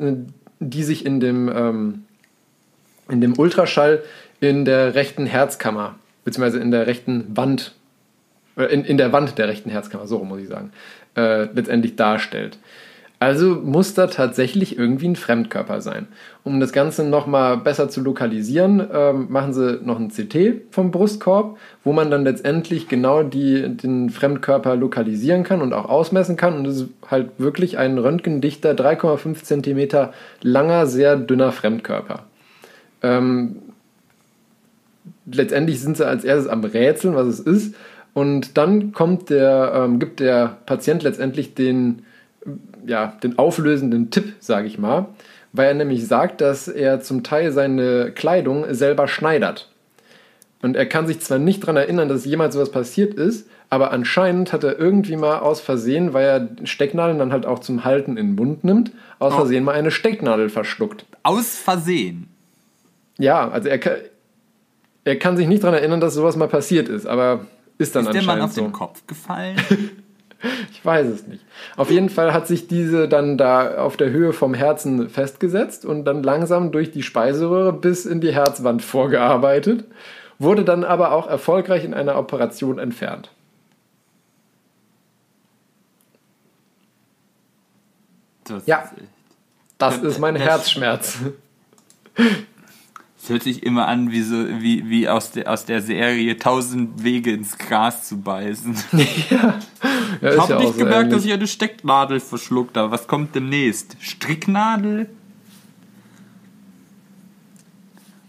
die sich in dem, ähm, in dem Ultraschall in der rechten Herzkammer, beziehungsweise in der rechten Wand, äh, in, in der Wand der rechten Herzkammer, so muss ich sagen, äh, letztendlich darstellt. Also muss da tatsächlich irgendwie ein Fremdkörper sein. Um das Ganze nochmal besser zu lokalisieren, ähm, machen sie noch ein CT vom Brustkorb, wo man dann letztendlich genau die, den Fremdkörper lokalisieren kann und auch ausmessen kann. Und es ist halt wirklich ein röntgendichter, 3,5 cm langer, sehr dünner Fremdkörper. Ähm, letztendlich sind sie als erstes am Rätseln, was es ist. Und dann kommt der, ähm, gibt der Patient letztendlich den ja, den auflösenden Tipp, sage ich mal, weil er nämlich sagt, dass er zum Teil seine Kleidung selber schneidert. Und er kann sich zwar nicht daran erinnern, dass jemals sowas passiert ist, aber anscheinend hat er irgendwie mal aus Versehen, weil er Stecknadeln dann halt auch zum Halten in den Mund nimmt, aus oh. Versehen mal eine Stecknadel verschluckt. Aus Versehen? Ja, also er kann, er kann sich nicht daran erinnern, dass sowas mal passiert ist, aber ist dann ist anscheinend so. Ist der Mann auf so. den Kopf gefallen? *laughs* *laughs* Ich weiß es nicht. Auf jeden Fall hat sich diese dann da auf der Höhe vom Herzen festgesetzt und dann langsam durch die Speiseröhre bis in die Herzwand vorgearbeitet. wurde dann aber auch erfolgreich in einer Operation entfernt. Das ja, ist das ist mein Herzschmerz. *laughs* Es hört sich immer an wie, so, wie, wie aus, der, aus der Serie Tausend Wege ins Gras zu beißen. *laughs* ja. ja ich habe ja nicht so gemerkt, ähnlich. dass ich eine Stecknadel verschluckt habe. Was kommt demnächst? Stricknadel?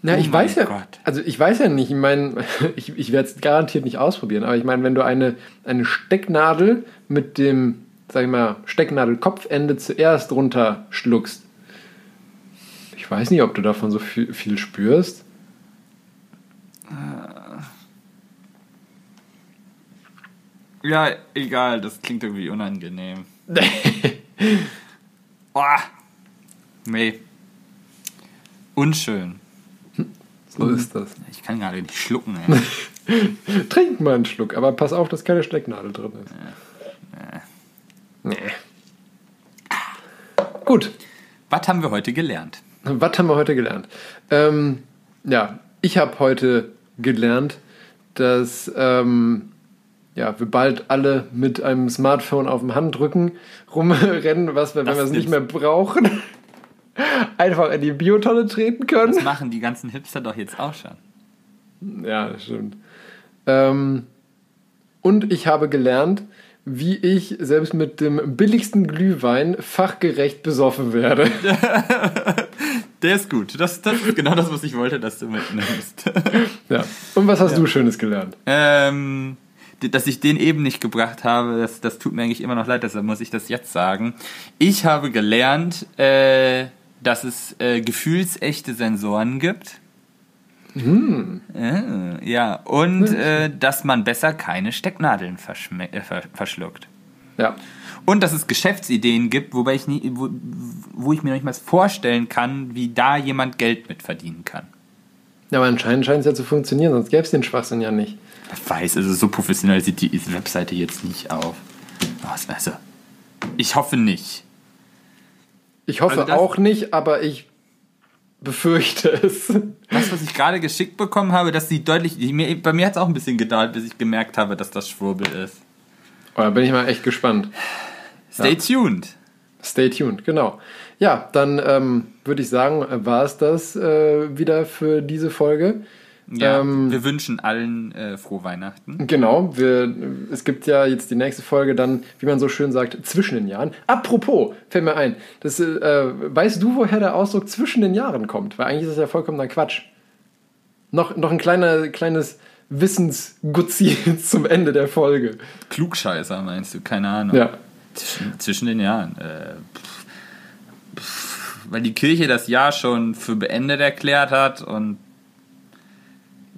Na, oh ich weiß ja, Gott. also ich weiß ja nicht, ich meine, *laughs* ich, ich werde es garantiert nicht ausprobieren, aber ich meine, wenn du eine, eine Stecknadel mit dem, sag ich mal, Stecknadelkopfende zuerst runterschluckst, ich weiß nicht, ob du davon so viel, viel spürst. Ja, egal, das klingt irgendwie unangenehm. *laughs* oh, nee. Unschön. So ist das. Ich kann gerade nicht schlucken. Ey. *laughs* Trink mal einen Schluck, aber pass auf, dass keine Stecknadel drin ist. Nee. nee. Gut. Was haben wir heute gelernt? Was haben wir heute gelernt? Ähm, ja, ich habe heute gelernt, dass ähm, ja, wir bald alle mit einem Smartphone auf dem Handrücken rumrennen, was wir, wenn wir es nicht mehr brauchen, *laughs* einfach in die Biotonne treten können. Das machen die ganzen Hipster doch jetzt auch schon. Ja, das stimmt. Ähm, und ich habe gelernt, wie ich selbst mit dem billigsten Glühwein fachgerecht besoffen werde. *laughs* Der ist gut. Das, das ist genau das, was ich wollte, dass du mitnimmst. *laughs* ja. Und was hast ja. du Schönes gelernt? Ähm, dass ich den eben nicht gebracht habe, das, das tut mir eigentlich immer noch leid, deshalb muss ich das jetzt sagen. Ich habe gelernt, äh, dass es äh, gefühlsechte Sensoren gibt. Hm. Ja, und äh, dass man besser keine Stecknadeln äh, verschluckt. Ja. Und dass es Geschäftsideen gibt, wobei ich nie, wo, wo ich mir noch nicht mal vorstellen kann, wie da jemand Geld mit verdienen kann. Ja, aber anscheinend scheint es ja zu funktionieren, sonst gäbe es den Schwachsinn ja nicht. Ich weiß, also so professionell sieht die Webseite jetzt nicht auf. Also, ich hoffe nicht. Ich hoffe also auch nicht, aber ich befürchte es. Das, was ich gerade geschickt bekommen habe, das sieht deutlich. bei mir hat es auch ein bisschen gedauert, bis ich gemerkt habe, dass das Schwurbel ist. Oh, da bin ich mal echt gespannt. Stay ja. tuned. Stay tuned, genau. Ja, dann ähm, würde ich sagen, war es das äh, wieder für diese Folge. Ja, ähm, wir wünschen allen äh, frohe Weihnachten. Genau, wir, es gibt ja jetzt die nächste Folge dann, wie man so schön sagt, zwischen den Jahren. Apropos, fällt mir ein, das, äh, weißt du, woher der Ausdruck zwischen den Jahren kommt? Weil eigentlich ist das ja vollkommener Quatsch. Noch, noch ein kleiner, kleines Wissensgutzi *laughs* zum Ende der Folge. Klugscheißer meinst du? Keine Ahnung. Ja. Zwischen, zwischen den Jahren. Äh, pff, pff, weil die Kirche das Jahr schon für beendet erklärt hat und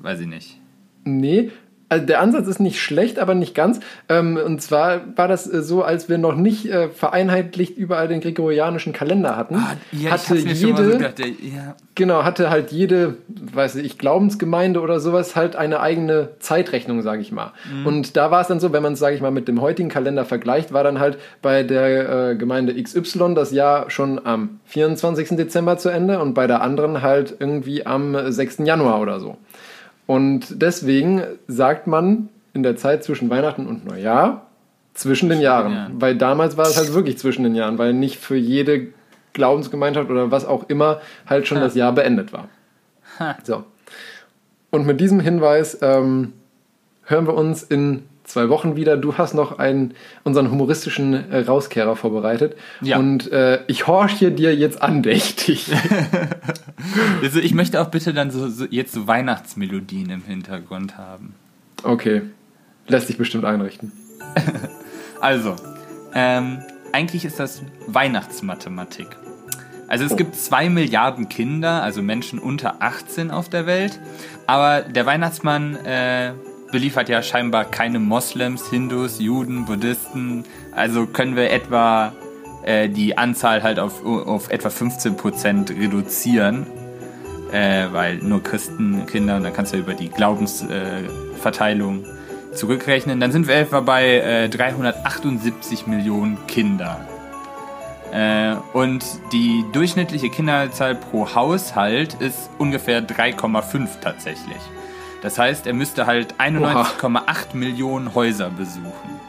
weiß ich nicht. Nee, also der Ansatz ist nicht schlecht, aber nicht ganz. Ähm, und zwar war das äh, so, als wir noch nicht äh, vereinheitlicht überall den gregorianischen Kalender hatten, ah, ja, hatte jede, so gedacht, ja. genau, hatte halt jede, weiß ich, Glaubensgemeinde oder sowas halt eine eigene Zeitrechnung, sage ich mal. Mhm. Und da war es dann so, wenn man es, sage ich mal, mit dem heutigen Kalender vergleicht, war dann halt bei der äh, Gemeinde XY das Jahr schon am 24. Dezember zu Ende und bei der anderen halt irgendwie am 6. Januar oder so. Und deswegen sagt man in der Zeit zwischen Weihnachten und Neujahr zwischen den Jahren. Ja. Weil damals war es halt wirklich zwischen den Jahren, weil nicht für jede Glaubensgemeinschaft oder was auch immer halt schon ha. das Jahr beendet war. Ha. So. Und mit diesem Hinweis ähm, hören wir uns in zwei Wochen wieder. Du hast noch einen, unseren humoristischen äh, Rauskehrer vorbereitet. Ja. Und äh, ich horche dir jetzt andächtig. *laughs* also ich möchte auch bitte dann so, so, jetzt so Weihnachtsmelodien im Hintergrund haben. Okay. Lässt sich bestimmt einrichten. *laughs* also, ähm, eigentlich ist das Weihnachtsmathematik. Also es oh. gibt zwei Milliarden Kinder, also Menschen unter 18 auf der Welt. Aber der Weihnachtsmann äh, beliefert ja scheinbar keine Moslems, Hindus, Juden, Buddhisten. Also können wir etwa äh, die Anzahl halt auf, auf etwa 15% reduzieren. Äh, weil nur Christenkinder, und dann kannst du über die Glaubensverteilung äh, zurückrechnen. Dann sind wir etwa bei 378 äh, Millionen Kinder. Äh, und die durchschnittliche Kinderzahl pro Haushalt ist ungefähr 3,5 tatsächlich. Das heißt, er müsste halt 91,8 Millionen Häuser besuchen.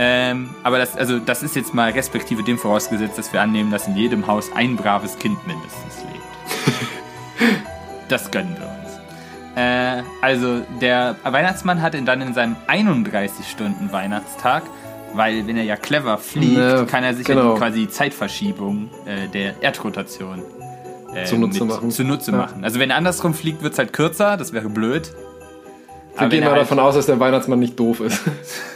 Ähm, aber das, also das ist jetzt mal respektive dem vorausgesetzt, dass wir annehmen, dass in jedem Haus ein braves Kind mindestens lebt. *laughs* das gönnen wir uns. Äh, also der Weihnachtsmann hat dann in seinem 31-Stunden-Weihnachtstag, weil wenn er ja clever fliegt, ne, kann er sich genau. ja quasi Zeitverschiebung äh, der Erdrotation äh, zunutze machen. Zunutze ja. machen. Also wenn er andersrum fliegt, wird es halt kürzer, das wäre blöd. Wir gehen mal halt davon aus, dass der Weihnachtsmann nicht doof ist.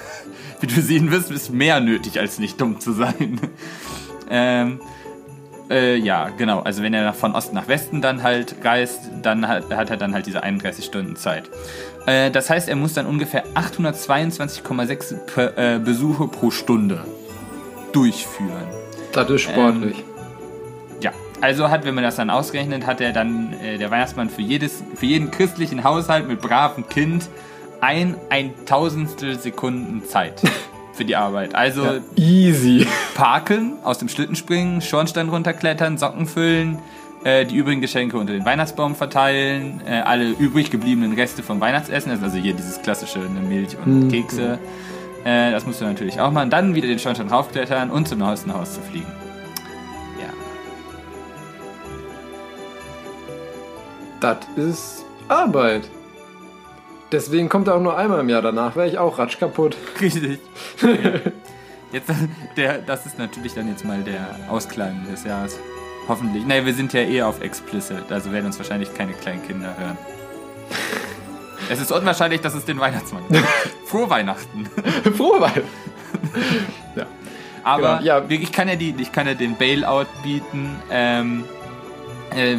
*laughs* Wie du sehen wirst, ist mehr nötig, als nicht dumm zu sein. *laughs* ähm, äh, ja, genau. Also wenn er von Osten nach Westen dann halt reist, dann hat, hat er dann halt diese 31 Stunden Zeit. Äh, das heißt, er muss dann ungefähr 822,6 äh, Besuche pro Stunde durchführen. Das ist sportlich. Ähm, also hat, wenn man das dann ausgerechnet, hat er dann äh, der Weihnachtsmann für jedes, für jeden christlichen Haushalt mit bravem Kind ein ein Tausendstel Sekunden Zeit *laughs* für die Arbeit. Also ja, easy. Parken, aus dem Schlitten springen, Schornstein runterklettern, Socken füllen, äh, die übrigen Geschenke unter den Weihnachtsbaum verteilen, äh, alle übrig gebliebenen Reste vom Weihnachtsessen, also hier dieses klassische ne, Milch und mhm. Kekse. Äh, das musst du natürlich auch machen. Dann wieder den Schornstein raufklettern und zum neuesten Haus zu fliegen. Das ist Arbeit. Deswegen kommt er auch nur einmal im Jahr. Danach wäre ich auch ratsch kaputt. *laughs* Richtig. Jetzt, der, das ist natürlich dann jetzt mal der Ausklang des Jahres. Hoffentlich. Naja, wir sind ja eh auf explicit, also werden uns wahrscheinlich keine kleinen Kinder hören. Es ist unwahrscheinlich, dass es den Weihnachtsmann gibt. *laughs* Frohe Weihnachten. *laughs* Frohe Weihnachten. ja. Aber genau, ja. ich, kann ja die, ich kann ja den Bailout bieten. Ähm, äh,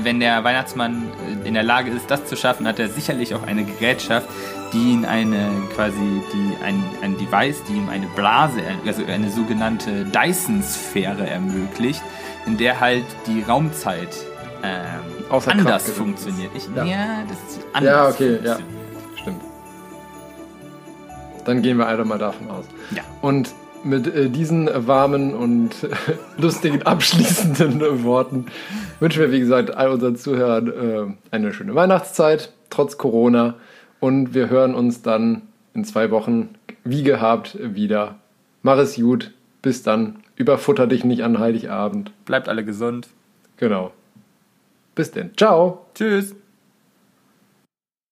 wenn der Weihnachtsmann äh, in der Lage ist, das zu schaffen, hat er sicherlich auch eine Gerätschaft, die ihn eine quasi die ein, ein Device, die ihm eine Blase, also eine sogenannte Dyson-Sphäre ermöglicht, in der halt die Raumzeit ähm, anders funktioniert. Ich, ja. ja. das ist anders. Ja, okay, ja, stimmt. Dann gehen wir einfach mal davon aus. Ja. Und mit äh, diesen warmen und *laughs* lustigen abschließenden Worten wünschen wir, wie gesagt, all unseren Zuhörern äh, eine schöne Weihnachtszeit, trotz Corona. Und wir hören uns dann in zwei Wochen, wie gehabt, wieder. Mach es gut. Bis dann. Überfutter dich nicht an Heiligabend. Bleibt alle gesund. Genau. Bis denn. Ciao. Tschüss.